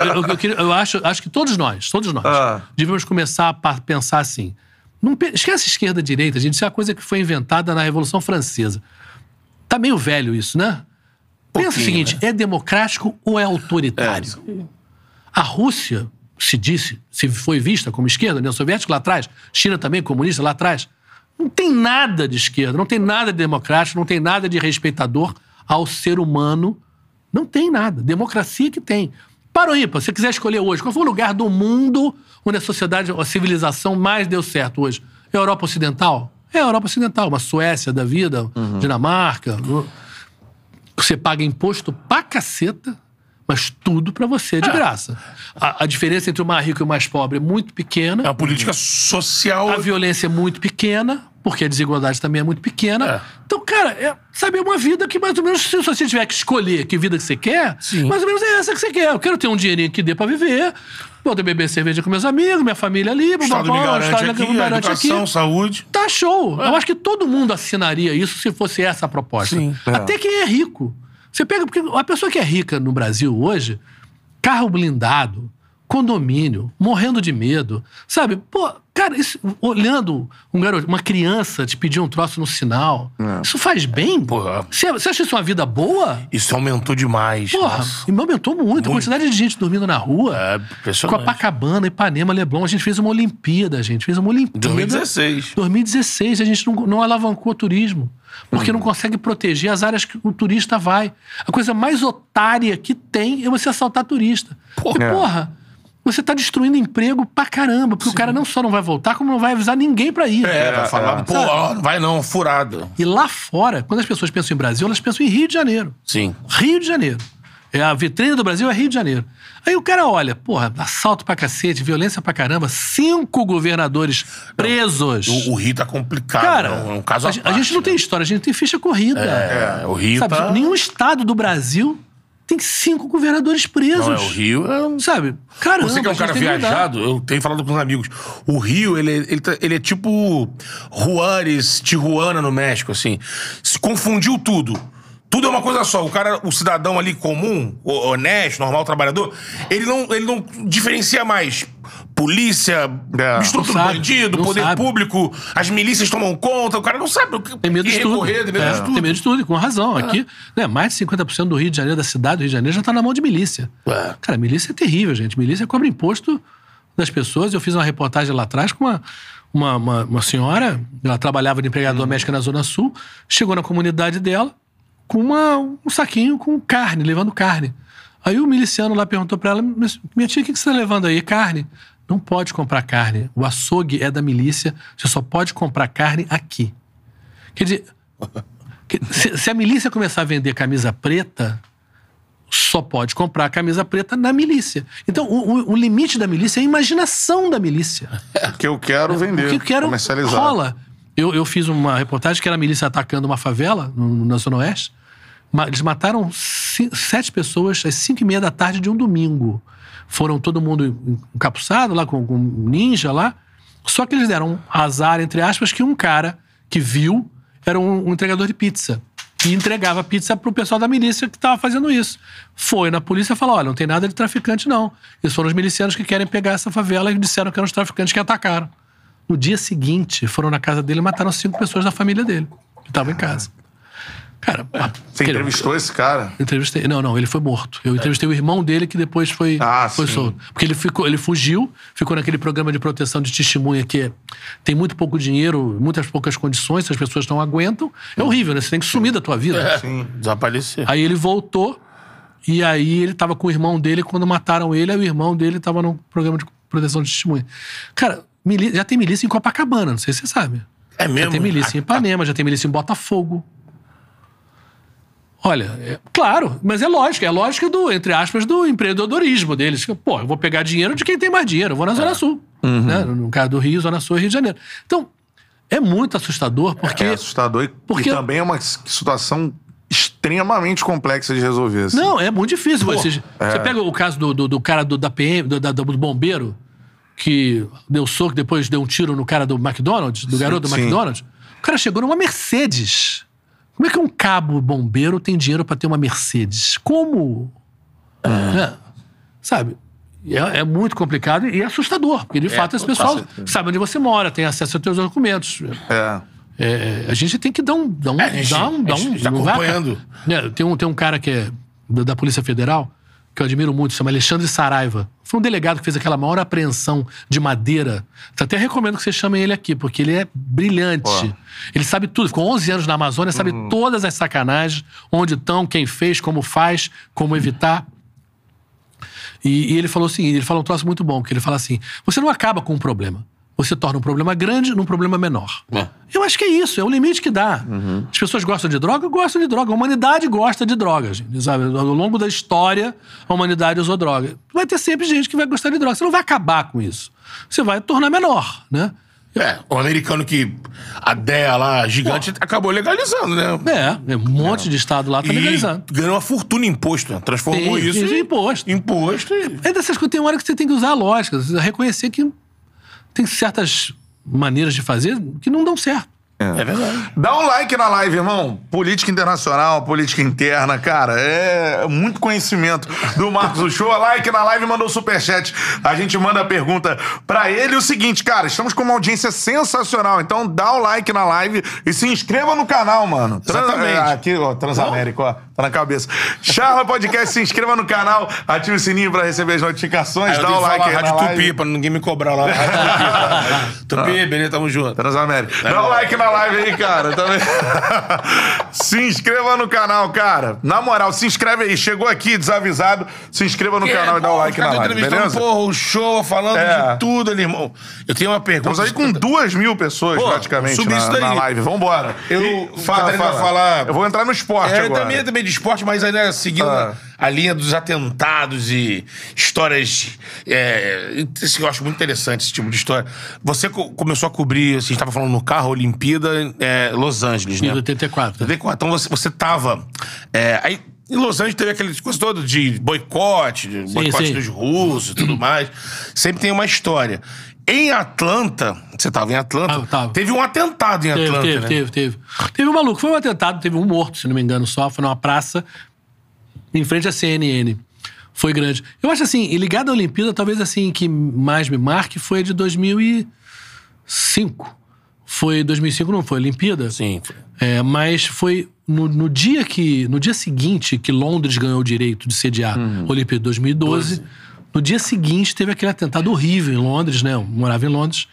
Eu, eu- eu eu acho, acho que todos nós, todos nós, Ah. devíamos começar a pensar assim. Não, esquece esquerda e direita, gente. Isso é uma coisa que foi inventada na Revolução Francesa. Tá meio velho isso, né? Pensa o seguinte: é democrático ou é autoritário? A Rússia se disse, se foi vista como esquerda, União Soviética lá atrás, China também comunista lá atrás, não tem nada de esquerda, não tem nada de democrático, não tem nada de respeitador ao ser humano. Não tem nada. Democracia que tem. Para o ímpar, se você quiser escolher hoje, qual foi o lugar do mundo onde a sociedade, a civilização mais deu certo hoje? É a Europa Ocidental? É a Europa Ocidental, uma Suécia da vida, Dinamarca. Você paga imposto pra caceta, mas tudo pra você de graça. A, a diferença entre o mais rico e o mais pobre é muito pequena. É uma política social. A violência é muito pequena, porque a desigualdade também é muito pequena. É. Então, cara, é, sabe, é uma vida que mais ou menos, se você tiver que escolher que vida que você quer, Sim. mais ou menos é essa que você quer. Eu quero ter um dinheirinho que dê pra viver, poder beber cerveja com meus amigos, minha família ali, O Estado me blá, blá, garante Estado aqui, me garante educação, aqui. saúde. Tá show. Eu acho que todo mundo assinaria isso se fosse essa a proposta. Sim. Até quem é rico. Você pega, porque a pessoa que é rica no Brasil hoje, carro blindado, condomínio, morrendo de medo, sabe? Pô, cara, isso, olhando um garoto, uma criança te pedir um troço no sinal, isso faz bem? Porra. Você, você acha isso uma vida boa? Isso aumentou demais. Porra, nossa. e me aumentou muito. A quantidade de gente dormindo na rua. É impressionante. Copacabana, Ipanema, Leblon. A gente fez uma Olimpíada, a gente fez uma Olimpíada. 2016. 2016, a gente não, não alavancou o turismo. Porque Uhum. não consegue proteger as áreas que o turista vai. A coisa mais otária que tem é você assaltar turista. Porque, É. porra, você tá destruindo emprego pra caramba. Porque o cara não só não vai voltar, como não vai avisar ninguém pra ir. É, vai falar, é. pô, ó, vai não, furado. E lá fora, quando as pessoas pensam em Brasil, elas pensam em Rio de Janeiro. Sim. Rio de Janeiro. É a vitrine do Brasil é Rio de Janeiro. Aí o cara olha, porra, assalto pra cacete, violência pra caramba, cinco governadores presos. O, o Rio tá complicado. Cara, é um, é caso a, parte, gente não tem história, a gente tem ficha corrida. É, o Rio Sabe, tá... Nenhum estado do Brasil tem cinco governadores presos. Não, é, o Rio é um... Sabe? Caramba, Você que é um cara viajado, eu tenho falado com os amigos. O Rio, ele, ele, tá- ele é tipo Juárez, Tijuana no México, assim. Se confundiu tudo. Tudo é uma coisa só. O cara, o cidadão ali comum, honesto, normal, trabalhador, ele não, ele não diferencia mais. Polícia, É. estrutura sabe, bandido, poder sabe. público, as milícias tomam conta, o cara não sabe o que Tem medo de tudo. recorrer, tem medo É, de tudo. Tem medo de tudo, com razão. Aqui, né, mais de 50% do Rio de Janeiro, da cidade do Rio de Janeiro, já tá na mão de milícia. É. Cara, milícia é terrível, gente. Milícia cobra imposto das pessoas. Eu fiz uma reportagem lá atrás com uma, uma, uma, uma senhora, ela trabalhava de empregada doméstica na Zona Sul, chegou na comunidade dela com uma- um saquinho com carne, levando carne. Aí o miliciano lá perguntou pra ela, "Mas, minha tia, o que você tá levando aí? Carne. Não pode comprar carne. O açougue é da milícia, você só pode comprar carne aqui. Quer dizer, se, se a milícia começar a vender camisa preta, só pode comprar camisa preta na milícia. Então, o, o- o limite da milícia é a imaginação da milícia. que eu quero vender, O que eu quero comercializar. rola. Eu, eu fiz uma reportagem que era a milícia atacando uma favela no- na Zona Oeste. Eles mataram sete pessoas às cinco e meia da tarde de um domingo. Foram todo mundo encapuçado lá, com, com ninja lá. Só que eles deram azar, entre aspas, que um cara que viu era um, um entregador de pizza. E entregava pizza pro pessoal da milícia que estava fazendo isso. Foi na polícia e falou: olha, não tem nada de traficante, não. Esses foram os milicianos que querem pegar essa favela e disseram que eram os traficantes que atacaram. No dia seguinte, foram na casa dele e mataram cinco pessoas da família dele, que estavam em casa. Cara, Você quer- entrevistou esse cara? Entrevistei. Não, não, ele foi morto. Eu entrevistei o irmão dele que depois foi, Ah, foi sim. solto. Porque ele, ficou, ele fugiu, ficou naquele programa de proteção de testemunha que é- tem muito pouco dinheiro, muitas poucas condições, se as pessoas não aguentam. É horrível, né? Você tem que sumir da tua vida. Sim, desaparecer. Aí ele voltou, e aí ele tava com o irmão dele quando mataram ele, aí o irmão dele tava no programa de proteção de testemunha. Cara, já tem milícia em Copacabana, não sei se você sabe. É Já mesmo? tem milícia em Ipanema, já tem milícia em Botafogo. Olha, é- claro, mas é lógico, é a lógica do, entre aspas, do empreendedorismo deles. Pô, eu vou pegar dinheiro de quem tem mais dinheiro, eu vou na Zona Sul. Né? No caso do Rio, Zona Sul e Rio de Janeiro. Então, é muito assustador, porque. É assustador e, Porque- e também é uma situação extremamente complexa de resolver. assim. Não, é muito difícil. Pô, Você, você pega o caso do, do, do cara do, da PM, do, da- do bombeiro, que deu soco, depois deu um tiro no cara do McDonald's, do garoto do sim. McDonald's. O cara chegou numa Mercedes. Como é que um cabo bombeiro tem dinheiro pra ter uma Mercedes? Como? É. Sabe? É, é muito complicado e é assustador, porque de fato esse pessoal sabe onde você mora, tem acesso aos seus documentos. É. É, a gente tem que dar um. Dar um, É, a gente- dar um, dar um tá acompanhando. É, tem, um, tem um cara que é da, da Polícia Federal, que eu admiro muito, se chama Alexandre Saraiva. Foi um delegado que fez aquela maior apreensão de madeira. Até recomendo que vocês chamem ele aqui, porque ele é brilhante. Ó. Ele sabe tudo. Ficou 11 anos na Amazônia, sabe todas as sacanagens, onde estão, quem fez, como faz, como evitar. E, e ele falou o seguinte: ele falou um troço muito bom, que ele fala assim: você não acaba com um problema. Você torna um problema grande num problema menor. É. Eu acho que é isso, é o limite que dá. As pessoas gostam de droga? Gostam de droga. A humanidade gosta de drogas. gente, Sabe? Ao longo da história, a humanidade usou droga. Vai ter sempre gente que vai gostar de droga. Você não vai acabar com isso. Você vai tornar menor, né? É, o americano que a DEA lá, gigante, acabou legalizando, né? É, é um monte de estado lá tá E legalizando. ganhou uma fortuna em imposto, né? Transformou Sim, isso é em imposto. Imposto e... É dessas coisas, tem uma hora que você tem que usar a lógica, reconhecer que tem certas maneiras de fazer que não dão certo. É verdade. Dá um like na live, irmão. Política internacional, política interna, cara, é muito conhecimento do Marcos Show. Like na live, mandou superchat. A gente manda a pergunta pra ele. O seguinte, cara, estamos com uma audiência sensacional. Então dá o like na live e se inscreva no canal, mano. Trans- Exatamente. é, Aqui, ó, Transamérica, ó. Tá na cabeça. Charla Podcast, se inscreva no canal, ative o sininho pra receber as notificações, dá o like aí na Rádio live. Tupi, pra ninguém me cobrar lá. Rádio Tupi? Tupi, beleza, tamo junto. Transamérica. Dá um like na live aí, cara. Também. se inscreva no canal, cara. Na moral, se inscreve aí. Chegou aqui desavisado, se inscreva no canal e dá o like na live, beleza? Porra, o show, falando É. de tudo ali, irmão. Eu tenho uma pergunta. Estamos aí com duas mil pessoas Pô, praticamente na, isso daí. na live. Vambora. Eu- E- Catarina vai falar- Eu vou entrar no esporte É, agora. também é também de esporte, mas aí, né, seguindo Ah. A linha dos atentados e histórias. É, eu acho muito interessante, esse tipo de história. Você co- começou a cobrir, assim, a gente estava falando no carro, Olimpíada, é, Los Angeles, né? Em 84. 84. Então você, você tava. é, aí em Los Angeles teve aquele coisa toda de boicote, de boicote sim. dos russos e tudo mais. Sempre tem uma história. Em Atlanta, você tava em Atlanta, tava. teve um atentado em Teve, Atlanta, teve, né? teve, teve. Teve um maluco, foi um atentado, teve um morto, se não me engano, só. Foi numa praça, em frente à CNN. Foi grande. Eu acho assim, e ligado à Olimpíada, talvez assim, que mais me marque foi a de 2005. Foi 2005, não foi Olimpíada? Sim. É, mas foi no, no dia que no dia seguinte que Londres ganhou o direito de sediar Uhum. a Olimpíada de 2012, no dia seguinte teve aquele atentado horrível em Londres, né? Eu morava em Londres,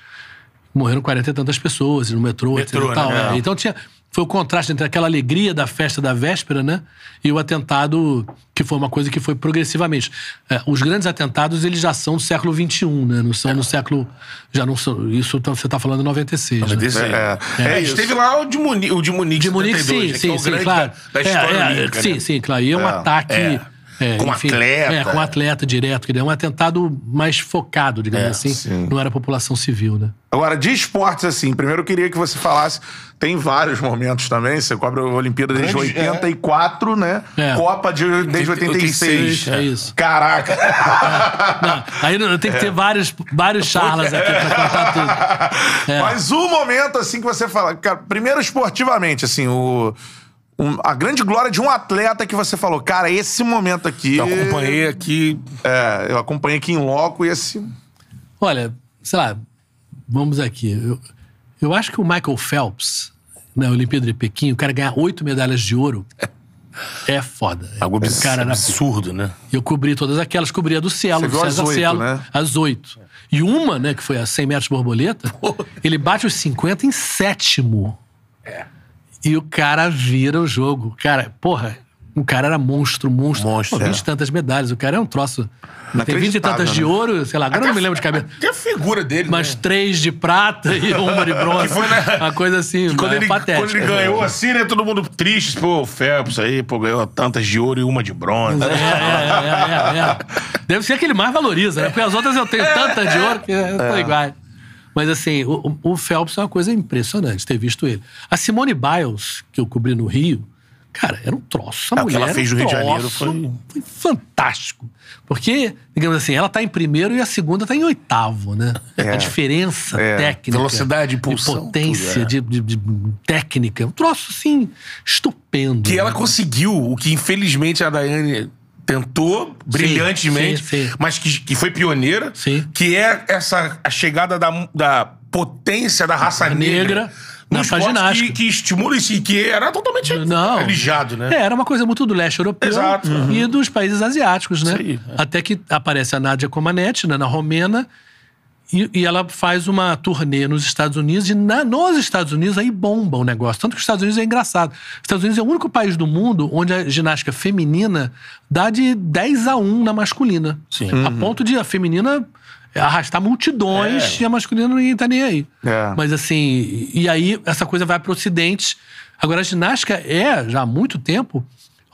morreram 40 e tantas pessoas no metrô, Metrô, etc e tal. né? É, Então tinha foi o contraste entre aquela alegria da festa da véspera, né? E o atentado, que foi uma coisa que foi progressivamente. É, os grandes atentados, eles já são do século XXI, né? Não são no século. Já não são. Isso tá- você está falando em 96. né? Desse- É, É, é a gente isso. teve lá o de Munique, o de Munique, De Munique, 72, sim, né, que sim, é o sim, claro. da, da história É, é, sim, né? sim, claro. E é um É, ataque. É. é, Com atleta. É, com atleta direto. dizer, É um atentado mais focado, digamos É, assim. sim. Não era a população civil, né? Agora, de esportes, assim, primeiro eu queria que você falasse. Tem vários momentos também. Você cobre a Olimpíada desde Grande- 84, né? É. Copa de, desde 86. É isso. Caraca! Não, aí eu tenho que ter vários, vários charlas aqui pra contar tudo. É. Mas o momento, assim, que você fala. cara, primeiro, esportivamente, assim, o. um- a grande glória de um atleta que você falou, cara, esse momento aqui. Eu acompanhei aqui. É, eu acompanhei aqui em loco e esse. Olha, sei lá, vamos aqui. Eu, eu acho que o Michael Phelps, na Olimpíada de Pequim, o cara ganhar oito medalhas de ouro é foda. Algo o cara absurdo, né? Eu cobri todas aquelas, cobri a do Cielo, do César oito, Cielo, né? as oito. E uma, né, que foi a 100 metros borboleta, ele bate os 50 em sétimo. É. E o cara vira o jogo. Cara, porra, o cara era monstro, monstro. Monstro, Pô, 20 é. e tantas medalhas, o cara é um troço. Tem 20 e tantas Inacreditável, de né? ouro, sei lá, agora eu não me lembro de cabeça. Tem a figura dele, Mas né? três de prata e uma de bronze. Foi, né? Uma coisa assim, Quando é ele, patética. quando ele ganhou assim, né? Todo mundo triste. Pô, o Phelps aí, pô, ganhou tantas de ouro e uma de bronze. É, é, é, é, é. Deve ser que ele mais valoriza, né? Porque as outras eu tenho tantas de ouro que são iguais. Mas assim, o, o Phelps é uma coisa impressionante ter visto ele. A Simone Biles, que eu cobri no Rio, cara, era um troço. A É, o que mulher ela fez no um Rio de Janeiro foi- foi fantástico. Porque, digamos assim, ela tá em primeiro e a segunda tá em oitavo, né? A diferença É. técnica. Velocidade, de impulsão, potência, tudo, é. de, de- de técnica. Um troço, assim, estupendo. Que ela né? conseguiu o que, infelizmente, a Daiane tentou brilhantemente, sim, sim. mas que, que foi pioneira, Sim. que é essa a chegada da, da potência da raça negra. Negra. Um Na ginástica. Que, que estimula isso e que era totalmente Não. religado, né? É, era uma coisa muito do leste europeu Exato. e dos países asiáticos, né? Até que aparece a Nádia Comaneci, né, na Romena, e, e ela faz uma turnê nos Estados Unidos, e na- nos Estados Unidos aí bomba o negócio. Tanto que os Estados Unidos é engraçado. Os Estados Unidos é o único país do mundo onde a ginástica feminina dá de 10 a 1 na masculina. Sim. A ponto de a feminina arrastar multidões É. e a masculina ninguém tá nem aí. É. Mas assim, e aí essa coisa vai para o Ocidente. Agora, a ginástica é, já há muito tempo,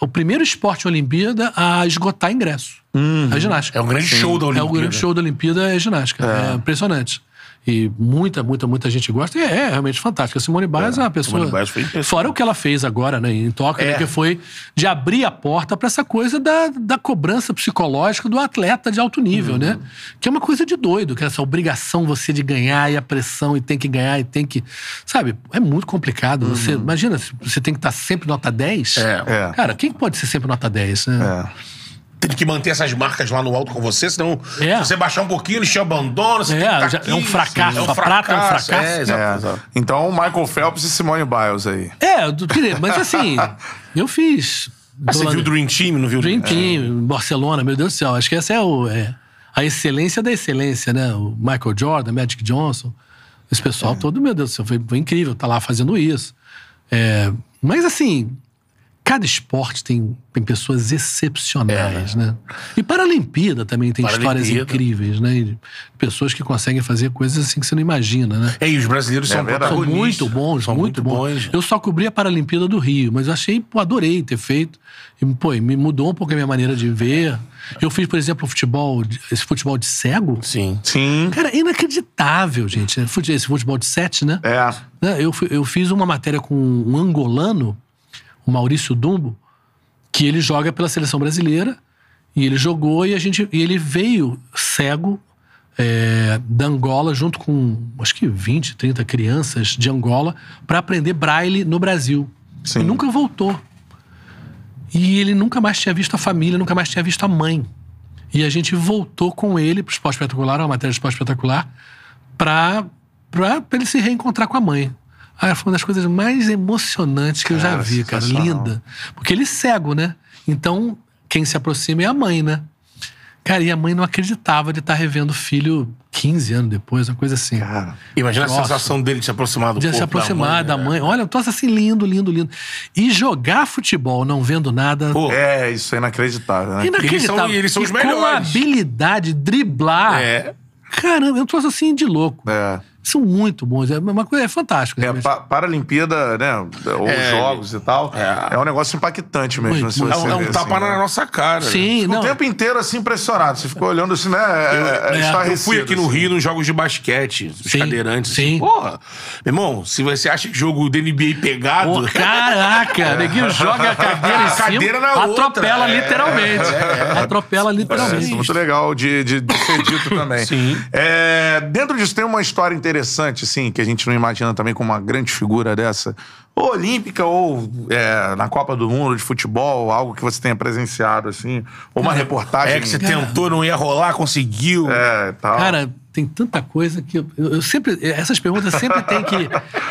o primeiro esporte Olimpíada a esgotar ingresso. A ginástica. É um grande show da É o Olimpíada. grande show da Olimpíada é ginástica. É, impressionante. E muita, muita, muita gente gosta. E é, é realmente fantástico. A Simone Biles é, uma pessoa. Simone Biles foi impressionante. Fora o que ela fez agora, né, em Tóquio, É. né, que foi de abrir a porta para essa coisa da, da cobrança psicológica do atleta de alto nível, né? Que é uma coisa de doido, que é essa obrigação você de ganhar e a pressão e tem que ganhar e tem que. Sabe? É muito complicado. Você, imagina, você tem que estar sempre nota 10. É. É. Cara, quem pode ser sempre nota 10, né? É. Tem que manter essas marcas lá no alto com você, senão É. se você baixar um pouquinho, eles te abandonam. Você É, tem que tá aqui, é um fracasso. É um A prata é um fracasso. fracasso. É, exato, É. exato. Então, Michael Phelps e Simone Biles aí. É, mas assim, eu fiz. Ah, você viu o Dream Team, não viu? Dream Team, Barcelona, meu Deus do céu. Acho que essa é, o, é a excelência da excelência, né? O Michael Jordan, Magic Johnson, esse pessoal É. todo, meu Deus do céu, foi, foi incrível tá lá fazendo isso. É, mas assim, cada esporte tem, tem pessoas excepcionais, né? E Paralimpíada também tem histórias É. Incríveis, né? E pessoas que conseguem fazer coisas assim que você não imagina, né? É, e os brasileiros É são verdade. São muito bons, São muito, bons. Eu só cobri a Paralimpíada do Rio, mas eu achei, pô, adorei ter feito. E, pô, me mudou um pouco a minha maneira de ver. Eu fiz, por exemplo, futebol, de- esse futebol de cego. Sim. Sim. Cara, inacreditável, gente. né? Esse futebol de sete, né? É. Né, Eu, eu fiz uma matéria com um angolano, o Maurício Dumbo, que ele joga pela seleção brasileira. E ele jogou e, a gente, e ele veio cego é, da Angola, junto com acho que 20, 30 crianças de Angola, para aprender braille no Brasil. Sim. E nunca voltou. E ele nunca mais tinha visto a família, nunca mais tinha visto a mãe. E a gente voltou com ele pro Esporte Espetacular, uma matéria de Esporte Espetacular, pra ele se reencontrar com a mãe. Ah, foi uma das coisas mais emocionantes que eu já Cara, vi, cara. Linda. Porque ele é cego, né? Então, quem se aproxima é a mãe, né? Cara, e a mãe não acreditava de estar revendo o filho 15 anos depois, uma coisa assim. Cara. Imagina Nossa. a sensação dele de se aproximar do De corpo se aproximar da né? mãe. Olha, um troço assim lindo, lindo, lindo. E jogar futebol não vendo nada. Pô, É, isso é inacreditável, né? Inacreditável. Eles são- eles são os Com melhores. habilidade, driblar. É. Caramba, é um troço assim de louco. É. São muito bons. É uma coisa é fantástico. É, pa Paralimpíada, né? Ou É. jogos e tal. É. É. um negócio impactante mesmo. Muito, muito. É um, é um tapa assim, na né? nossa cara. Sim, Ficou não. o tempo inteiro assim impressionado. Você ficou olhando assim, né? É, é, é, estarrecido, Eu fui aqui no assim. Rio nos jogos de basquete, os Sim, cadeirantes. sim. assim, Porra, meu irmão, se você acha que jogo da NBA pegado. Pô, caraca, neguinho joga a cadeira em A cima, cadeira na atropela outra. É, literalmente. Atropela É, isso é literalmente. muito legal de, de, de ser dito também. Sim. É, dentro disso tem uma história interessante, assim, que a gente não imagina também com uma grande figura dessa. Ou olímpica, ou é, na Copa do Mundo de futebol, algo que você tenha presenciado, assim. Ou uma reportagem. É que você tentou, não ia rolar, conseguiu. É, tal. Cara, tem tanta coisa que eu, eu- eu sempre. Essas perguntas sempre tem que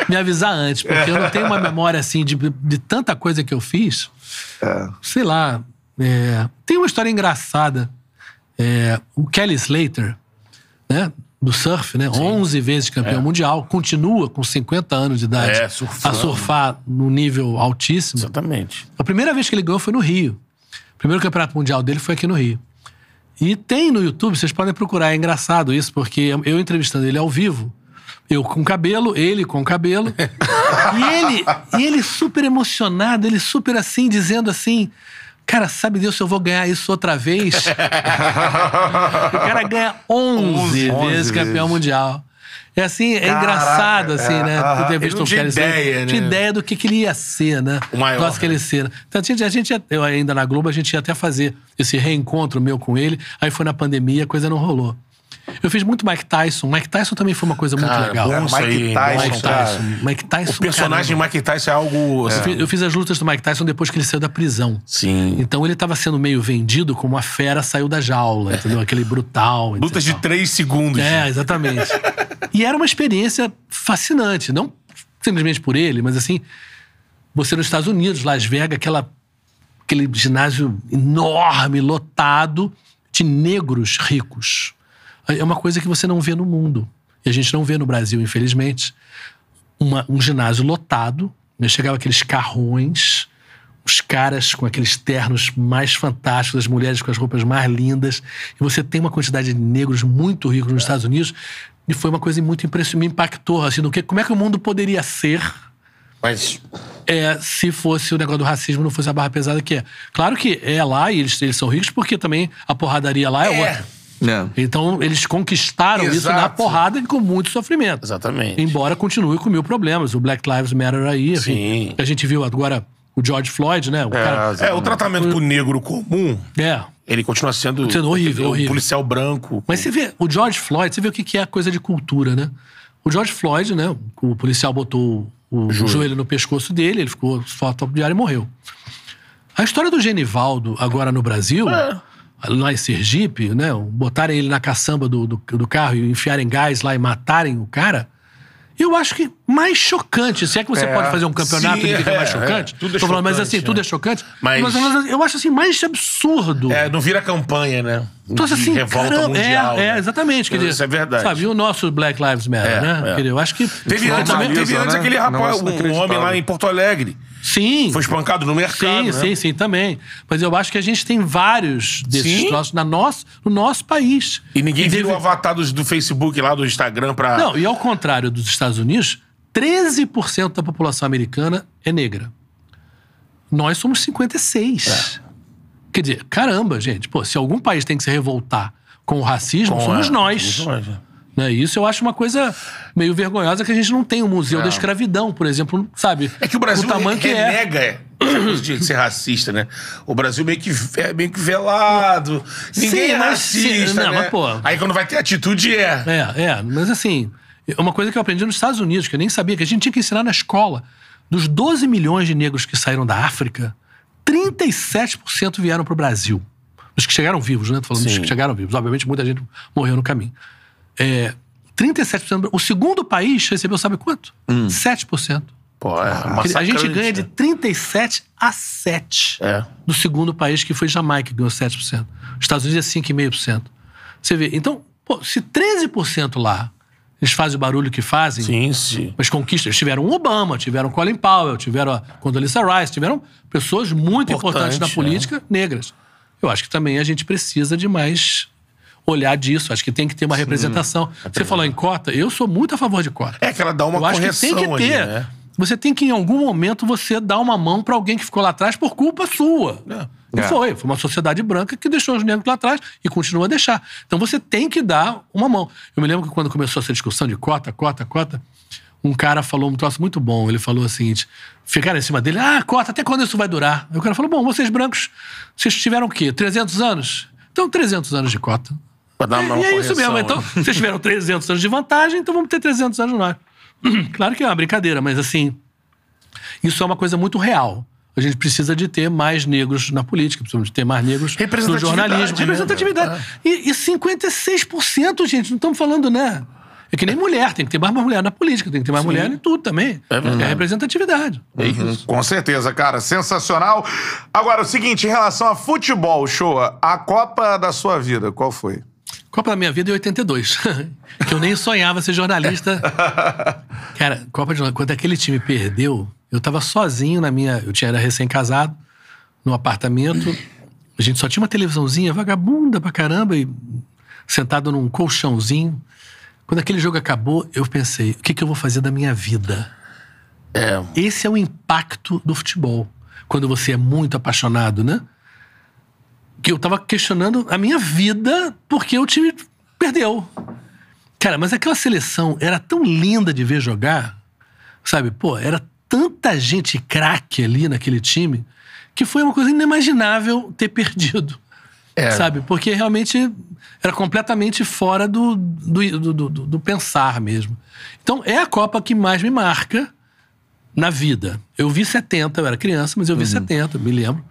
me avisar antes, porque eu não tenho uma memória assim de, de tanta coisa que eu fiz. É. Sei lá. é, tem uma história engraçada. É, o Kelly Slater, né? Do surf, né? 11 vezes campeão mundial, continua com 50 anos de idade É, a surfar num nível altíssimo. Exatamente. A primeira vez que ele ganhou foi no Rio. O primeiro campeonato mundial dele foi aqui no Rio. E tem no YouTube, vocês podem procurar, é engraçado isso, porque eu entrevistando ele ao vivo, eu com cabelo, ele com cabelo, e ele, e ele super emocionado, ele super assim, dizendo assim. Cara, sabe Deus se eu vou ganhar isso outra vez? o cara ganha 11, 11 vezes campeão mundial. É assim, é Caraca, engraçado, assim, é, né? aham. Tu ter visto não o tinha Kelly Slater, ideia, Tinha né? ideia do que, que ele ia ser, né? O maior, Nossa, que ele né? ser. Então, a gente, a gente ia- eu ainda na Globo, a gente ia até fazer esse reencontro meu com ele. Aí foi na pandemia, a coisa não rolou. Eu fiz muito Mike Tyson. Mike Tyson também foi uma coisa muito Cara, legal. bom É, isso Mike aí, Tyson, Mike. Tyson. Mike Tyson. O personagem caramba. Mike Tyson é algo. assim, Eu fiz- Eu fiz as lutas do Mike Tyson depois que ele saiu da prisão. Sim. Então ele estava sendo meio vendido como a fera saiu da jaula, entendeu? Aquele brutal. Lutas de três segundos. É, exatamente. e era uma experiência fascinante. Não simplesmente por ele, mas assim, você nos Estados Unidos, Las Vegas, aquela, aquele ginásio enorme, lotado de negros ricos. É uma coisa que você não vê no mundo. E a gente não vê no Brasil, infelizmente. Uma- um ginásio lotado, né? chegava aqueles carrões, os caras com aqueles ternos mais fantásticos, as mulheres com as roupas mais lindas. E você tem uma quantidade de negros muito ricos nos Estados Unidos. E foi uma coisa muito impressionante, me impactou. Assim, do que, como é que o mundo poderia ser Mas é, se fosse o negócio do racismo não fosse a barra pesada que é. Claro que é lá e eles, eles são ricos porque também a porradaria lá é, É. É. Então eles conquistaram isso na Exato. porrada e com muito sofrimento. Exatamente. Embora continue com mil problemas. O Black Lives Matter aí, enfim. Sim. A gente viu agora o George Floyd, né? O cara, É, o tratamento pro negro comum, é. ele continua sendo, Sendo horrível, o horrível. policial branco. Mas você vê, o George Floyd, você vê o que é a coisa de cultura, né? O George Floyd, né? O policial botou o joelho, no pescoço dele, ele ficou foto diário e morreu. A história do Genivaldo, agora no Brasil, lá em Sergipe, né? Botarem ele na caçamba do, do, do carro e enfiarem gás lá e matarem o cara. Eu acho que mais chocante, se é que você É. pode fazer um campeonato Sim, que fica mais é, chocante. é. Tudo é Tô falando, mas chocante, assim, tudo é. é chocante. Mas- Mas, eu acho assim, mais absurdo. É, não vira campanha, né? Então, De assim, revolta caramba, mundial. é, é, né? exatamente. Quer dizer, Isso é verdade. Sabe, e o nosso Black Lives Matter, É, né? é. Eu acho que. Teve Mas antes, também- teve antes né? aquele rapaz, Negócio um homem lá em Porto Alegre. Sim. Foi espancado no mercado. Sim, né? sim, sim, também. Mas eu acho que a gente tem vários desses Sim. troços na nosso, no nosso país. E ninguém vira deve- o avatar dos- do Facebook lá, do Instagram pra. Não, e ao contrário dos Estados Unidos, 13% da população americana é negra. Nós somos 56%. É. Quer dizer, caramba, gente. Pô, se algum país tem que se revoltar com o racismo, Com somos a- nós. somos nós, né? Isso eu acho uma coisa meio vergonhosa que a gente não tem o Museu da Escravidão, por exemplo, sabe? É que o Brasil o tamanho que é. renega essa coisa de ser racista, né? O Brasil meio que é meio que velado. Ninguém Sim, é racista, sim, não, né? mas, pô. Aí quando vai ter atitude é. É, é, mas assim, é uma coisa que eu aprendi nos Estados Unidos, que eu nem sabia, que a gente tinha que ensinar na escola. Dos 12 milhões de negros que saíram da África, 37% vieram pro Brasil. Os que chegaram vivos, né? Tô falando dos Sim. que chegaram vivos. Obviamente, muita gente morreu no caminho. É, 37%. O segundo país recebeu, sabe quanto? 7%. Pô, é dizer, A gente ganha de né? 37 a 7 É. do segundo país, que foi Jamaica, que ganhou 7%. Os Estados Unidos é 5,5%. Você vê. Então, pô, se 13% lá eles fazem o barulho que fazem, Sim, sim. as conquistas, eles tiveram o Obama, tiveram Colin Powell, tiveram a Condoleezza Rice, tiveram pessoas muito importantes na Importante, política negras. Eu acho que também a gente precisa de mais olhar disso. Acho que tem que ter uma representação. Você falou em cota, eu sou muito a favor de cota. É que ela dá uma Eu acho que correção tem que ali, ter. né? Você tem que, em algum momento, você dar uma mão pra alguém que ficou lá atrás por culpa sua. E É. foi. Foi uma sociedade branca que deixou os negros lá atrás e continua a deixar. Então você tem que dar uma mão. Eu me lembro que quando começou essa discussão de cota, cota, cota, um cara falou um troço muito bom. Ele falou o seguinte: ficaram em cima dele, ah, cota, até quando isso vai durar? Aí o cara falou: bom, vocês brancos, vocês tiveram o quê? 300 anos? Então, 300 anos de cota. Pra dar uma E é isso mesmo. Então, né? vocês tiveram 300 anos de vantagem, então vamos ter 300 anos nós. Claro que é uma brincadeira, mas assim, isso é uma coisa muito real. A gente precisa de ter mais negros na política, precisamos de ter mais negros no Representatividade, jornalismo. né? Representatividade. E, e 56%, gente, não estamos falando, né? É que nem mulher, tem que ter mais mulher na política, tem que ter mais mulher em tudo também. É, verdade. representatividade. É isso. Com certeza, cara. Sensacional. Agora, o seguinte, em relação a futebol, show, a Copa da sua vida, qual foi? Copa da minha vida em 82. que eu nem sonhava ser jornalista. Cara, Copa de quando aquele time perdeu, eu tava sozinho na minha. Eu tinha, era recém-casado, no apartamento. A gente só tinha uma televisãozinha vagabunda pra caramba, e sentado num colchãozinho. Quando aquele jogo acabou, eu pensei: o que, que eu vou fazer da minha vida? É. Esse é o impacto do futebol. Quando você é muito apaixonado, né? Que eu tava questionando a minha vida porque o time perdeu. Cara, mas aquela seleção era tão linda de ver jogar, sabe? Pô, era tanta gente craque ali naquele time que foi uma coisa inimaginável ter perdido. É. Sabe? Porque realmente era completamente fora do, do, do, do- do pensar mesmo. Então, é a Copa que mais me marca na vida. Eu vi 70, eu era criança, mas eu vi 70, me lembro.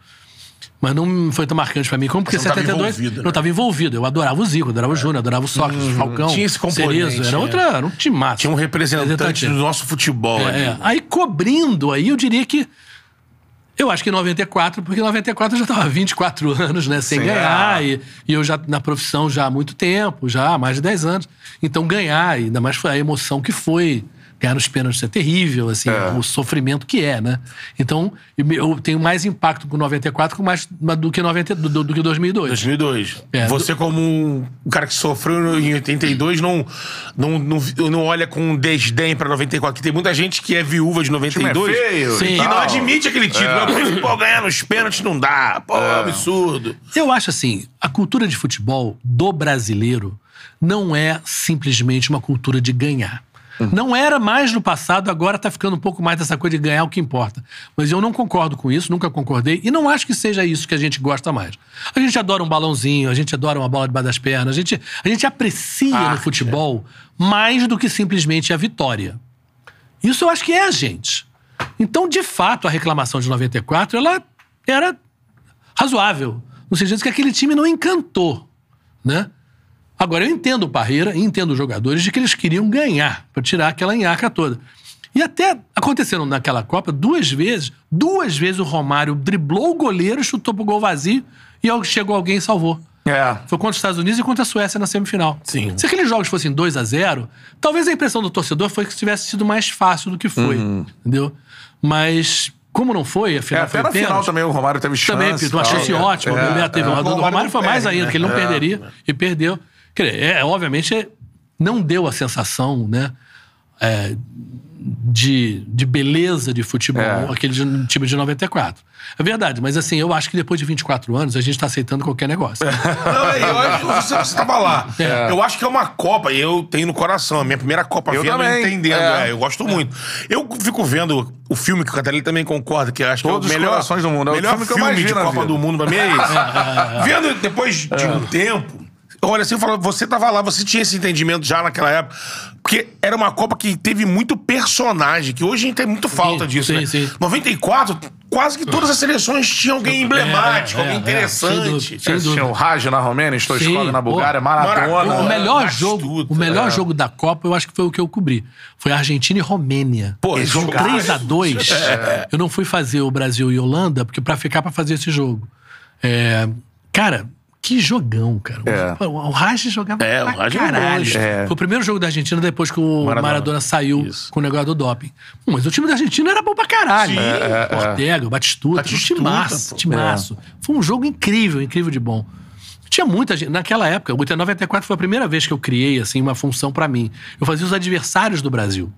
Mas não foi tão marcante pra mim como porque Você não tava 72 envolvido, né? não tava envolvido. Eu adorava o Zico, adorava o Júnior, adorava o Sócrates, o Falcão, Tinha esse Cerezo. Era é. outra, era um time massa. Tinha um representante do nosso futebol É, é. Aí cobrindo, aí eu diria que. Eu acho que em 94, porque em 94 eu já estava 24 anos, né, sem Sim, ganhar, é. e, e eu já na profissão já há muito tempo, já há mais de 10 anos. Então ganhar, ainda mais foi a emoção que foi. Ganhar nos pênaltis é terrível, assim, É. o sofrimento que é, né? Então, eu tenho mais impacto com 94 com mais, do que 90, do, do que 2002. 2002. É, Você, como um, cara que sofreu em 82, não, não, não, não olha com desdém pra 94. Que tem muita gente que é viúva de time é 92 feio Sim. e não admite aquele título. É. Pô, ganhar nos pênaltis não dá. Pô, absurdo. Eu acho assim, a cultura de futebol do brasileiro não é simplesmente uma cultura de ganhar. Não era mais no passado, agora tá ficando um pouco mais dessa coisa de ganhar o que importa. Mas eu não concordo com isso, nunca concordei, e não acho que seja isso que a gente gosta mais. A gente adora um balãozinho, a gente adora uma bola debaixo das pernas, a gente, a gente aprecia no Arte, futebol mais do que simplesmente a vitória. Isso eu acho que é a gente. Então, de fato, a reclamação de 94, ela era razoável. No sentido que aquele time não encantou, né? Agora, eu entendo o Parreira entendo os jogadores de que eles queriam ganhar, para tirar aquela enhaca toda. E até aconteceram naquela Copa duas vezes, duas vezes o Romário driblou o goleiro, chutou pro gol vazio e chegou alguém e salvou. É. Foi contra os Estados Unidos e contra a Suécia na semifinal. Sim. Se aqueles jogos fossem 2 a 0 talvez a impressão do torcedor foi que tivesse sido mais fácil do que foi. Entendeu? Mas, como não foi, É, afinal até foi na final também o Romário teve chance. também, uma chance ótima. É, o Bebeto teve é. uma. Do Romário Romário foi mais ainda, né? que ele não É. perderia e perdeu. Quer dizer, é, obviamente, não deu a sensação, né? é, de, de beleza de futebol, É. aquele de- time de 94. É verdade, mas assim, eu acho que depois de 24 anos a gente tá aceitando qualquer negócio. Não, é, eu acho que você, você tava lá. É. Eu acho que é uma Copa, e eu tenho no coração. A minha primeira Copa Eu vendo também, entendendo. é. é, eu gosto muito. Eu fico vendo o filme que o Catarina também concorda, que eu acho Todos os que é o melhor, do mundo. É o melhor filme que eu filme mais vi de na Copa vida. do Mundo pra mim é isso. Vendo depois de um tempo. Olha, assim, eu falo, você tava lá, você tinha esse entendimento já naquela época. Porque era uma Copa que teve muito personagem, que hoje a gente tem muito falta Sim, disso, sim, né? sim. 94, quase que todas as seleções tinham alguém emblemático, é, alguém é, sem interessante. dúvida, sem dúvida. Tinha o Raj na Romênia, Stoichkov na Bulgária. Maradona. Maradona. O É, melhor jogo, o melhor é. jogo da Copa, eu acho que foi o que eu cobri. Foi Argentina e Romênia. Pô, esse jogo jogaço. 3 a 2 Eu não fui fazer o Brasil e Holanda porque para ficar para fazer esse jogo. É, cara, que jogão, cara. É. O, o Raj jogava É, o pra Raj é um caralho. É. Foi o primeiro jogo da Argentina depois que o Maradona. Maradona, saiu Isso. com o negócio do doping. Pô, mas o time da Argentina era bom pra caralho. Sim. É, O Ortega, o Batistuta, Batistuta, timaço, timaço. Foi um jogo incrível, incrível de bom. Tinha muita gente. Naquela época, o 94 foi a primeira vez que eu criei assim, uma função pra mim. Eu fazia os adversários do Brasil.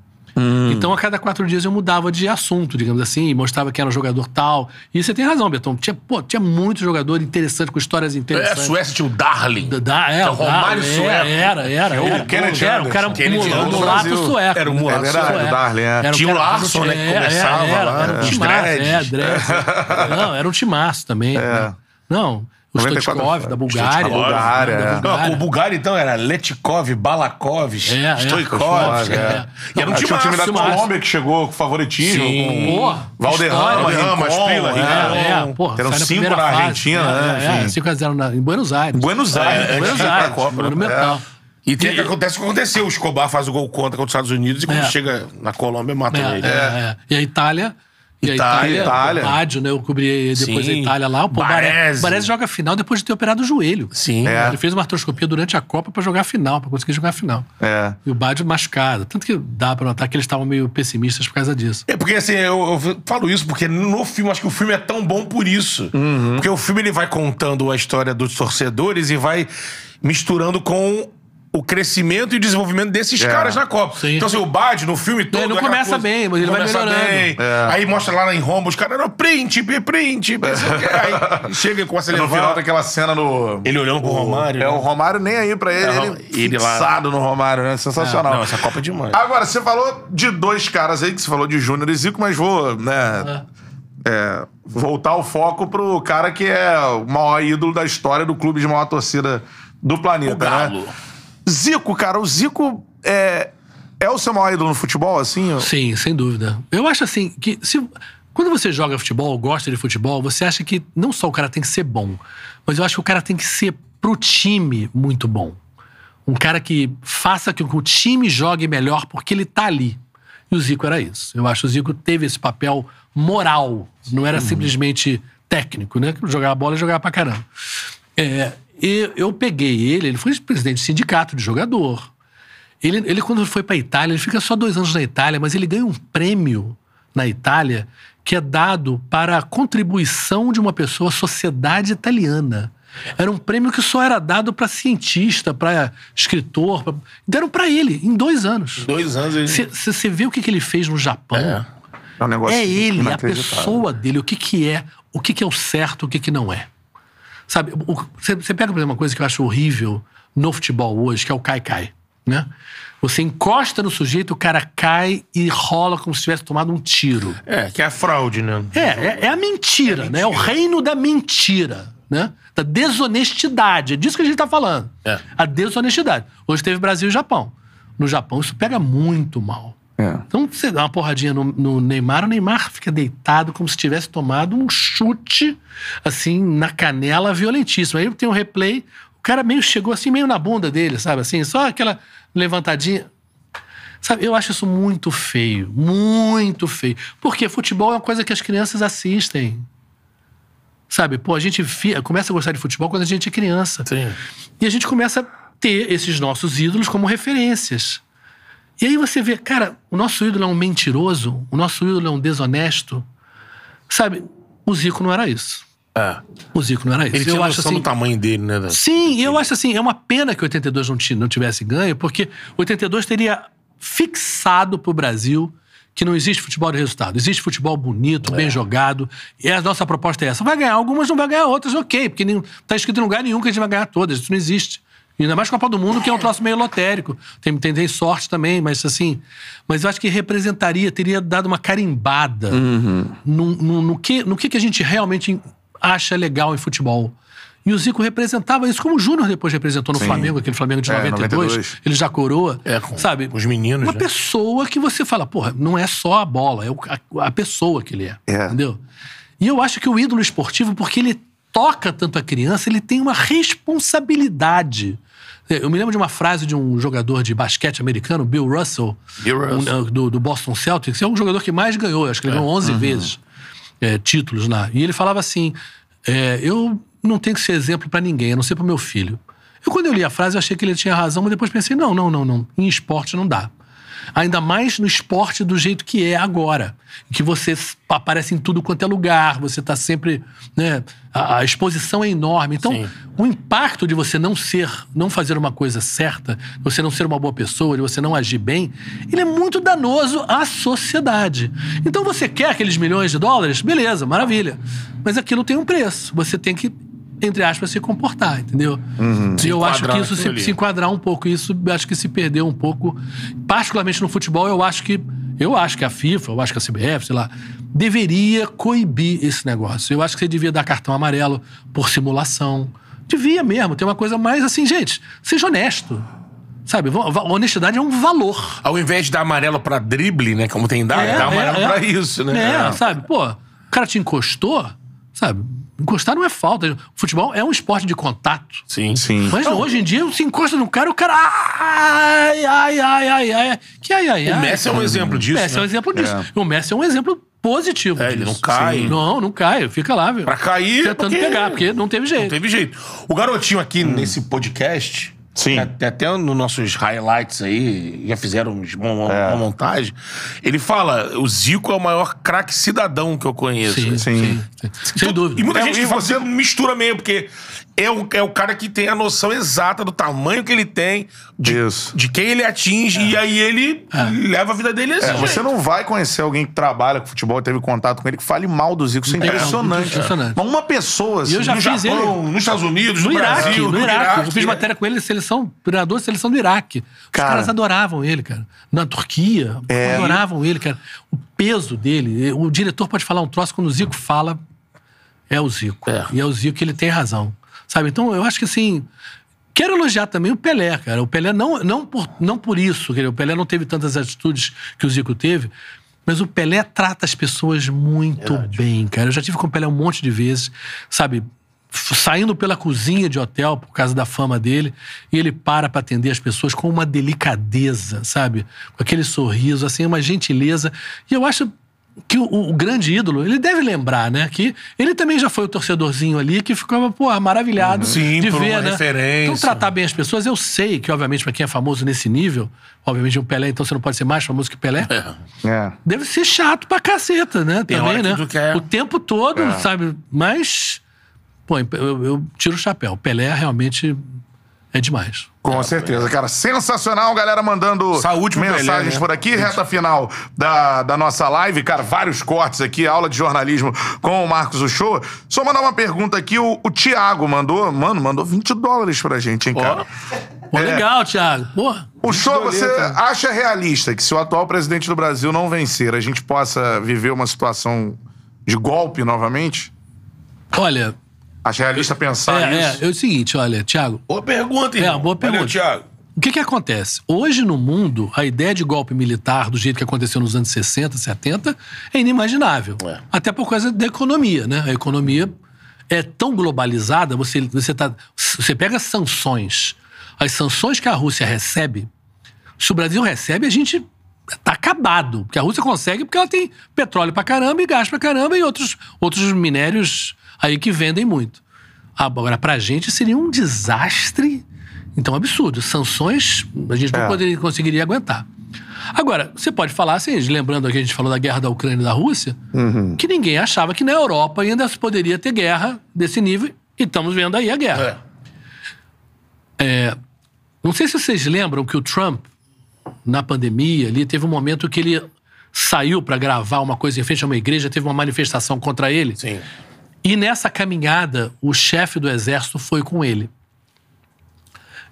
Então, a cada quatro dias eu mudava de assunto, digamos assim, e mostrava que era um jogador tal. E você tem razão, Betão. Tinha, pô, tinha muito jogador interessante, com histórias É, a interessantes. Suécia tinha o Darling. Da- Da, é, é o Romário da- sueco. Era, era, era. o era. Kennedy era, o cara um mulato sueco. Era um mulato É verdade, sueco. o Darling, é. Era Tinha o Larson, né, que é, começava era, lá, Era um os timaço, é, dreads. Não, era um timaço também. né? Não, o 94 Stoichkov, da Bulgária. Stoichkov, Bulgária, da é. Não, Bulgária. o Bulgária, então, era Letkov, Balakov, É, é. Stoikov. É. é. E era um time o time da. Colômbia que chegou com favoritismo. Sim. Com Porra, Valderrama, Rincon, Asprila, é. É, porra, Eram cinco na. Argentina, né? É, Enfim. 5 a 0 na, em Buenos Aires. Buenos Aires. É, Buenos Aires, Copa, né? monumental. E tem que acontece o que aconteceu. O Escobar faz o gol contra contra os Estados Unidos e quando chega na Colômbia, mata ele. E a Itália. E a Itália, Itália, Itália. o Baggio, né? Eu cobri depois Sim. a Itália lá. Pô, o Baresi. Joga a final depois de ter operado o joelho. Sim. É. Ele fez uma artroscopia durante a Copa pra jogar a final, pra conseguir jogar a final. É. E o Baggio machucado. Tanto que dá pra notar que eles estavam meio pessimistas por causa disso. É porque assim, eu, eu falo isso porque no filme, acho que o filme é tão bom por isso. Porque o filme ele vai contando a história dos torcedores e vai misturando com o crescimento e o desenvolvimento desses É. caras na Copa. Sim. Então, assim, o Bad no filme todo. Ele não é começa bem, mas ele vai melhorando. bem. É. Aí mostra lá em Roma, os caras, não, príncipe, príncipe. quê. Aí chega e começa a No levar. final daquela cena no. Ele olhando pro Romário. É, né? o Romário nem aí pra ele. É, ele ele lá. no Romário, né? Sensacional. Não, essa Copa é demais. Agora, você falou de dois caras aí, que você falou de Júnior e Zico, mas vou, né, é, voltar o foco pro cara que é o maior ídolo da história do clube de maior torcida do planeta, O Galo. né? Zico, cara, o Zico é, é o seu maior ídolo no futebol, assim? Sim, sem dúvida. Eu acho assim que se Quando você joga futebol, gosta de futebol, você acha que não só o cara tem que ser bom, mas eu acho que o cara tem que ser pro time muito bom. Um cara que faça com que o time jogue melhor porque ele tá ali. E o Zico era isso. Eu acho que o Zico teve esse papel moral, não era simplesmente técnico, né? Jogar a bola e jogar pra caramba. É, e eu peguei ele, ele foi presidente de sindicato de jogador. Ele, ele quando foi pra Itália, ele fica só dois anos na Itália, mas ele ganha um prêmio na Itália que é dado para a contribuição de uma pessoa à sociedade italiana. Era um prêmio que só era dado para cientista, para escritor. Pra... Deram para ele, em dois anos. Dois anos ele. Você vê o que, que ele fez no Japão. É. É um negócio É ele, a pessoa dele, o que, que é, o que, que é o certo, o que, que não é. Sabe, você pega, por exemplo, uma coisa que eu acho horrível no futebol hoje, que é o cai-cai, né? Você encosta no sujeito, o cara cai e rola como se tivesse tomado um tiro. É, que é a fraude, né? É, é, é a mentira, né? É o reino da mentira, né? Da desonestidade. É disso que a gente tá falando. É. A desonestidade. Hoje teve Brasil e Japão. No Japão isso pega muito mal. É. Então, você dá uma porradinha no, no Neymar, o Neymar fica deitado como se tivesse tomado um chute, assim, na canela violentíssimo. Aí tem um replay, o cara meio chegou assim, meio na bunda dele, sabe? Assim, só aquela levantadinha. Sabe, eu acho isso muito feio, muito feio. Porque futebol é uma coisa que as crianças assistem. Sabe, pô, a gente fi- começa a gostar de futebol quando a gente é criança. Sim. E a gente começa a ter esses nossos ídolos como referências. E aí você vê, cara, o nosso ídolo é um mentiroso, o nosso ídolo é um desonesto. Sabe, o Zico não era isso. É. O Zico não era isso. Ele tinha eu acho noção assim, do tamanho dele, né? Sim, eu acho assim, é uma pena que 82 não, não tivesse ganho, porque 82 teria fixado pro Brasil que não existe futebol de resultado. Existe futebol bonito, bem jogado. E a nossa proposta é essa. Vai ganhar algumas, não vai ganhar outras, ok. Porque não tá escrito em lugar nenhum que a gente vai ganhar todas. Isso não existe. E ainda mais Copa do Mundo, que é um troço meio lotérico. Tem, tem, tem sorte também, mas assim. Mas eu acho que representaria, teria dado uma carimbada no, no, no que, no que, que a gente realmente acha legal em futebol. E o Zico representava isso, como o Júnior depois representou no Sim. Flamengo, aquele Flamengo de É, 92, 92. ele já coroa, É, com- sabe? com os meninos, Uma né? pessoa que você fala, porra, não é só a bola, é a, a pessoa que ele é, É. entendeu? E eu acho que o ídolo esportivo, porque ele toca tanto a criança, ele tem uma responsabilidade. É, Eu me lembro de uma frase de um jogador de basquete americano, Bill Russell, Bill Russell. um, uh, do, do Boston Celtics, é um jogador que mais ganhou, acho que ele ganhou 11 vezes é, títulos lá. E ele falava assim: é, eu não tenho que ser exemplo pra ninguém, a não ser pro meu filho. Eu, quando eu li a frase, eu achei que ele tinha razão, mas depois pensei: não, não, não, não. Em esporte não dá. Ainda mais no esporte do jeito que é agora. Que você aparece em tudo quanto é lugar, você tá sempre. Né, a, a exposição é enorme. Então, Sim. o impacto de você não ser, não fazer uma coisa certa, de você não ser uma boa pessoa, de você não agir bem, ele é muito danoso à sociedade. Então você quer aqueles milhões de dólares? Beleza, maravilha. Mas aquilo tem um preço. Você tem que, entre aspas, se comportar, entendeu? E eu acho que isso se, se enquadrar um pouco, isso eu acho que se perdeu um pouco. Particularmente no futebol, eu acho que. Eu acho que a FIFA, eu acho que a CBF, sei lá, deveria coibir esse negócio. Eu acho que você devia dar cartão amarelo por simulação. Devia mesmo, ter uma coisa mais assim, gente, seja honesto. Sabe, honestidade é um valor. Ao invés de dar amarelo pra drible, né? Como tem dado, É, dá amarelo é, é. pra isso, né? É, sabe? Pô, o cara te encostou, sabe? Encostar não é falta. O futebol é um esporte de contato. Sim. Sim. Mas hoje em dia, se encosta no cara, o cara. Ai, ai, ai, ai, ai. Que ai, ai, O ai. Messi é um exemplo O disso. Messi é um né? exemplo disso. É. O Messi é um exemplo positivo. É, ele disso. não cai. Sim. Não, não cai. Fica lá, viu? Pra cair. Tentando porque pegar, porque não teve jeito. Não teve jeito. O garotinho aqui Hum. nesse podcast. Sim. Até, até nos nossos highlights aí, já fizeram uns- uma, É. uma montagem. Ele fala: o Zico é o maior craque cidadão que eu conheço. Sim, Sim. sim. sim. Sem dúvida. E muita É, gente e que fala, você mistura meio, porque é o, é o cara que tem a noção exata do tamanho que ele tem, de, Isso. de quem ele atinge, e aí ele leva a vida dele assim. É, você não vai conhecer alguém que trabalha com futebol, teve contato com ele, que fale mal do Zico. Isso é impressionante. impressionante. Mas uma pessoa, assim, eu já no fiz Japão, nos Estados Unidos, no, No Iraque, Brasil, no Iraque. Eu fiz é. matéria com ele, seleção, treinador de seleção do Iraque. Os Cara. caras adoravam ele, cara. Na Turquia, É. adoravam ele, cara. O peso dele, o diretor pode falar um troço, quando o Zico fala, é o Zico. É. E é o Zico que ele tem razão. Sabe? Então, eu acho que assim. Quero elogiar também o Pelé, cara. O Pelé não, não, por, não por isso, o Pelé não teve tantas atitudes que o Zico teve, Mas o Pelé trata as pessoas muito bem, cara. Eu já tive com o Pelé um monte de vezes, sabe? Saindo pela cozinha de hotel por causa da fama dele, e ele para pra atender as pessoas com uma delicadeza, sabe? Com aquele sorriso, assim, uma gentileza. E eu acho que o, o grande ídolo, ele deve lembrar, né? Que ele também já foi o torcedorzinho ali que ficava, pô, maravilhado Sim, de por ver, uma né? referência. Então, tratar bem as pessoas, eu sei que, obviamente, pra quem é famoso nesse nível, obviamente, o Pelé, então você não pode ser mais famoso que Pelé. É. Deve ser chato pra caceta, né? Tem Também, né? O tempo todo, sabe? Mas, pô, eu, eu tiro o chapéu. Pelé realmente é demais. Com certeza, cara. Sensacional, galera mandando Saúde mensagens Pelé, né? por aqui. Reta final da, da nossa live, cara. Vários cortes aqui, aula de jornalismo com o Marcos Uchoa. Só mandar uma pergunta aqui. O, o Thiago mandou, mano, mandou 20 dólares pra gente, hein, cara. Pô, legal, Thiago. Porra. O show, você acha realista que se o atual presidente do Brasil não vencer, a gente possa viver uma situação de golpe novamente? Olha, Acha realista pensar é, é, isso? é o seguinte, olha, Thiago, Boa pergunta, irmão. É, boa Valeu, pergunta. Thiago. O que que acontece? Hoje no mundo, a ideia de golpe militar, do jeito que aconteceu nos anos 60, 70, é inimaginável. É. Até por causa da economia, né? A economia é tão globalizada, você, você, tá, você pega sanções. As sanções que a Rússia recebe, se o Brasil recebe, a gente tá acabado. Porque a Rússia consegue porque ela tem petróleo pra caramba e gás pra caramba e outros, outros minérios aí que vendem muito. Agora, pra gente seria um desastre, então absurdo. Sanções a gente não É. poderia, conseguiria aguentar. Agora, você pode falar assim, lembrando que a gente falou da guerra da Ucrânia e da Rússia, que ninguém achava que na Europa ainda se poderia ter guerra desse nível, e estamos vendo aí a guerra. É. Não sei se vocês lembram que o Trump, na pandemia, ali teve um momento que ele saiu para gravar uma coisa em frente a uma igreja, teve uma manifestação contra ele. Sim. E nessa caminhada, o chefe do exército foi com ele.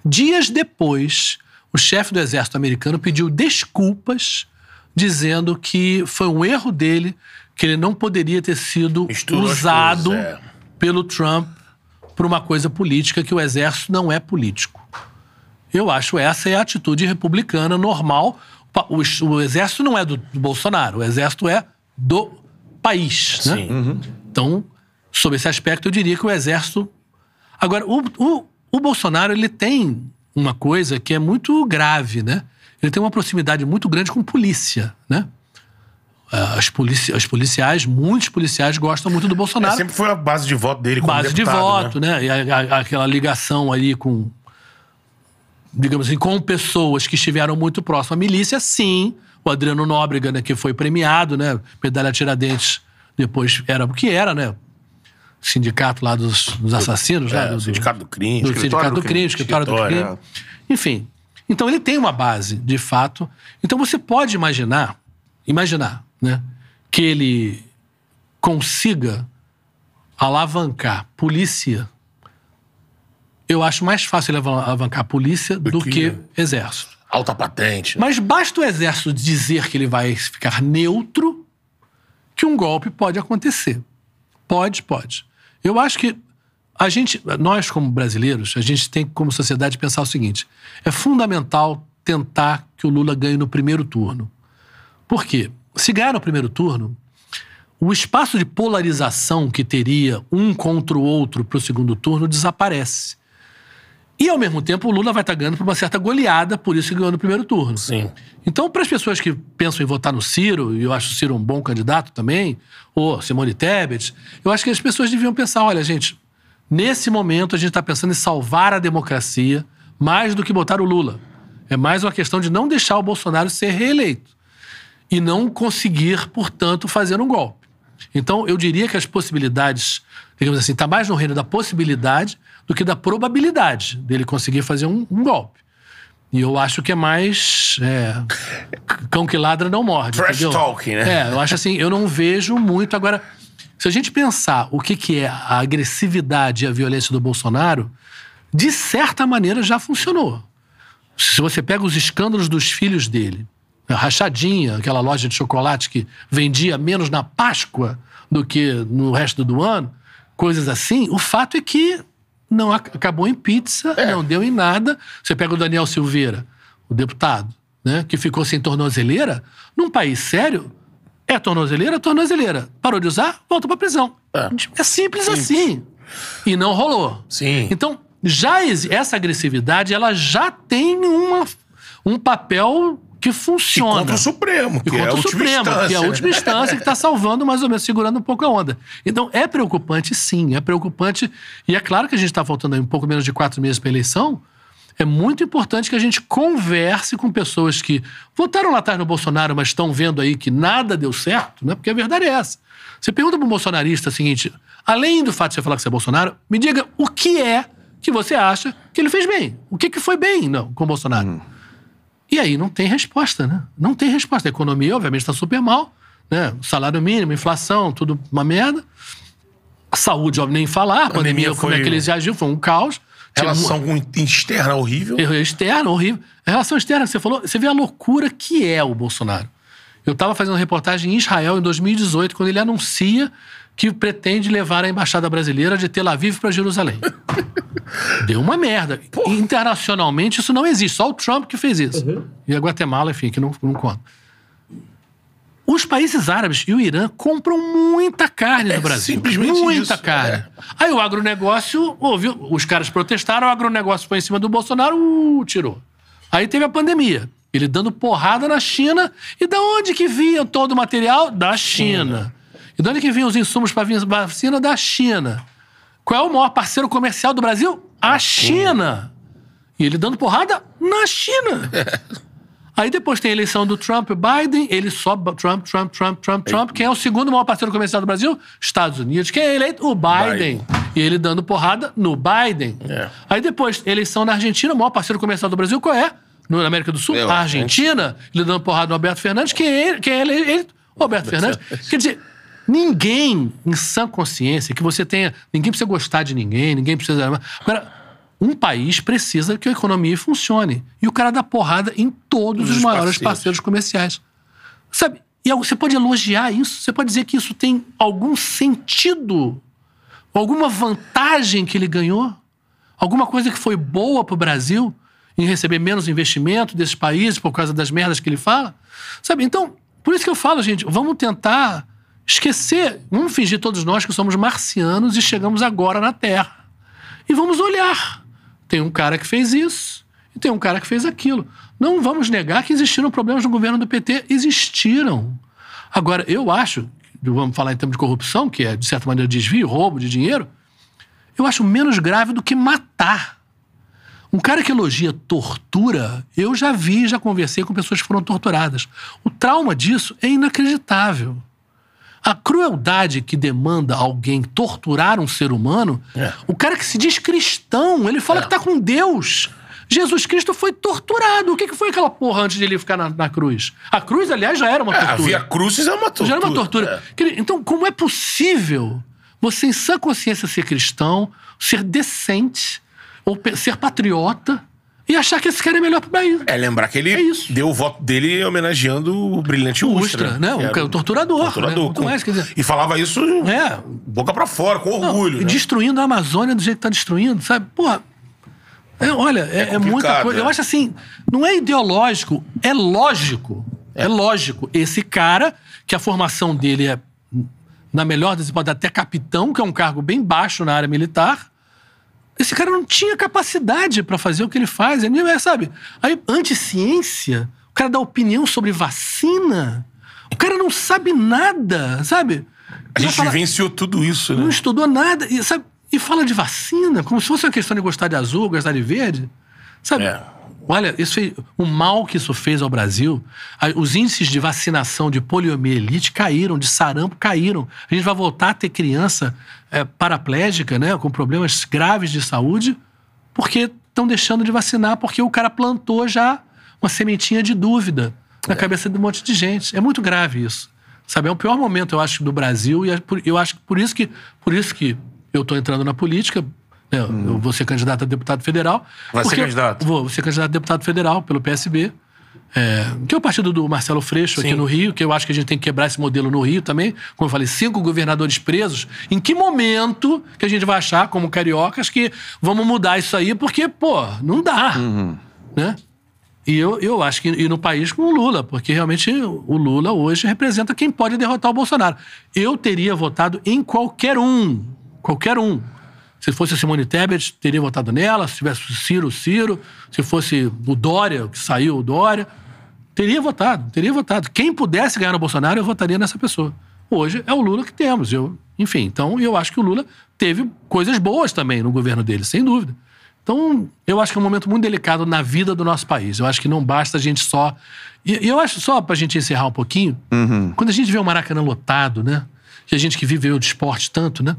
Dias depois, o chefe do exército americano pediu desculpas, dizendo que foi um erro dele, que ele não poderia ter sido Misturou usado coisas, é. pelo Trump para uma coisa política, que o exército não é político. Eu acho essa é a atitude republicana normal. O, o exército não é do, do Bolsonaro, o exército é do país. Né? Sim. Então, sob esse aspecto, eu diria que o exército. Agora, o, o, o Bolsonaro ele tem uma coisa que é muito grave, né? Ele tem uma proximidade muito grande com polícia, né? Ah, As, polici as policiais, muitos policiais gostam muito do É, Bolsonaro sempre foi a base de voto dele como base de deputado, voto, né? né? E a- a- aquela ligação ali com, digamos assim, com pessoas que estiveram muito próximas à milícia, sim. O Adriano Nóbrega, né, que foi premiado, né? Medalha Tiradentes, depois era o que era, né? Sindicato lá dos, dos assassinos, né? É, Do- do- sindicato do crime. do Sindicato do Crime, Escritório do Escritório, Crime. Enfim. Então ele tem uma base, de fato. Então você pode imaginar, imaginar, né? Que ele consiga alavancar polícia. Eu acho mais fácil ele ala- alavancar a polícia do, que- que exército. Alta patente. Mas basta o exército dizer que ele vai ficar neutro que um golpe pode acontecer. Pode, pode. Eu acho que a gente, nós como brasileiros, a gente tem como sociedade pensar o seguinte: é fundamental tentar que o Lula ganhe no primeiro turno. Por quê? Se ganhar no primeiro turno, o espaço de polarização que teria um contra o outro para o segundo turno desaparece. E, ao mesmo tempo, o Lula vai estar ganhando por uma certa goleada, por isso que ganhou no primeiro turno. Sim. Então, para as pessoas que pensam em votar no Ciro, e eu acho o Ciro um bom candidato também, ou Simone Tebet, eu acho que as pessoas deviam pensar: olha, gente, nesse momento a gente está pensando em salvar a democracia mais do que botar o Lula. É mais uma questão de não deixar o Bolsonaro ser reeleito e não conseguir, portanto, fazer um golpe. Então, eu diria que as possibilidades, digamos assim, está mais no reino da possibilidade do que da probabilidade dele conseguir fazer um, um golpe. E eu acho que é mais. é, cão que ladra não morde. Trash entendeu? talking, né? É, eu acho assim, eu não vejo muito. Agora, se a gente pensar o que, que é a agressividade e a violência do Bolsonaro, de certa maneira já funcionou. Se você pega os escândalos dos filhos dele, Rachadinha, aquela loja de chocolate que vendia menos na Páscoa do que no resto do ano, coisas assim, o fato é que não ac- acabou em pizza, não deu em nada. Você pega o Daniel Silveira, o deputado, né, que ficou sem tornozeleira, num país sério, É tornozeleira, tornozeleira. Parou de usar, volta pra prisão. É. É, simples, assim. E não rolou. Sim. Então, já essa agressividade, ela já tem uma, um papel que E funciona. contra o Supremo, E que é contra a o última Supremo, instância. que é a né? última instância que está salvando, mais ou menos, segurando um pouco a onda. Então, é preocupante, sim, é preocupante. E é claro que a gente está faltando aí um pouco menos de quatro meses para a eleição. É muito importante que a gente converse com pessoas que votaram lá atrás no Bolsonaro, mas estão vendo aí que nada deu certo, né? Porque a verdade é essa. Você pergunta para um bolsonarista o seguinte: além do fato de você falar que você é Bolsonaro, me diga o que é que você acha que ele fez bem. O que, que foi bem não, com o Bolsonaro? E aí não tem resposta, né? Não tem resposta. A economia, obviamente, está super mal, né? Salário mínimo, inflação, tudo uma merda. A saúde, óbvio, nem falar. A pandemia, Pandemia como é foi- que eles reagiram, foi um caos. Relação externa horrível. Erro externo, horrível. A relação externa você falou, você vê a loucura que é o Bolsonaro. Eu estava fazendo reportagem em Israel em 2018, quando ele anuncia que pretende levar a embaixada brasileira de Tel Aviv para Jerusalém. Deu uma merda. Internacionalmente isso não existe, só o Trump que fez isso. E a Guatemala, enfim, que não, não conta. Os países árabes e o Irã compram muita carne É no Brasil. simplesmente muita isso, carne. é. Aí o agronegócio, ouviu, os caras protestaram, o agronegócio foi em cima do Bolsonaro, uh, tirou. Aí teve a pandemia. Ele dando porrada na China. E da onde que vinha todo o material? Da China. E de onde que vinham os insumos para vacina? Da China. Qual é o maior parceiro comercial do Brasil? A China. E ele dando porrada na China. Aí depois tem a eleição do Trump e Biden, ele sobe Trump, Trump, Trump, Trump, Trump. Quem é o segundo maior parceiro comercial do Brasil? Estados Unidos. Quem é eleito? O Biden. Biden. E ele dando porrada no Biden. É. Aí depois, eleição na Argentina, o maior parceiro comercial do Brasil, qual é? No, na América do Sul? Eu, a Argentina. Ele dando porrada no Alberto Fernandes. Quem é ele? Quem é ele? ele? Roberto Fernandes. Quer dizer, ninguém em sã consciência que você tenha. Ninguém precisa gostar de ninguém, ninguém precisa. Agora, um país precisa que a economia funcione. E o cara dá porrada em todos os, Os maiores parceiros. parceiros comerciais. Sabe? E você pode elogiar isso, você pode dizer que isso tem algum sentido, alguma vantagem que ele ganhou, alguma coisa que foi boa para o Brasil em receber menos investimento desses países por causa das merdas que ele fala. Sabe? Então, por isso que eu falo, gente, vamos tentar esquecer, vamos fingir todos nós que somos marcianos e chegamos agora na Terra. E vamos olhar. Tem um cara que fez isso e tem um cara que fez aquilo. Não vamos negar que existiram problemas no governo do PT. Existiram. Agora, eu acho, vamos falar em termos de corrupção, que é, de certa maneira, desvio, roubo de dinheiro, eu acho menos grave do que matar. Um cara que elogia tortura, eu já vi, já conversei com pessoas que foram torturadas. O trauma disso é inacreditável. A crueldade que demanda alguém torturar um ser humano, É. o cara que se diz cristão, ele fala que tá com Deus. Jesus Cristo foi torturado. O que, que foi aquela porra antes de ele ficar na, na cruz? A cruz, aliás, já era uma É, tortura. Via Crucis é uma tortura. Já era uma tortura. Quer- Então, como é possível você, em sã consciência, ser cristão, ser decente, ou ser patriota, e achar que esse cara é melhor pro país? É, lembrar que ele É isso. deu o voto dele homenageando o brilhante Ustra. Ustra, né? O ca- o torturador, torturador, né? Com- mais, dizer- E falava isso É, boca pra fora, com orgulho. E né? destruindo a Amazônia do jeito que tá destruindo, sabe? Porra. É, olha, é, é muita coisa. é. Eu acho assim, não é ideológico, é lógico. É. lógico. Esse cara, que a formação dele é, na melhor das hipóteses, até capitão, que é um cargo bem baixo na área militar, esse cara não tinha capacidade pra fazer o que ele faz. Ele, é, sabe? Aí, anticiência, o cara dá opinião sobre vacina, o cara não sabe nada, sabe? A gente falar- vivenciou tudo isso, não né? estudou nada e, sabe, e fala de vacina, como se fosse uma questão de gostar de azul, gostar de verde. Sabe? É. Olha, isso fez, o mal que isso fez ao Brasil, os índices de vacinação de poliomielite caíram, de sarampo caíram. A gente vai voltar a ter criança é, paraplégica, né, com problemas graves de saúde, porque estão deixando de vacinar, porque o cara plantou já uma sementinha de dúvida na cabeça de um monte de gente. É muito grave isso. Sabe, é o pior momento, eu acho, do Brasil, e é eu acho que por isso que, por isso que eu estou entrando na política. Né, Eu vou ser candidato a deputado federal. Vai ser candidato? Vou ser candidato a deputado federal pelo PSB. É, que é o partido do Marcelo Freixo aqui Sim. no Rio, que eu acho que a gente tem que quebrar esse modelo no Rio também. Como eu falei, cinco governadores presos. Em que momento que a gente vai achar, como cariocas, que vamos mudar isso aí? Porque, pô, não dá. Né? E eu, eu acho que e no país com o Lula, porque realmente o Lula hoje representa quem pode derrotar o Bolsonaro. Eu teria votado em qualquer um. Qualquer um. Se fosse a Simone Tebet, teria votado nela. Se tivesse o Ciro, o Ciro. Se fosse o Dória, que saiu o Dória. Teria votado, teria votado. Quem pudesse ganhar no Bolsonaro, eu votaria nessa pessoa. Hoje é o Lula que temos. Eu, enfim, então eu acho que o Lula teve coisas boas também no governo dele, sem dúvida. Então, eu acho que é um momento muito delicado na vida do nosso país. Eu acho que não basta a gente só. E eu acho, só pra gente encerrar um pouquinho, quando a gente vê o Maracanã lotado, né? E a gente que viveu de esporte tanto, né?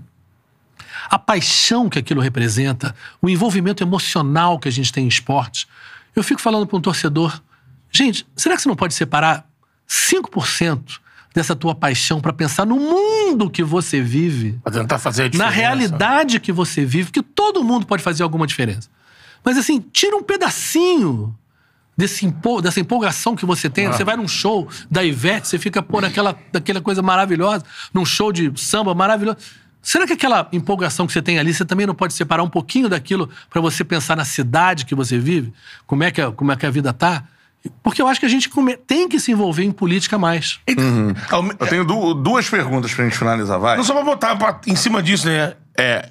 A paixão que aquilo representa, o envolvimento emocional que a gente tem em esportes. Eu fico falando para um torcedor, gente, será que você não pode separar 5% dessa tua paixão para pensar no mundo que você vive? Pra tentar fazer a na diferença. realidade que você vive, que todo mundo pode fazer alguma diferença. Mas assim, tira um pedacinho desse empo- dessa empolgação que você tem. Você vai num show da Ivete, você fica, pô, naquela, naquela coisa maravilhosa, num show de samba maravilhoso. Será que aquela empolgação que você tem ali, você também não pode separar um pouquinho daquilo para você pensar na cidade que você vive? Como é que a, como é que a vida tá? Porque eu acho que a gente come- tem que se envolver em política mais. Ao me- Eu tenho du- duas perguntas pra gente finalizar, vai. Não só pra botar pra- em cima disso, né? É,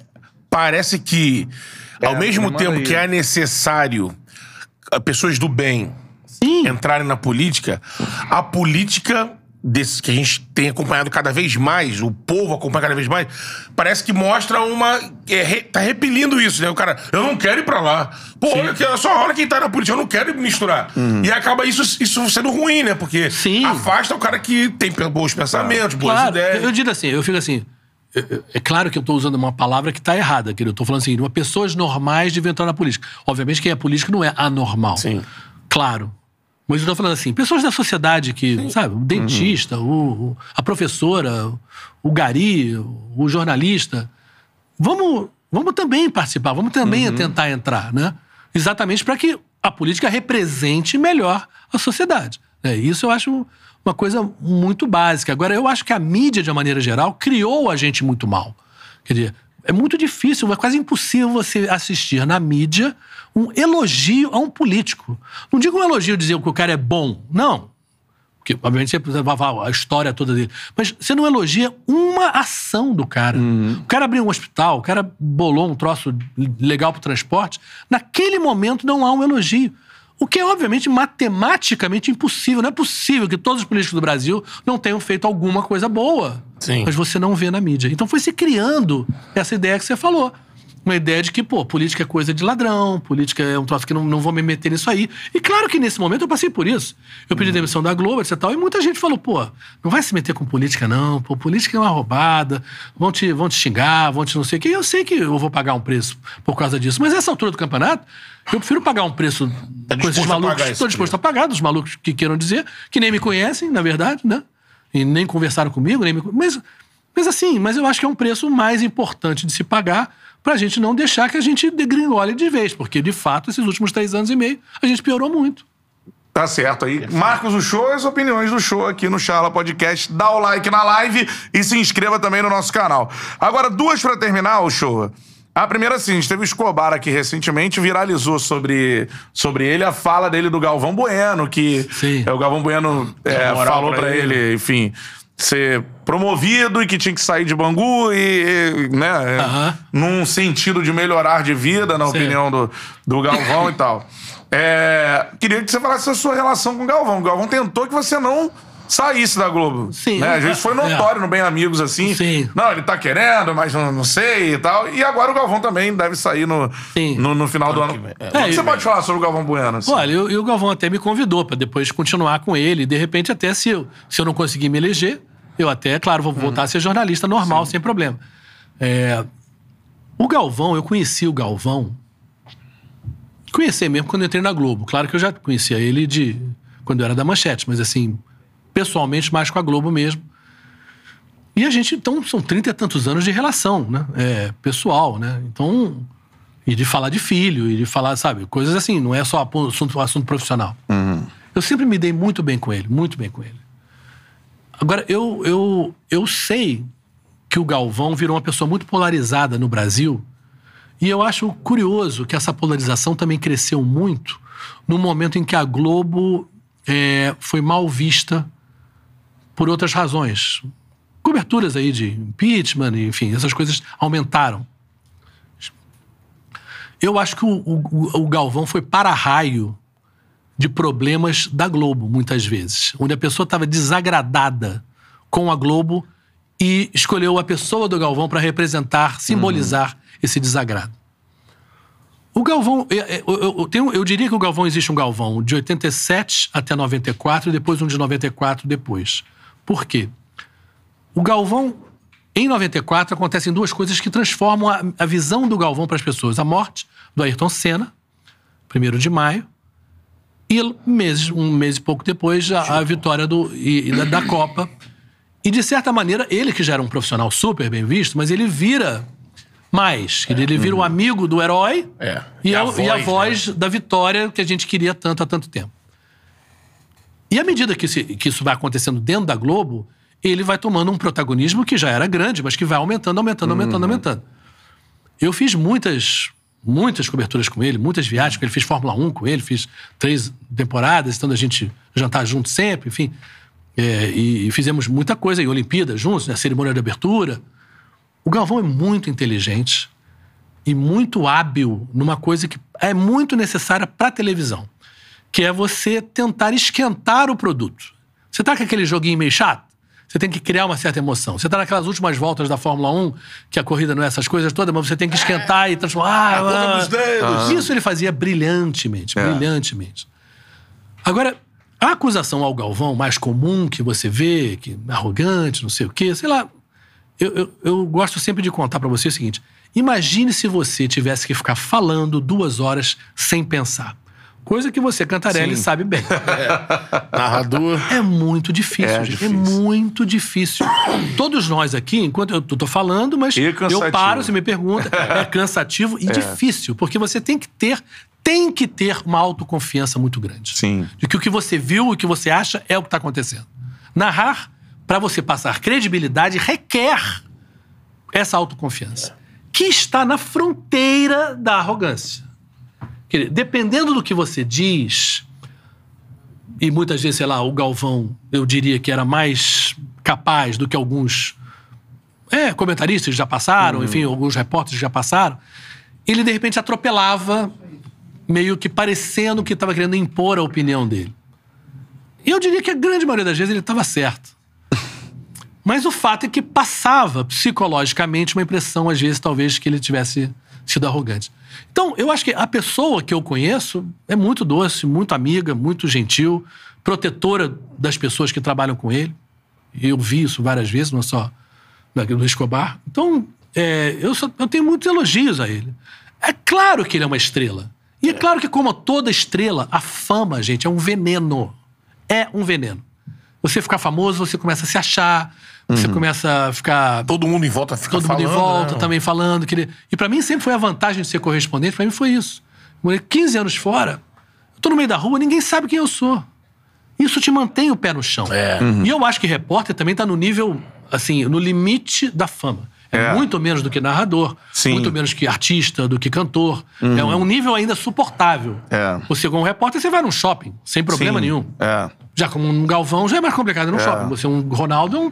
parece que, ao É, mesmo manda tempo aí. que é necessário ah, pessoas do bem Sim. entrarem na política, a política desse, que a gente tem acompanhado cada vez mais, o povo acompanha cada vez mais, parece que mostra uma. É, re- tá repelindo isso, né? O cara, eu não quero ir pra lá. Pô, olha, que- só olha quem tá na política, eu não quero me misturar. E acaba isso, isso sendo ruim, né? Porque Sim. afasta o cara que tem bons pensamentos, boas Claro, ideias. eu digo assim, eu fico assim. eu- eu- É claro que eu estou usando uma palavra que está errada, que eu estou falando assim, uma pessoas normais devem entrar na política. Obviamente quem é político não é anormal. Sim. Claro. Mas eu estou falando assim, pessoas da sociedade que, sabe, o dentista, o, o- a professora, o gari, o jornalista, vamos, vamos também participar, vamos também tentar entrar, né? Exatamente para que a política represente melhor a sociedade. né? Isso eu acho uma coisa muito básica. Agora, eu acho que a mídia, de uma maneira geral, criou a gente muito mal. Quer dizer, é muito difícil, é quase impossível você assistir na mídia um elogio a um político. Não digo um elogio dizer que o cara é bom, não. Porque, obviamente, você precisa a história toda dele. Mas você não elogia uma ação do cara. O cara abriu um hospital, o cara bolou um troço legal pro transporte. Naquele momento não há um elogio. O que é, obviamente, matematicamente impossível. Não é possível que todos os políticos do Brasil não tenham feito alguma coisa boa. Sim. Mas você não vê na mídia. Então foi se criando essa ideia que você falou. Uma ideia de que, pô, política é coisa de ladrão, política é um troço que não, não vou me meter nisso aí. E claro que nesse momento eu passei por isso. Eu pedi demissão da Globo, etc. e tal, E muita gente falou, pô, não vai se meter com política, não. Pô, política é uma roubada, vão te, vão te xingar, vão te não sei o quê. E eu sei que eu vou pagar um preço por causa disso. Mas nessa altura do campeonato, eu prefiro pagar um preço Tá com esses malucos. Estou disposto a pagar, dos malucos que queiram dizer, que nem me conhecem, na verdade, né? E nem conversaram comigo, nem me... Mas, mas assim, mas eu acho que é um preço mais importante de se pagar pra gente não deixar que a gente degringole de vez, porque de fato, esses últimos três anos e meio, a gente piorou muito. Tá certo aí. Marcos o show, as opiniões do show aqui no Charla Podcast. Dá o like na live e se inscreva também no nosso canal. Agora, duas pra terminar o show. A primeira, assim, a gente teve o Escobar aqui recentemente, viralizou sobre, sobre ele a fala dele do Galvão Bueno, que Sim. é, o Galvão Bueno é, falou ele, ele. enfim, ser promovido e que tinha que sair de Bangu e, e, né, Aham. num sentido de melhorar de vida, na Sim. opinião do, do Galvão e tal. É, queria que você falasse a sua relação com o Galvão. O Galvão tentou que você não saísse da Globo. Sim. Né? Às vezes foi notório no Bem Amigos, assim. Sim. Não, ele tá querendo, mas não, não sei e tal. E agora o Galvão também deve sair no, Sim. no, no final do Ano que. É, O que ano você que pode falar sobre o Galvão Bueno? assim? Olha, eu- e o Galvão até me convidou pra depois continuar com ele. E de repente, até se eu, se eu não conseguir me eleger, eu até, claro, vou voltar a ser jornalista normal, sem problema. É, o Galvão, eu conheci o Galvão. Conheci mesmo quando eu entrei na Globo. Claro que eu já conhecia ele de quando eu era da Manchete, mas assim, pessoalmente, mais com a Globo mesmo. E a gente, então, são trinta e tantos anos de relação, né? É, pessoal, né? Então, e de falar de filho, e de falar, sabe, coisas assim, não é só assunto, assunto profissional. Eu sempre me dei muito bem com ele, muito bem com ele. Agora, eu, eu, eu sei que o Galvão virou uma pessoa muito polarizada no Brasil E eu acho curioso que essa polarização também cresceu muito no momento em que a Globo é, foi mal vista por outras razões. Coberturas aí de impeachment, enfim, essas coisas aumentaram. Eu acho que o, o, o Galvão foi para-raio de problemas da Globo, muitas vezes. Onde a pessoa estava desagradada com a Globo e escolheu a pessoa do Galvão para representar, simbolizar uhum. esse desagrado. O Galvão, eu, eu, eu, tenho, eu, diria que o Galvão existe um Galvão de 87 até 94 e depois um de 94 depois. Por quê? O Galvão, em 94, acontecem duas coisas que transformam a, a visão do Galvão para as pessoas. A morte do Ayrton Senna, 1 de maio, e meses, um mês e pouco depois, a, a vitória do, e, e da, da Copa. E, de certa maneira, ele que já era um profissional super bem visto, mas ele vira mais. Ele vira o amigo do herói é. e, e, a, voz, e a voz né? da vitória que a gente queria tanto há tanto tempo. E à medida que, que isso vai acontecendo dentro da Globo, ele vai tomando um protagonismo que já era grande, mas que vai aumentando, aumentando, aumentando, uhum. aumentando. Eu fiz muitas, muitas coberturas com ele, muitas viagens com ele, fiz Fórmula 1 com ele, fiz três temporadas, então a gente jantar junto sempre, enfim. É, e, e, fizemos muita coisa em Olimpíadas juntos, na né, cerimônia de abertura. O Galvão é muito inteligente e muito hábil numa coisa que é muito necessária para a televisão, que é você tentar esquentar o produto. Você tá com aquele joguinho meio chato? Você tem que criar uma certa emoção. Você tá naquelas últimas voltas da Fórmula 1, que a corrida não é essas coisas todas, mas você tem que esquentar e transformar. Ah, dos dedos. Isso ele fazia brilhantemente, é. brilhantemente. Agora, a acusação ao Galvão mais comum que você vê, que é arrogante, não sei o quê, sei lá, eu, eu, eu gosto sempre de contar para você o seguinte: imagine se você tivesse que ficar falando duas horas sem pensar. Coisa que você, Cantarelli, Sim. sabe bem. É. Narrador. É muito difícil, é, gente. É difícil. É muito difícil. Todos nós aqui, enquanto eu tô falando, mas eu paro, você me pergunta. É cansativo e é. difícil, porque você tem que ter tem que ter uma autoconfiança muito grande. Sim. De que o que você viu e o que você acha é o que está acontecendo. Narrar para você passar credibilidade, requer essa autoconfiança, que está na fronteira da arrogância. Dependendo do que você diz, e muitas vezes, sei lá, o Galvão, eu diria que era mais capaz do que alguns é, comentaristas já passaram, uhum. enfim, alguns repórteres já passaram, ele de repente atropelava, meio que parecendo que estava querendo impor a opinião dele. E eu diria que a grande maioria das vezes ele estava certo. Mas o fato é que passava psicologicamente uma impressão, às vezes, talvez, que ele tivesse sido arrogante. Então, eu acho que a pessoa que eu conheço é muito doce, muito amiga, muito gentil, protetora das pessoas que trabalham com ele. Eu vi isso várias vezes, não só no Escobar. Então, é, eu, só, eu tenho muitos elogios a ele. É claro que ele é uma estrela. E é claro que, como toda estrela, a fama, gente, é um veneno. É um veneno. Você ficar famoso, você começa a se achar, você uhum. começa a ficar. Todo mundo em volta fica Todo falando. mundo em volta né? também falando. Que ele... E para mim sempre foi a vantagem de ser correspondente, para mim foi isso. Morei 15 anos fora, eu tô no meio da rua, ninguém sabe quem eu sou. Isso te mantém o pé no chão. É. Uhum. E eu acho que repórter também tá no nível, assim, no limite da fama. É, é. muito menos do que narrador, Sim. muito menos que artista, do que cantor. Uhum. É, é, um nível ainda suportável. É. Você, como repórter, você vai num shopping, sem problema Sim. nenhum. É. Já como um Galvão, já é mais complicado no é. shopping. Você é um Ronaldo, é um,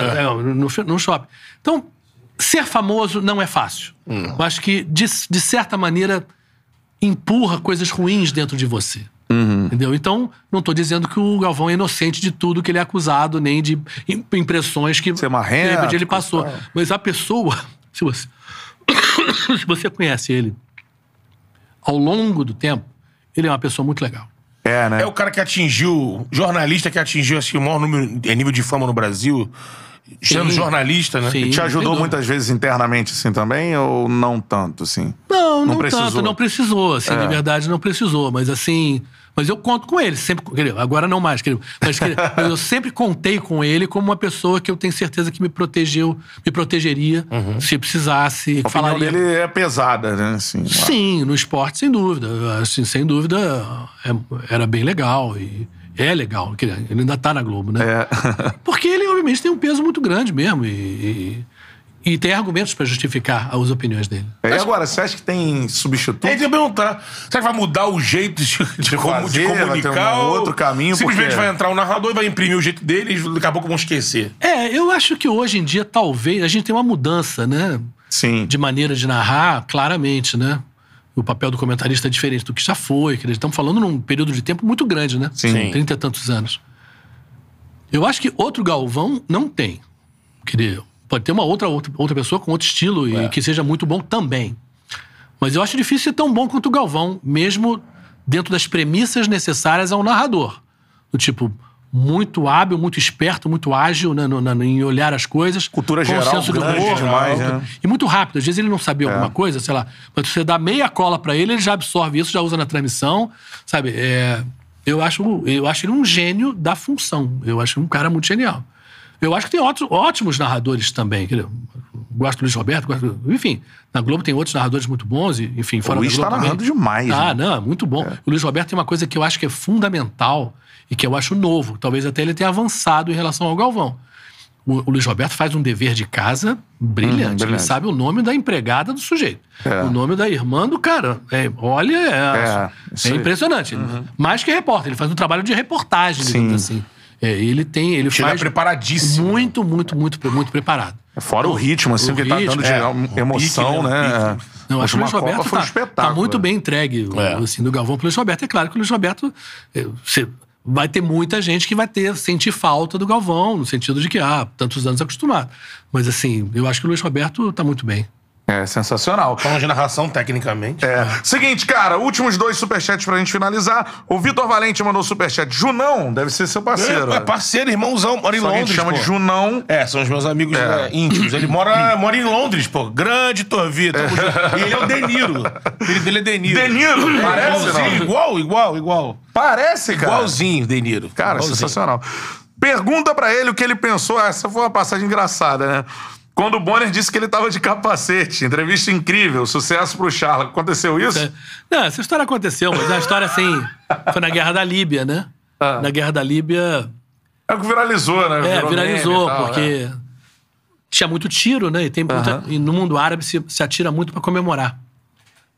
é. no, no shopping. Então, ser famoso não é fácil. Hum. Eu acho que, de, de certa maneira, empurra coisas ruins dentro de você. Uhum. Entendeu? Então, não estou dizendo que o Galvão é inocente de tudo que ele é acusado, nem de impressões que Ser marrento, de ele passou. É. Mas a pessoa, se você, se você conhece ele ao longo do tempo, ele é uma pessoa muito legal. É, né? É o cara que atingiu, jornalista que atingiu assim, o maior número, nível de fama no Brasil sendo jornalista, né? Sim, e te ajudou muitas vezes internamente, assim, também? Ou não tanto, assim? Não, não, não precisou. tanto. Não precisou, assim, é. de verdade não precisou. Mas, assim... Mas eu conto com ele, sempre. Agora não mais, querido. Mas, mas, eu sempre contei com ele como uma pessoa que eu tenho certeza que me protegeu, me protegeria uhum. se precisasse. A falaria. dele é pesada, né? Assim, Sim, no esporte, sem dúvida. Assim, sem dúvida, é, era bem legal. E é legal, ele ainda tá na Globo, né? É. Porque ele, obviamente, tem um peso muito grande mesmo. E, e, E tem argumentos para justificar as opiniões dele. E agora, você acha que tem substituto? É, tem que perguntar. Será que vai mudar o jeito de, de, como- de fazer, ter comunicar? um ou outro caminho, Simplesmente porque- vai entrar o narrador e vai imprimir o jeito dele e daqui a pouco vão esquecer. É, eu acho que hoje em dia, talvez, a gente tem uma mudança, né? Sim. De maneira de narrar, claramente, né? O papel do comentarista é diferente do que já foi. que Estamos falando num período de tempo muito grande, né? Sim. Trinta e tantos anos. Eu acho que outro Galvão não tem. Queria, pode ter uma outra, outra, outra pessoa com outro estilo e que seja muito bom também. Mas eu acho difícil ser tão bom quanto o Galvão, mesmo dentro das premissas necessárias ao narrador. Do tipo, muito hábil, muito esperto, muito ágil né, no- em olhar as coisas. Cultura com geral senso grande humor. demais, né? E muito rápido. Às vezes ele não sabia alguma coisa, sei lá. Mas você dá meia cola pra ele, ele já absorve isso, já usa na transmissão. Sabe? É, eu, acho, eu acho ele um gênio da função. Eu acho um cara muito genial. Eu acho que tem ótimos, ótimos narradores também. Gosto do Luiz Roberto, gosto, enfim. Na Globo tem outros narradores muito bons, e, enfim, fora Luiz da Globo tá narrando também. demais, Ah, né? não, é muito bom. O Luiz Roberto tem uma coisa que eu acho que é fundamental e que eu acho novo. Talvez até ele tenha avançado em relação ao Galvão. O, o Luiz Roberto faz um dever de casa brilhante. Ele brilhante. sabe o nome da empregada do sujeito. É. O nome da irmã do cara. É, olha, é, É, é aí. Uhum. impressionante. Mais que repórter, ele faz um trabalho de reportagem, digamos Sim. assim. É, ele tem, ele Chega faz preparadíssimo. muito, muito, muito, muito preparado. Fora o ritmo, assim, O que ele tá ritmo, dando de é, emoção, pique, né, né? pique. Não, acho que o Luiz Última Copa Roberto foi um tá, espetáculo. tá muito bem entregue, É. assim, do Galvão pro Luiz Roberto. É claro que o Luiz Roberto, eh, você vai ter muita gente que vai ter, sentir falta do Galvão, no sentido de que, ah, tantos anos acostumado. Mas, assim, eu acho que o Luiz Roberto tá muito bem. É sensacional. Falando de narração, tecnicamente. É. Seguinte, cara, últimos dois superchats pra gente finalizar. O Vitor Valente mandou superchat. Junão, deve ser seu parceiro. É, é parceiro, irmãozão, mora em Só que a Londres. gente chama pô. de Junão. É, são os meus amigos É. né, íntimos. Ele mora, mora em Londres, pô. Grande Torvi. tamo junto. E ele é o Deniro. O filho dele é Deniro. Deniro, É, parece, igualzinho, igual, igual, igual. Parece, cara. Igualzinho, Deniro. Cara, Igualzinho. sensacional. Pergunta pra ele o que ele pensou. Essa foi uma passagem engraçada, né? Quando o Bonner disse que ele tava de capacete. Entrevista incrível, sucesso pro Charla. Aconteceu isso? Não, essa história aconteceu, mas é uma história assim. Foi na Guerra da Líbia, né? Ah. Na Guerra da Líbia, É o que viralizou, né? É, viralizou, tal, porque né? tinha muito tiro, né? E, tem muita- e no mundo árabe se, se atira muito para comemorar.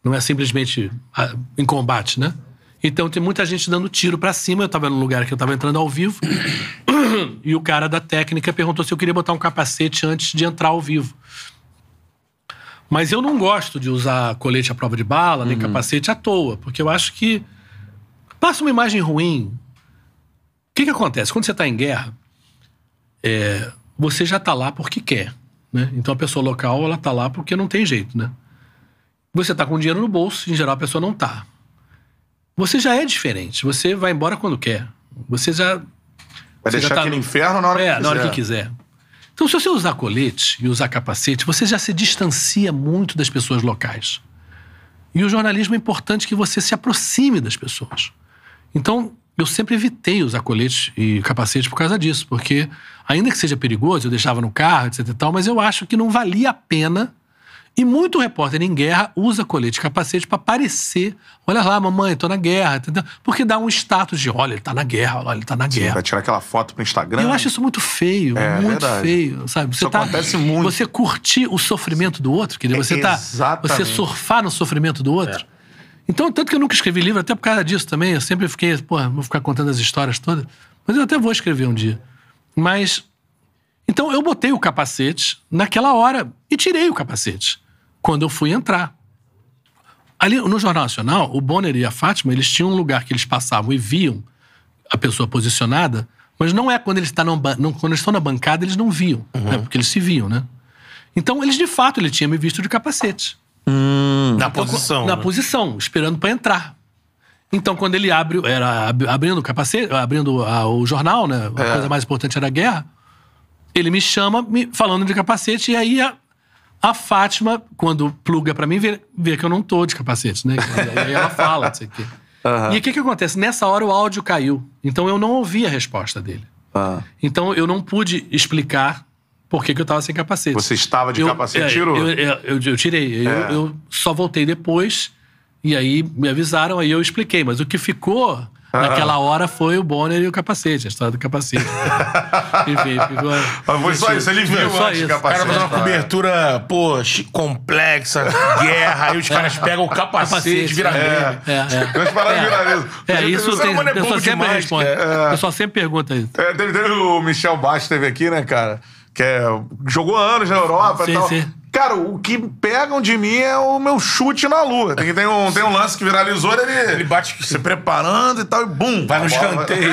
Não é simplesmente ah, em combate, né? Então tem muita gente dando tiro para cima. Eu tava num lugar que eu tava entrando ao vivo. e o cara da técnica perguntou se eu queria botar um capacete antes de entrar ao vivo. Mas eu não gosto de usar colete à prova de bala, Uhum. nem capacete à toa, porque eu acho que passa uma imagem ruim. O que, que acontece? Quando você está em guerra, é, você já está lá porque quer. Né? Então a pessoa local ela está lá porque não tem jeito. Né? Você está com dinheiro no bolso, em geral a pessoa não está. Você já é diferente. Você vai embora quando quer. Você já. Vai você deixar já tá aquele no- inferno na hora é, que quiser. na hora que quiser. Então, se você usar colete e usar capacete, você já se distancia muito das pessoas locais. E o jornalismo é importante que você se aproxime das pessoas. Então, eu sempre evitei usar colete e capacete por causa disso, porque, ainda que seja perigoso, eu deixava no carro, etc e tal, mas eu acho que não valia a pena. E muito repórter em guerra usa colete e capacete para parecer: olha lá, mamãe, tô na guerra, entendeu? Porque dá um status de: olha, ele tá na guerra, olha, ele tá na guerra. Vai tirar aquela foto pro Instagram. Eu acho isso muito feio, É, muito verdade. feio, sabe? Você Isso acontece muito. Você curtir o sofrimento do outro, quer dizer, você tá Exatamente. você surfar no sofrimento do outro. Então, tanto que eu nunca escrevi livro, até por causa disso também, eu sempre fiquei, pô, vou ficar contando as histórias todas, mas eu até vou escrever um dia. Mas então eu botei o capacete naquela hora e tirei o capacete quando eu fui entrar. Ali no Jornal Nacional, o Bonner e a Fátima, eles tinham um lugar que eles passavam e viam a pessoa posicionada, mas não é quando eles, estão na, ban- não- quando eles estão na bancada, eles não viam, né? porque eles se viam, né? Então, eles de fato, ele tinha me visto de capacete. Na Então, posição. Na né? posição, esperando para entrar. Então, quando ele abre, era ab- abrindo o capacete, abrindo a- o jornal, né? A É. coisa mais importante era a guerra. Ele me chama me- falando de capacete, e aí a, a Fátima, quando pluga para mim, vê, vê que eu não tô de capacete, né? E aí ela fala, não sei o quê. E o que, que acontece? Nessa hora o áudio caiu. Então eu não ouvi a resposta dele. Ah. Então eu não pude explicar por que, que eu tava sem capacete. Você estava de Eu- capacete, é, tirou? Eu, eu, eu- eu tirei. Eu, É. eu só voltei depois e aí me avisaram, aí eu expliquei. Mas o que ficou, Naquela hora foi o Bonner e o capacete, a história do capacete. Enfim, ficou. Mas foi só isso, ele viu Só antes isso. o O cara capacete. fazendo uma cobertura, pô, complexa, guerra, aí os caras pegam o capacete, Capacete, vira é. É, é. É, Mas isso o tem. É pessoal bobo sempre responde. O pessoal sempre pergunta isso. É, teve, teve o Michel Bastos teve aqui, né, cara? Que é, jogou anos na Europa Sim, e tal. sim. Cara, o que pegam de mim é o meu chute na lua. Tem, tem, um, tem um lance que viralizou, ele, Ele bate se preparando e tal, e bum! Vai no escanteio.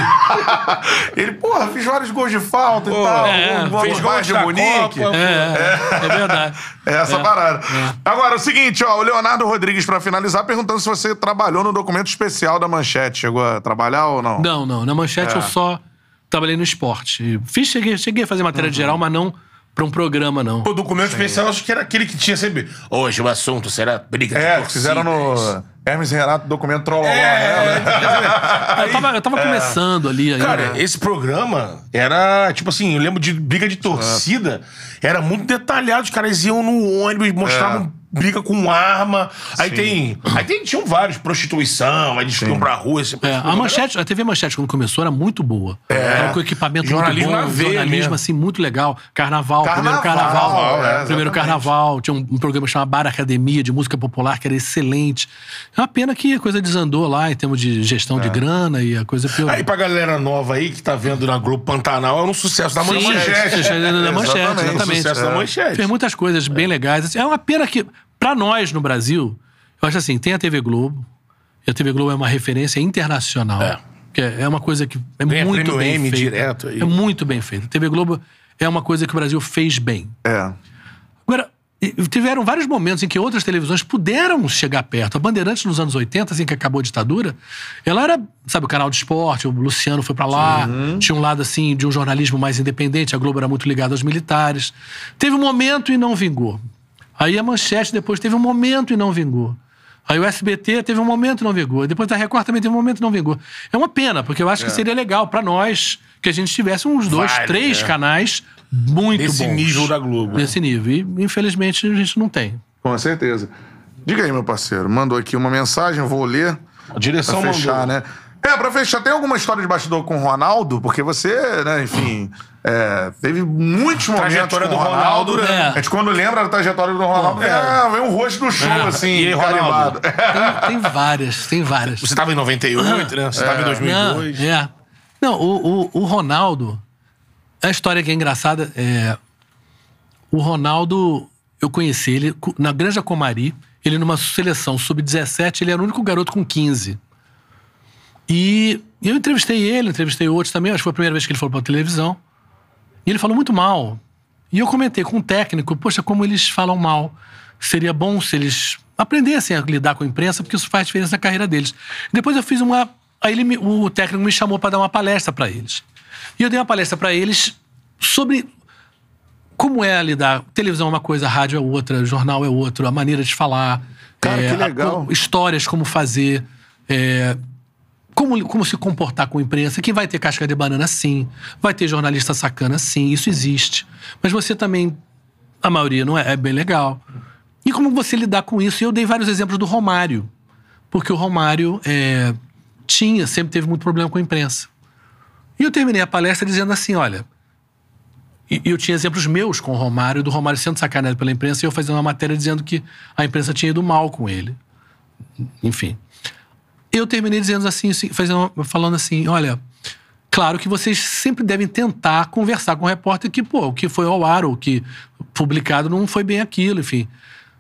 ele, porra, fiz vários gols de falta Pô, e tal. é, um gol fez gols de Munique. Copa. É, é, é verdade. É essa É, parada. Agora, o seguinte, ó, o Leonardo Rodrigues, pra finalizar, perguntando se você trabalhou no documento especial da Manchete. Chegou a trabalhar ou não? Não, não. Na manchete É. eu só trabalhei no esporte. Fiz, cheguei, cheguei a fazer matéria de geral, mas não pra um programa, não. O documento especial, acho que era aquele que tinha sempre. Hoje o assunto será briga de É, torcidas. fizeram no Hermes e Renato documento Trololó, É, né? Eu tava, eu tava começando ali ainda. Cara, esse programa era, tipo assim, eu lembro de briga de torcida, era muito detalhado. Os caras iam no ônibus, mostravam briga com arma. Aí tem. Aí tem, tinham vários, prostituição, aí eles iam pra rua. Esse, É, a manchete, a TV Manchete, quando começou, era muito boa. Era com equipamento Jornalismo muito na bom, veia jornalismo mesmo. assim, muito legal. Carnaval, Carnaval, primeiro carnaval. é, primeiro carnaval. Tinha um, um programa chamado Bar Academia, de música popular, que era excelente. É uma pena que a coisa desandou lá, em termos de gestão É. de grana e a coisa piorou. Aí pra galera nova aí que tá vendo na Globo Pantanal, é um sucesso da Sim, manchete. sucesso da manchete, Exatamente. exatamente. Sucesso da manchete. Fez muitas coisas bem legais. Assim, É uma pena que, pra nós no Brasil, eu acho assim, tem a TV Globo, e a TV Globo é uma referência internacional. É. Que é é uma coisa que é Ganha muito bem Emmy feita. direto aí. É muito bem feita. A TV Globo é uma coisa que o Brasil fez bem. É. Agora, tiveram vários momentos em que outras televisões puderam chegar perto. A Bandeirantes, nos anos 80, assim que acabou a ditadura, ela era, sabe, o canal de esporte, o Luciano foi pra lá, tinha um lado, assim, de um jornalismo mais independente, a Globo era muito ligada aos militares. Teve um momento e não vingou. Aí a Manchete depois teve um momento e não vingou. Aí o SBT teve um momento e não vingou. Depois a Record também teve um momento e não vingou. É uma pena, porque eu acho que seria legal pra nós que a gente tivesse uns dois, Vários, três é. canais muito Nesse bons. nível da Globo. Nesse nível. E, infelizmente, a gente não tem. Com certeza. Diga aí, meu parceiro. Mandou aqui uma mensagem, eu vou ler. A direção Pra fechar, mandou. né? É, pra fechar, tem alguma história de bastidor com o Ronaldo? Porque você, né, enfim, é, teve muitos momentos Trajetória com o Ronaldo. Ronaldo, né? A gente, quando lembra da trajetória do Ronaldo, é, vem um rosto no show, É. assim, E aí, Ronaldo? carimbado. Tem, tem várias, tem várias. Você tava em 98, né? Você tava em 2002. Não, é. Não, o, o, o Ronaldo. A história que é engraçada é. O Ronaldo, eu conheci ele na Granja Comari, ele numa seleção sub-17, ele era o único garoto com 15. E eu entrevistei ele, entrevistei outros também, acho que foi a primeira vez que ele falou pra televisão. E ele falou muito mal. E eu comentei com o técnico, poxa, como eles falam mal. Seria bom se eles aprendessem a lidar com a imprensa, porque isso faz diferença na carreira deles. Depois eu fiz uma. Aí ele o técnico me chamou para dar uma palestra para eles. E eu dei uma palestra para eles sobre como é lidar. Televisão é uma coisa, rádio é outra, jornal é outra, a maneira de falar. Cara, é, que a- legal. co- histórias, como fazer. é, como, como se comportar com a imprensa. Quem vai ter casca de banana, sim. Vai ter jornalista sacana, sim. Isso existe. Mas você também, a maioria não é, é bem legal. E como você lidar com isso? E eu dei vários exemplos do Romário. Porque o Romário é, tinha, sempre teve muito problema com a imprensa. E eu terminei a palestra dizendo assim: olha. E eu tinha exemplos meus com o Romário, do Romário sendo sacaneado pela imprensa, e eu fazendo uma matéria dizendo que a imprensa tinha ido mal com ele. Enfim. Eu terminei dizendo assim, assim, fazendo, falando assim: olha, claro que vocês sempre devem tentar conversar com o repórter que, pô, o que foi ao ar, ou o que publicado não foi bem aquilo, enfim.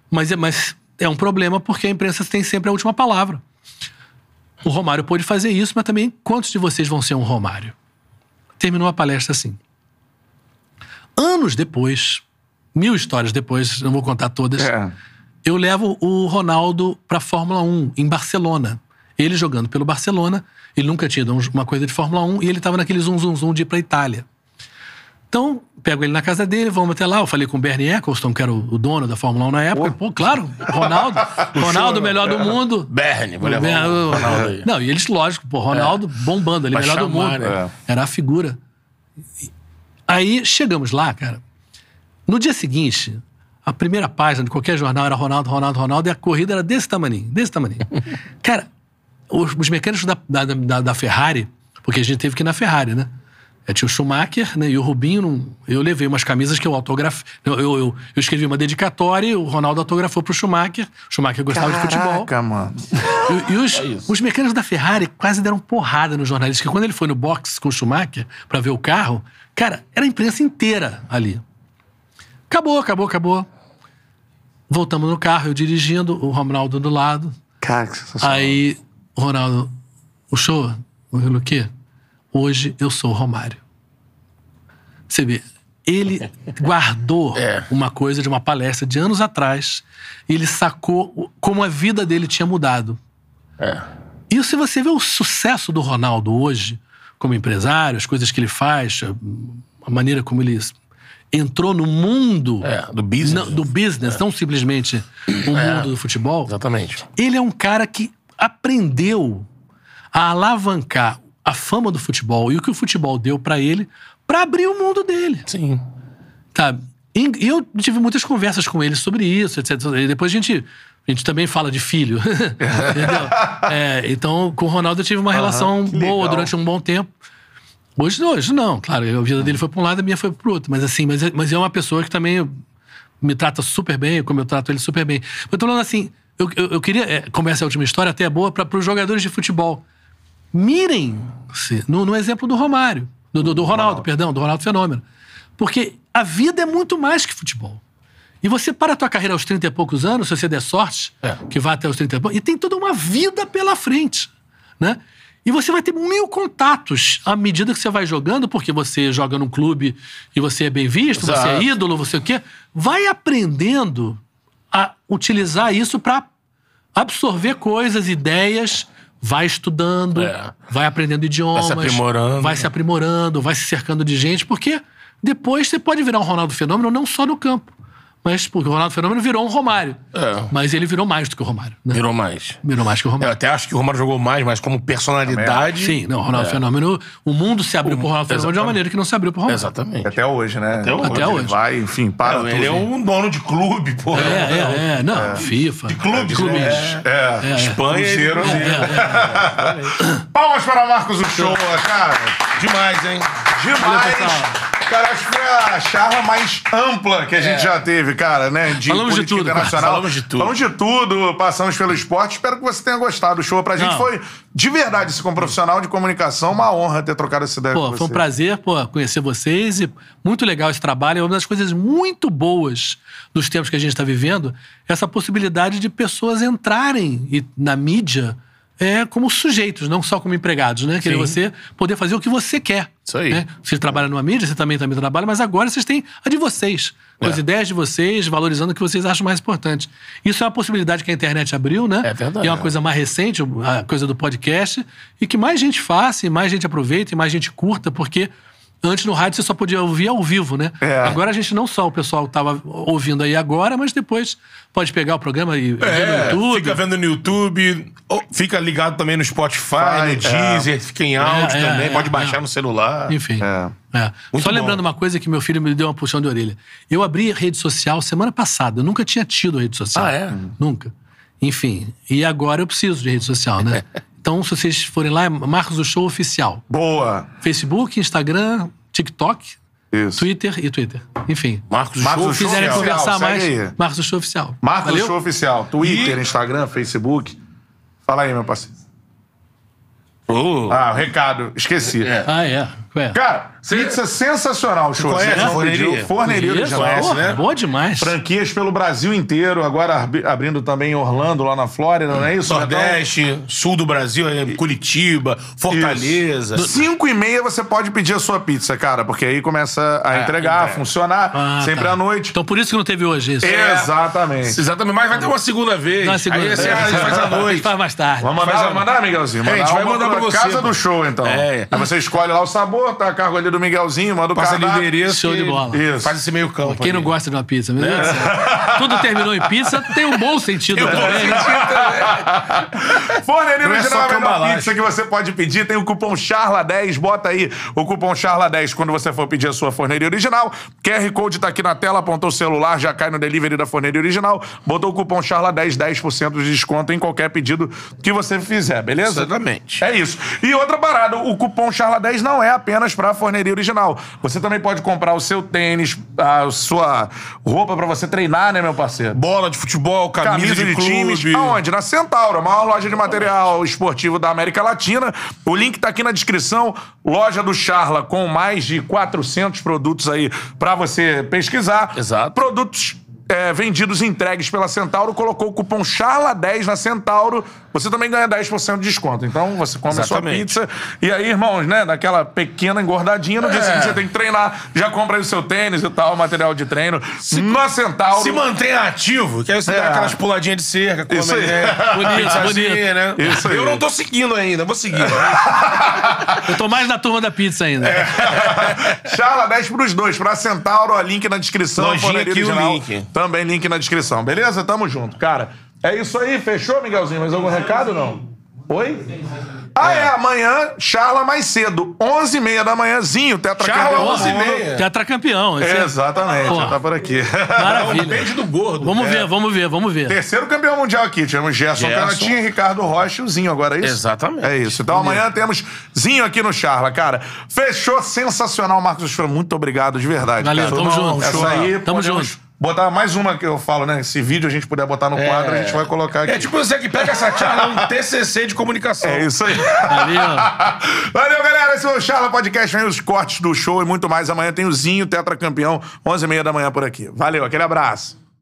Mas é, mas é um problema porque a imprensa tem sempre a última palavra. O Romário pôde fazer isso, mas também quantos de vocês vão ser um Romário? Terminou a palestra assim. Anos depois, mil histórias depois, não vou contar todas, É. eu levo o Ronaldo pra Fórmula 1 em Barcelona. Ele jogando pelo Barcelona, ele nunca tinha um- uma coisa de Fórmula 1 e ele tava naquele zum zum zum de ir pra Itália. Então, pego ele na casa dele, vamos até lá. Eu falei com o Bernie Eccleston, que era o, dono da Fórmula 1 na época. Pô, claro, Ronaldo, Ronaldo, melhor do mundo. Bernie, vou levar É, o Ronaldo aí. Não, e eles, lógico, pô, Ronaldo bombando ali, Pra melhor do chamar, mundo. né? Era a figura. Aí chegamos lá, cara. No dia seguinte, a primeira página de qualquer jornal era Ronaldo, Ronaldo, Ronaldo, e a corrida era desse tamaninho, desse tamaninho. cara, os, os mecânicos da, da, da, da Ferrari, porque a gente teve que ir na Ferrari, né? É, tinha o Schumacher, né? E o Rubinho, não- eu levei umas camisas que eu autografei. Eu, eu, eu, eu escrevi uma dedicatória e o Ronaldo autografou pro Schumacher. O Schumacher gostava de futebol. Caraca, mano. E, e os, os mecânicos da Ferrari quase deram porrada nos jornalistas, que quando ele foi no box com o Schumacher pra ver o carro, cara, era a imprensa inteira ali. Acabou, acabou, acabou. Voltamos no carro, eu dirigindo, o Ronaldo do lado. Cara, que sensacional. Aí, o Ronaldo, o show, o quê? Hoje eu sou o Romário. Você vê, ele guardou É. uma coisa de uma palestra de anos atrás, e ele sacou como a vida dele tinha mudado. É. E se você vê o sucesso do Ronaldo hoje, como empresário, as coisas que ele faz, a maneira como ele entrou no mundo É, do business. não- do business, não simplesmente o mundo do futebol, Exatamente. ele é um cara que aprendeu a alavancar a fama do futebol e o que o futebol deu pra ele pra abrir o mundo dele, Sim. sabe? E eu tive muitas conversas com ele sobre isso, etc. E depois a gente, a gente também fala de filho, entendeu? É, então, com o Ronaldo eu tive uma relação que boa legal. durante um bom tempo. Hoje, hoje não, claro, a vida dele foi pra um lado, a minha foi pro outro. Mas assim, mas é, mas é uma pessoa que também me trata super bem, como eu trato ele super bem. Eu tô falando assim, eu, eu, eu queria, é, como essa é a última história, até é boa para os jogadores de futebol. Mirem-se no, no exemplo do Romário, do, do, do Ronaldo, perdão, do Ronaldo Fenômeno. Porque a vida é muito mais que futebol. E você para a tua carreira aos 30 e poucos anos, se você der sorte, É. que vai até os 30 e poucos, e tem toda uma vida pela frente, né? E você vai ter mil contatos à medida que você vai jogando, porque você joga num clube e você é bem visto, você é Exato. ídolo, você o quê. Vai aprendendo a utilizar isso para absorver coisas, ideias, vai estudando, É. vai aprendendo idiomas, aprimorando. vai se aprimorando, vai se cercando de gente, porque depois você pode virar um Ronaldo Fenômeno não só no campo, mas porque o Ronaldo Fenômeno virou um Romário. É. Mas ele virou mais do que o Romário. Né? Virou mais. Virou mais que o Eu Romário. até acho que o Romário jogou mais, mas como personalidade. Sim, não, o Ronaldo Fenômeno, o mundo se abriu pro Ronaldo Fenômeno de uma maneira que não se abriu pro Romário. Exatamente. Até hoje, né? Até hoje. Até Ele hoje. Vai, enfim, para É, ele é um dono de clube, pô. É, é, é. Não, FIFA. Clubes, Clubes. né? É. Espanha. ele- Cruzeiro. É, Palmas para Marcos Uchoa, cara. Demais, hein? Demais. Valeu. Cara, acho que foi a charla mais ampla que a gente já teve, cara, né? De Falamos de tudo, internacional. Falamos de tudo. Falamos de tudo, passamos pelo esporte. Espero que você tenha gostado. O show pra gente Não. foi, de verdade, esse como profissional de comunicação, uma honra ter trocado essa ideia com Pô, você. foi um prazer pô, conhecer vocês e muito legal esse trabalho. É uma das coisas muito boas dos tempos que a gente está vivendo, essa possibilidade de pessoas entrarem na mídia é, como sujeitos, não só como empregados, né? Querer você poder fazer o que você quer. Isso aí. né? Você trabalha numa mídia, você também, também trabalha, mas agora vocês têm a de vocês. Com as É. ideias de vocês, valorizando o que vocês acham mais importante. Isso é uma possibilidade que a internet abriu, né? É verdade. E é uma coisa mais recente, a coisa do podcast, e que mais gente faça, e mais gente aproveite, e mais gente curta, porque antes no rádio você só podia ouvir ao vivo, né? É. Agora a gente não só o pessoal estava ouvindo aí agora, mas depois pode pegar o programa e ver no É, YouTube. fica vendo no YouTube, ou fica ligado também no Spotify, Vai, no é. Deezer, fica em áudio É, é, também, é, pode baixar é. no celular. Enfim. É. É. Só bom. lembrando uma coisa que meu filho me deu uma puxão de orelha. Eu abri rede social semana passada. Eu nunca tinha tido rede social. Ah, é? Nunca. Enfim. E agora eu preciso de rede social, né? então, se vocês forem lá, é Marcos do Show Oficial. Boa. Facebook, Instagram, TikTok, Isso. Twitter e Twitter. Enfim. Marcos, Marcos Show do Se quiserem Oficial, conversar mais, aí. Marcos do Show Oficial. Marcos Valeu? Show Oficial. Twitter, E- Instagram, Facebook. Fala aí, meu parceiro. Oh. Ah, o recado. Esqueci. É. Ah, é. Ué. Cara, pizza sensacional o show. conhece a forneria? Forneria Isso, original. conhece, porra, né? Boa demais. Franquias pelo Brasil inteiro, agora abri- abrindo também em Orlando, lá na Flórida, não é isso? Nordeste, sul do Brasil, aí, Curitiba, Fortaleza. Betão? Cinco e meia você pode pedir a sua pizza, cara, porque aí começa a É, entregar, a entrega. funcionar, Ah, sempre tá. à noite. Então por isso que não teve hoje isso. Exatamente. Exatamente, mas vai ter uma segunda vez. Não, é segunda aí vez. esse- a gente faz à noite. Faz mais tarde. Vamos mandar, a- mandar, Miguelzinho? É, a gente Mandar vai mandar pra você, Casa do show, então. É. Aí você escolhe lá o sabor, tá a cargo ali do Miguelzinho, manda o Passa cardápio. endereço. Show que de bola. Isso. Faz esse meio campo. Quem não ali. gosta de uma pizza, meu Deus do céu. Tudo terminou em pizza, tem um bom sentido também. né? Forneria Não é Original só é a melhor pizza que você pode pedir. Tem o cupom CHARLA10. Bota aí o cupom CHARLA10 quando você for pedir a sua forneria original. QR Code tá aqui na tela, apontou o celular, já cai no delivery da forneria original. Botou o cupom CHARLA10, 10% de desconto em qualquer pedido que você fizer, beleza? Exatamente. É isso. E outra parada, o cupom CHARLA10 não é apenas pra forneria original. Você também pode comprar o seu tênis, a sua roupa pra você treinar, né, meu parceiro? Bola de futebol, camisa, Camisa de, clube. times. Aonde? Na Centauro, a maior loja de material esportivo da América Latina. O link tá aqui na descrição. Loja do Charla com mais de 400 produtos aí pra você pesquisar. Exato. Produtos é, vendidos e entregues pela Centauro. Colocou o cupom CHARLA10 na Centauro. Você também ganha 10% de desconto. Então você come a sua Exatamente. pizza. E aí, irmãos, né? Daquela pequena engordadinha. No dia É. seguinte você tem que treinar. Já compra aí o seu tênis e tal, material de treino. na Centauro. Se mantém ativo, que aí você É. dá aquelas puladinhas de cerca, come Isso aí. né, Bonito, bonito. né? Isso aí. Eu não tô seguindo ainda, vou seguir. Eu tô mais na turma da pizza ainda. Charla 10 pros dois. Pra Centauro, ó, link na descrição. Lojinha aqui o link. Também link na descrição, beleza? Tamo junto, cara. É isso aí, fechou, Miguelzinho? Mais algum recado, não? Oi? Ah, é, amanhã, Charla mais cedo. 11h30 da manhãzinho, tetracampeão. Charla, do mundo. 11h30. Tetracampeão. é- Exatamente, já tá por aqui. Maravilha. Depende do gordo. Vamos ver, vamos ver, vamos ver. Terceiro campeão mundial aqui. Tivemos Gerson, Gerson. Canatinha, Ricardo Rocha e o Zinho agora, é isso? Exatamente. É isso. Então amanhã temos Zinho aqui no Charla, cara. Fechou, sensacional, Marcos. Muito obrigado, de verdade. Valeu, cara. tamo Foi junto. Essa aí, Tamo podemos junto. Botar mais uma que eu falo, né? Se vídeo a gente puder botar no quadro, a gente vai colocar aqui. É tipo você que pega essa charla, um TCC de comunicação. É isso aí. Valeu. Valeu, galera. Esse foi o Charla Podcast. Vem os cortes do show e muito mais. Amanhã tem o Zinho, tetracampeão, 11h30 da manhã por aqui. Valeu, aquele abraço.